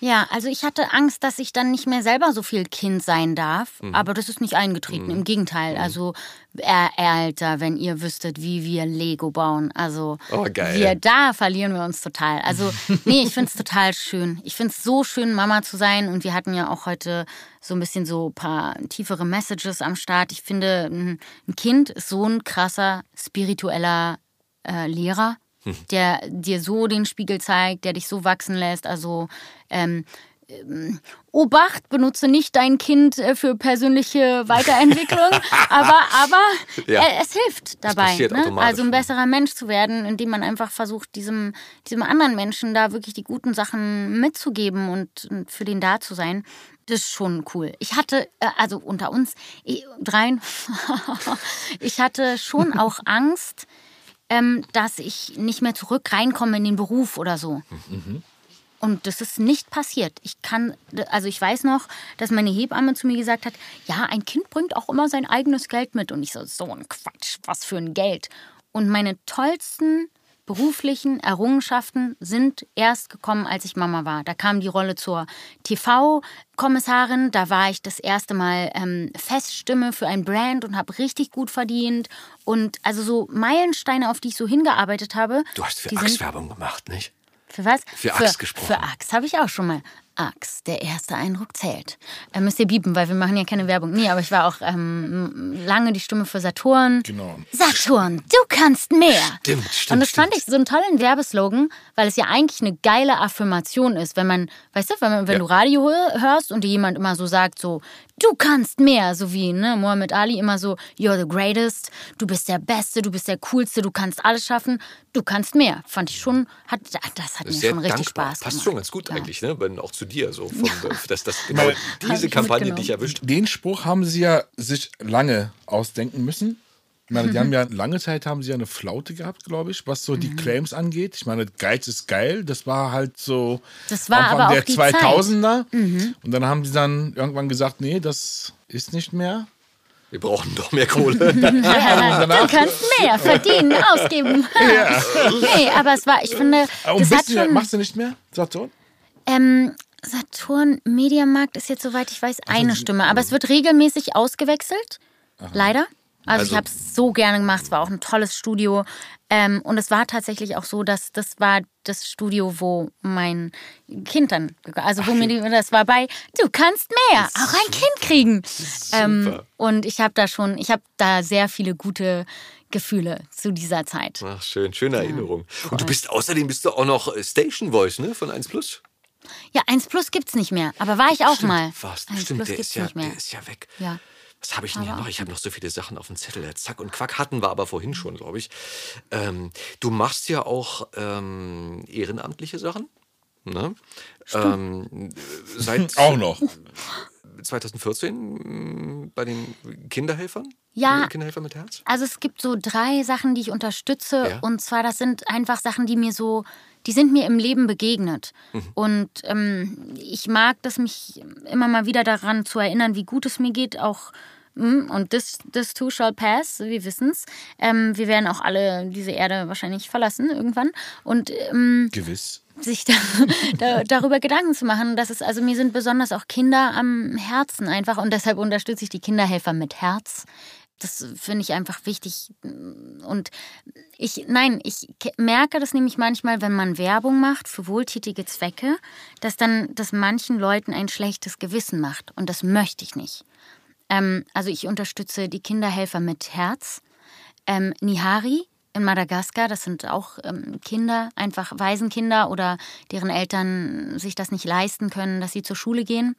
Ja, also ich hatte Angst, dass ich dann nicht mehr selber so viel Kind sein darf. Aber das ist nicht eingetreten. Im Gegenteil. Also, äh, Alter, wenn ihr wüsstet, wie wir Lego bauen. Also, Oh, geil. wir da verlieren wir uns total. Also, nee, ich finde es total schön. Ich finde es so schön, Mama zu sein. Und wir hatten ja auch heute so ein bisschen so ein paar tiefere Messages am Start. Ich finde, ein ein Kind ist so ein krasser spiritueller äh, Lehrer, der dir so den Spiegel zeigt, der dich so wachsen lässt. Also ähm, ähm, Obacht, benutze nicht dein Kind äh, für persönliche Weiterentwicklung, aber, aber Ja. äh, es hilft dabei. Ne? Also ein besserer Mensch zu werden, indem man einfach versucht, diesem, diesem anderen Menschen da wirklich die guten Sachen mitzugeben und, und für den da zu sein. Das ist schon cool. Ich hatte, äh, also unter uns ich, dreien, ich hatte schon auch Angst, ähm, dass ich nicht mehr zurück reinkomme in den Beruf oder so. Und das ist nicht passiert. Ich kann, also ich weiß noch, dass meine Hebamme zu mir gesagt hat, ja, ein Kind bringt auch immer sein eigenes Geld mit. Und ich so, so ein Quatsch, was für ein Geld. Und meine tollsten beruflichen Errungenschaften sind erst gekommen, als ich Mama war. Da kam die Rolle zur TV-Kommissarin. Da war ich das erste Mal ähm, Feststimme für ein Brand und habe richtig gut verdient. Und also so Meilensteine, auf die ich so hingearbeitet habe. Du hast für Axe Werbung gemacht, nicht? für was? Für Axe gesprochen. Für Axe habe ich auch schon mal. Axe, der erste Eindruck zählt. Äh, müsst ihr biepen, weil wir machen ja keine Werbung. Nee, aber ich war auch ähm, lange die Stimme für Saturn. Genau. Saturn, du kannst mehr. Stimmt, stimmt, Und das fand stimmt. ich so einen tollen Werbeslogan, weil es ja eigentlich eine geile Affirmation ist, wenn man, weißt du, wenn, man, wenn Ja. du Radio hör- hörst und dir jemand immer so sagt, so, du kannst mehr, so wie ne, Muhammad Ali immer so, you're the greatest, du bist der Beste, du bist der Coolste, du kannst alles schaffen, du kannst mehr. Fand ich schon, hat, das hat mir schon richtig dankbar. Spaß Passt gemacht. schon ganz gut Ja. eigentlich, ne? Wenn auch zu dir so, von, dass das genau Weil- diese Kampagne dich erwischt. Den Spruch haben sie ja sich lange ausdenken müssen. Ich meine, die haben ja lange Zeit haben sie ja eine Flaute gehabt, glaube ich, was so Mhm. die Claims angeht. Ich meine, Geiz ist geil. Das war halt so Das war Anfang aber auch der die 2000er. Mhm. Und dann haben sie dann irgendwann gesagt, nee, das ist nicht mehr. Wir brauchen doch mehr Kohle. du kannst mehr verdienen, ausgeben. nee, aber es war, ich finde, Und das hat schon. machst du nicht mehr, Saturn? Ähm, Saturn Mediamarkt ist jetzt, soweit ich weiß, eine Stimme. Aber es wird regelmäßig ausgewechselt. Leider. Also, Also- ich habe es so gerne gemacht. Es war auch ein tolles Studio. Ähm, und es war tatsächlich auch so, dass das war das Studio, wo mein Kind dann, also wo mir die, das war bei, du kannst mehr, auch ein Kind kriegen. Ähm, und ich habe da schon, ich habe da sehr viele gute Gefühle zu dieser Zeit. Ach, schön, schöne Erinnerung. Und du bist außerdem bist du auch noch äh, Station Voice, ne? Von 1 Plus. Ja, 1 Plus gibt's nicht mehr, aber war ich auch Stimmt, mal. Fast. 1 Stimmt, Plus der gibt's ist, ja, nicht mehr. der ist ja weg. Ja. Was habe ich denn hier noch? Ich habe noch so viele Sachen auf dem Zettel. Zack und Quack hatten wir aber vorhin schon, glaube ich. Ähm, du machst ja auch ähm, ehrenamtliche Sachen. Ne? Ähm, seit Auch noch. 2014 mh, bei den Kinderhelfern? Ja. Kinderhelfer mit Herz? Also es gibt so drei Sachen, die ich unterstütze. Ja. Und zwar, das sind einfach Sachen, die mir so, die sind mir im Leben begegnet. Mhm. Und ähm, ich mag das, mich immer mal wieder daran zu erinnern, wie gut es mir geht, auch mm, und this, this too shall pass, wir wissen's. Ähm, wir werden auch alle diese Erde wahrscheinlich verlassen irgendwann. Und ähm, Gewiss. sich da, da, darüber Gedanken zu machen. Das ist, also mir sind besonders auch Kinder am Herzen einfach und deshalb unterstütze ich die Kinderhelfer mit Herz. Das finde ich einfach wichtig. Und ich, nein, ich ke- merke das nämlich manchmal, wenn man Werbung macht für wohltätige Zwecke, dass dann das manchen Leuten ein schlechtes Gewissen macht. Und das möchte ich nicht. Ähm, also ich unterstütze die Kinderhelfer mit Herz. Ähm, Nihari in Madagaskar, das sind auch ähm, Kinder, einfach Waisenkinder oder deren Eltern sich das nicht leisten können, dass sie zur Schule gehen.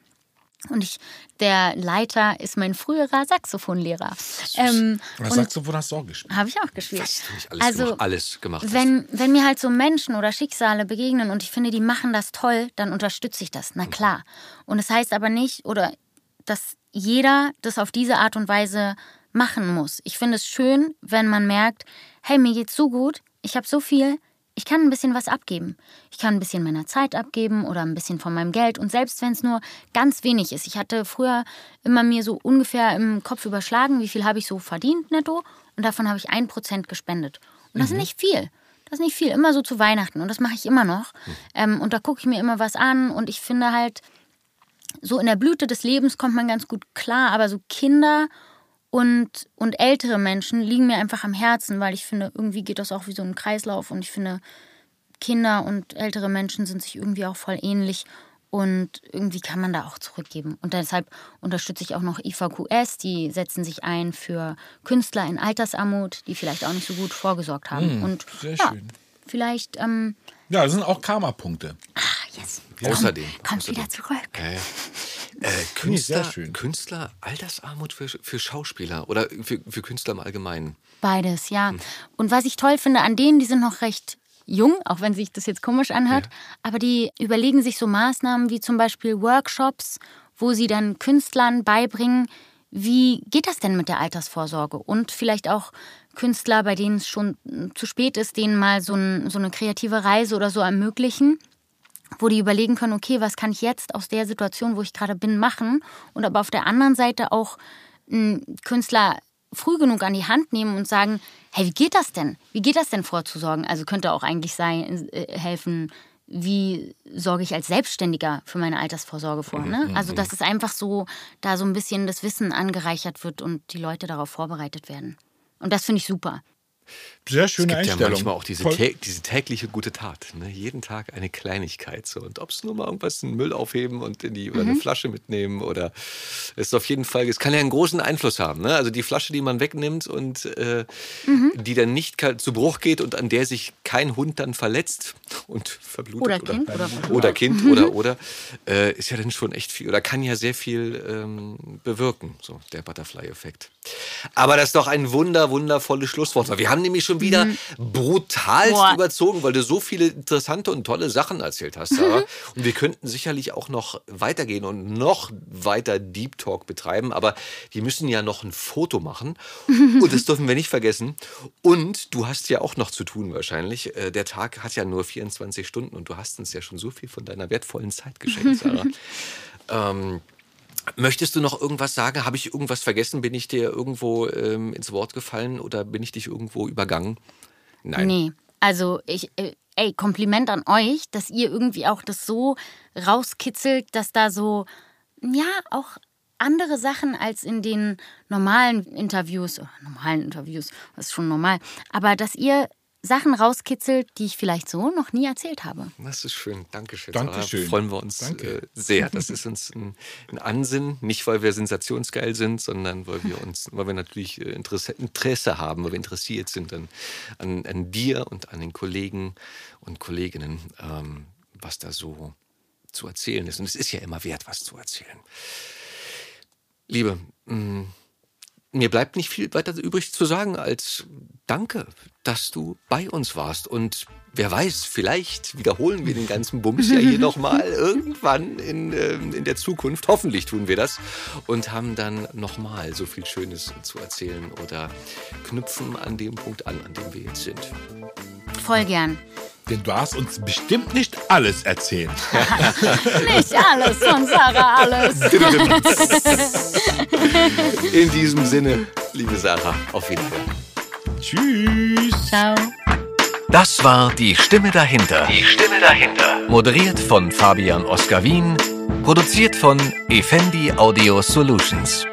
Und ich, der Leiter ist mein früherer Saxophonlehrer. Ähm, Das und Saxophon hast du auch gespielt. habe ich auch gespielt. Was du nicht alles, also, gemacht, alles gemacht hast. wenn, wenn mir halt so Menschen oder Schicksale begegnen und ich finde, die machen das toll, dann unterstütze ich das. Na klar. Und es das heißt aber nicht, oder dass jeder das auf diese Art und Weise machen muss. Ich finde es schön, wenn man merkt, hey, mir geht's so gut, ich habe so viel, ich kann ein bisschen was abgeben. Ich kann ein bisschen meiner Zeit abgeben oder ein bisschen von meinem Geld. Und selbst wenn es nur ganz wenig ist. Ich hatte früher immer mir so ungefähr im Kopf überschlagen, wie viel habe ich so verdient netto. Und davon habe ich ein Prozent gespendet. Und das ist nicht viel. Das ist nicht viel. Immer so zu Weihnachten. Und das mache ich immer noch. Ähm, und da gucke ich mir immer was an. Und ich finde halt, so in der Blüte des Lebens kommt man ganz gut klar. Aber so Kinder und, und ältere Menschen liegen mir einfach am Herzen, weil ich finde, irgendwie geht das auch wie so ein Kreislauf und ich finde, Kinder und ältere Menschen sind sich irgendwie auch voll ähnlich und irgendwie kann man da auch zurückgeben. Und deshalb unterstütze ich auch noch IVQS, die setzen sich ein für Künstler in Altersarmut, die vielleicht auch nicht so gut vorgesorgt haben. und sehr ja, schön. vielleicht, ähm, Ja, das sind auch Karma-Punkte. Yes. Außerdem. Kommt außerdem. wieder zurück. Äh, äh, Künstler, sehr schön. Künstler, Altersarmut für, für Schauspieler oder für, für Künstler im Allgemeinen. Beides, ja. Und was ich toll finde an denen, die sind noch recht jung, auch wenn sich das jetzt komisch anhört, aber die überlegen sich so Maßnahmen wie zum Beispiel Workshops, wo sie dann Künstlern beibringen, wie geht das denn mit der Altersvorsorge? Und vielleicht auch Künstler, bei denen es schon zu spät ist, denen mal so, ein, so eine kreative Reise oder so ermöglichen wo die überlegen können, okay, was kann ich jetzt aus der Situation, wo ich gerade bin, machen und aber auf der anderen Seite auch einen Künstler früh genug an die Hand nehmen und sagen, hey, wie geht das denn? Wie geht das denn vorzusorgen? Also könnte auch eigentlich sein, äh, helfen, wie sorge ich als Selbstständiger für meine Altersvorsorge vor? Ne? Also dass es einfach so, da so ein bisschen das Wissen angereichert wird und die Leute darauf vorbereitet werden. Und das finde ich super. Sehr Es schöne gibt ja Einstellung. manchmal auch diese, tä diese tägliche gute Tat. Ne? Jeden Tag eine Kleinigkeit. So. Und ob es nur mal irgendwas, einen Müll aufheben und in die, oder eine Flasche mitnehmen oder es ist auf jeden Fall, es kann ja einen großen Einfluss haben. Ne? Also die Flasche, die man wegnimmt und äh, die dann nicht zu Bruch geht und an der sich kein Hund dann verletzt und verblutet. Oder Kind oder oder Kind oder oder äh, ist ja dann schon echt viel oder kann ja sehr viel ähm, bewirken, so der Butterfly-Effekt. Aber das ist doch ein wunder, wundervolles Schlusswort. weil Wir haben nämlich schon wieder brutalst Boah. überzogen, weil du so viele interessante und tolle Sachen erzählt hast, Sarah. Und wir könnten sicherlich auch noch weitergehen und noch weiter Deep Talk betreiben, aber wir müssen ja noch ein Foto machen. Und das dürfen wir nicht vergessen. Und du hast ja auch noch zu tun wahrscheinlich. Äh, Der Tag hat ja nur 24 Stunden und du hast uns ja schon so viel von deiner wertvollen Zeit geschenkt, Sarah. ähm, Möchtest du noch irgendwas sagen? Habe ich irgendwas vergessen? Bin ich dir irgendwo ähm, ins Wort gefallen oder bin ich dich irgendwo übergangen? Nein. Nee, also ich, äh, ey, Kompliment an euch, dass ihr irgendwie auch das so rauskitzelt, dass da so, ja, auch andere Sachen als in den normalen Interviews, oder normalen Interviews, das ist schon normal, aber dass ihr Sachen rauskitzelt, die ich vielleicht so noch nie erzählt habe. Das ist schön. Dankeschön. Dankeschön. Sarah. Freuen wir uns Danke. äh, sehr. Das ist uns ein, ein Ansinn, nicht weil wir sensationsgeil sind, sondern weil wir uns, weil wir natürlich äh, Interesse, Interesse haben, weil wir interessiert sind an, an, an dir und an den Kollegen und Kolleginnen, ähm, was da so zu erzählen ist. Und es ist ja immer wert, was zu erzählen. Liebe, mh, mir bleibt nicht viel weiter übrig zu sagen als Danke, dass du bei uns warst. Und wer weiß, vielleicht wiederholen wir den ganzen Bums ja hier nochmal irgendwann in, ähm, in der Zukunft. Hoffentlich tun wir das und haben dann nochmal so viel Schönes zu erzählen oder knüpfen an dem Punkt an, an dem wir jetzt sind. Voll gern. Denn du hast uns bestimmt nicht alles erzählt. Nicht alles von Sarah, alles. In diesem Sinne, liebe Sarah, auf Wiedersehen. Tschüss. Ciao. Das war die Stimme dahinter. Die Stimme dahinter. Moderiert von Fabian Oskar Wien. Produziert von Effendi Audio Solutions.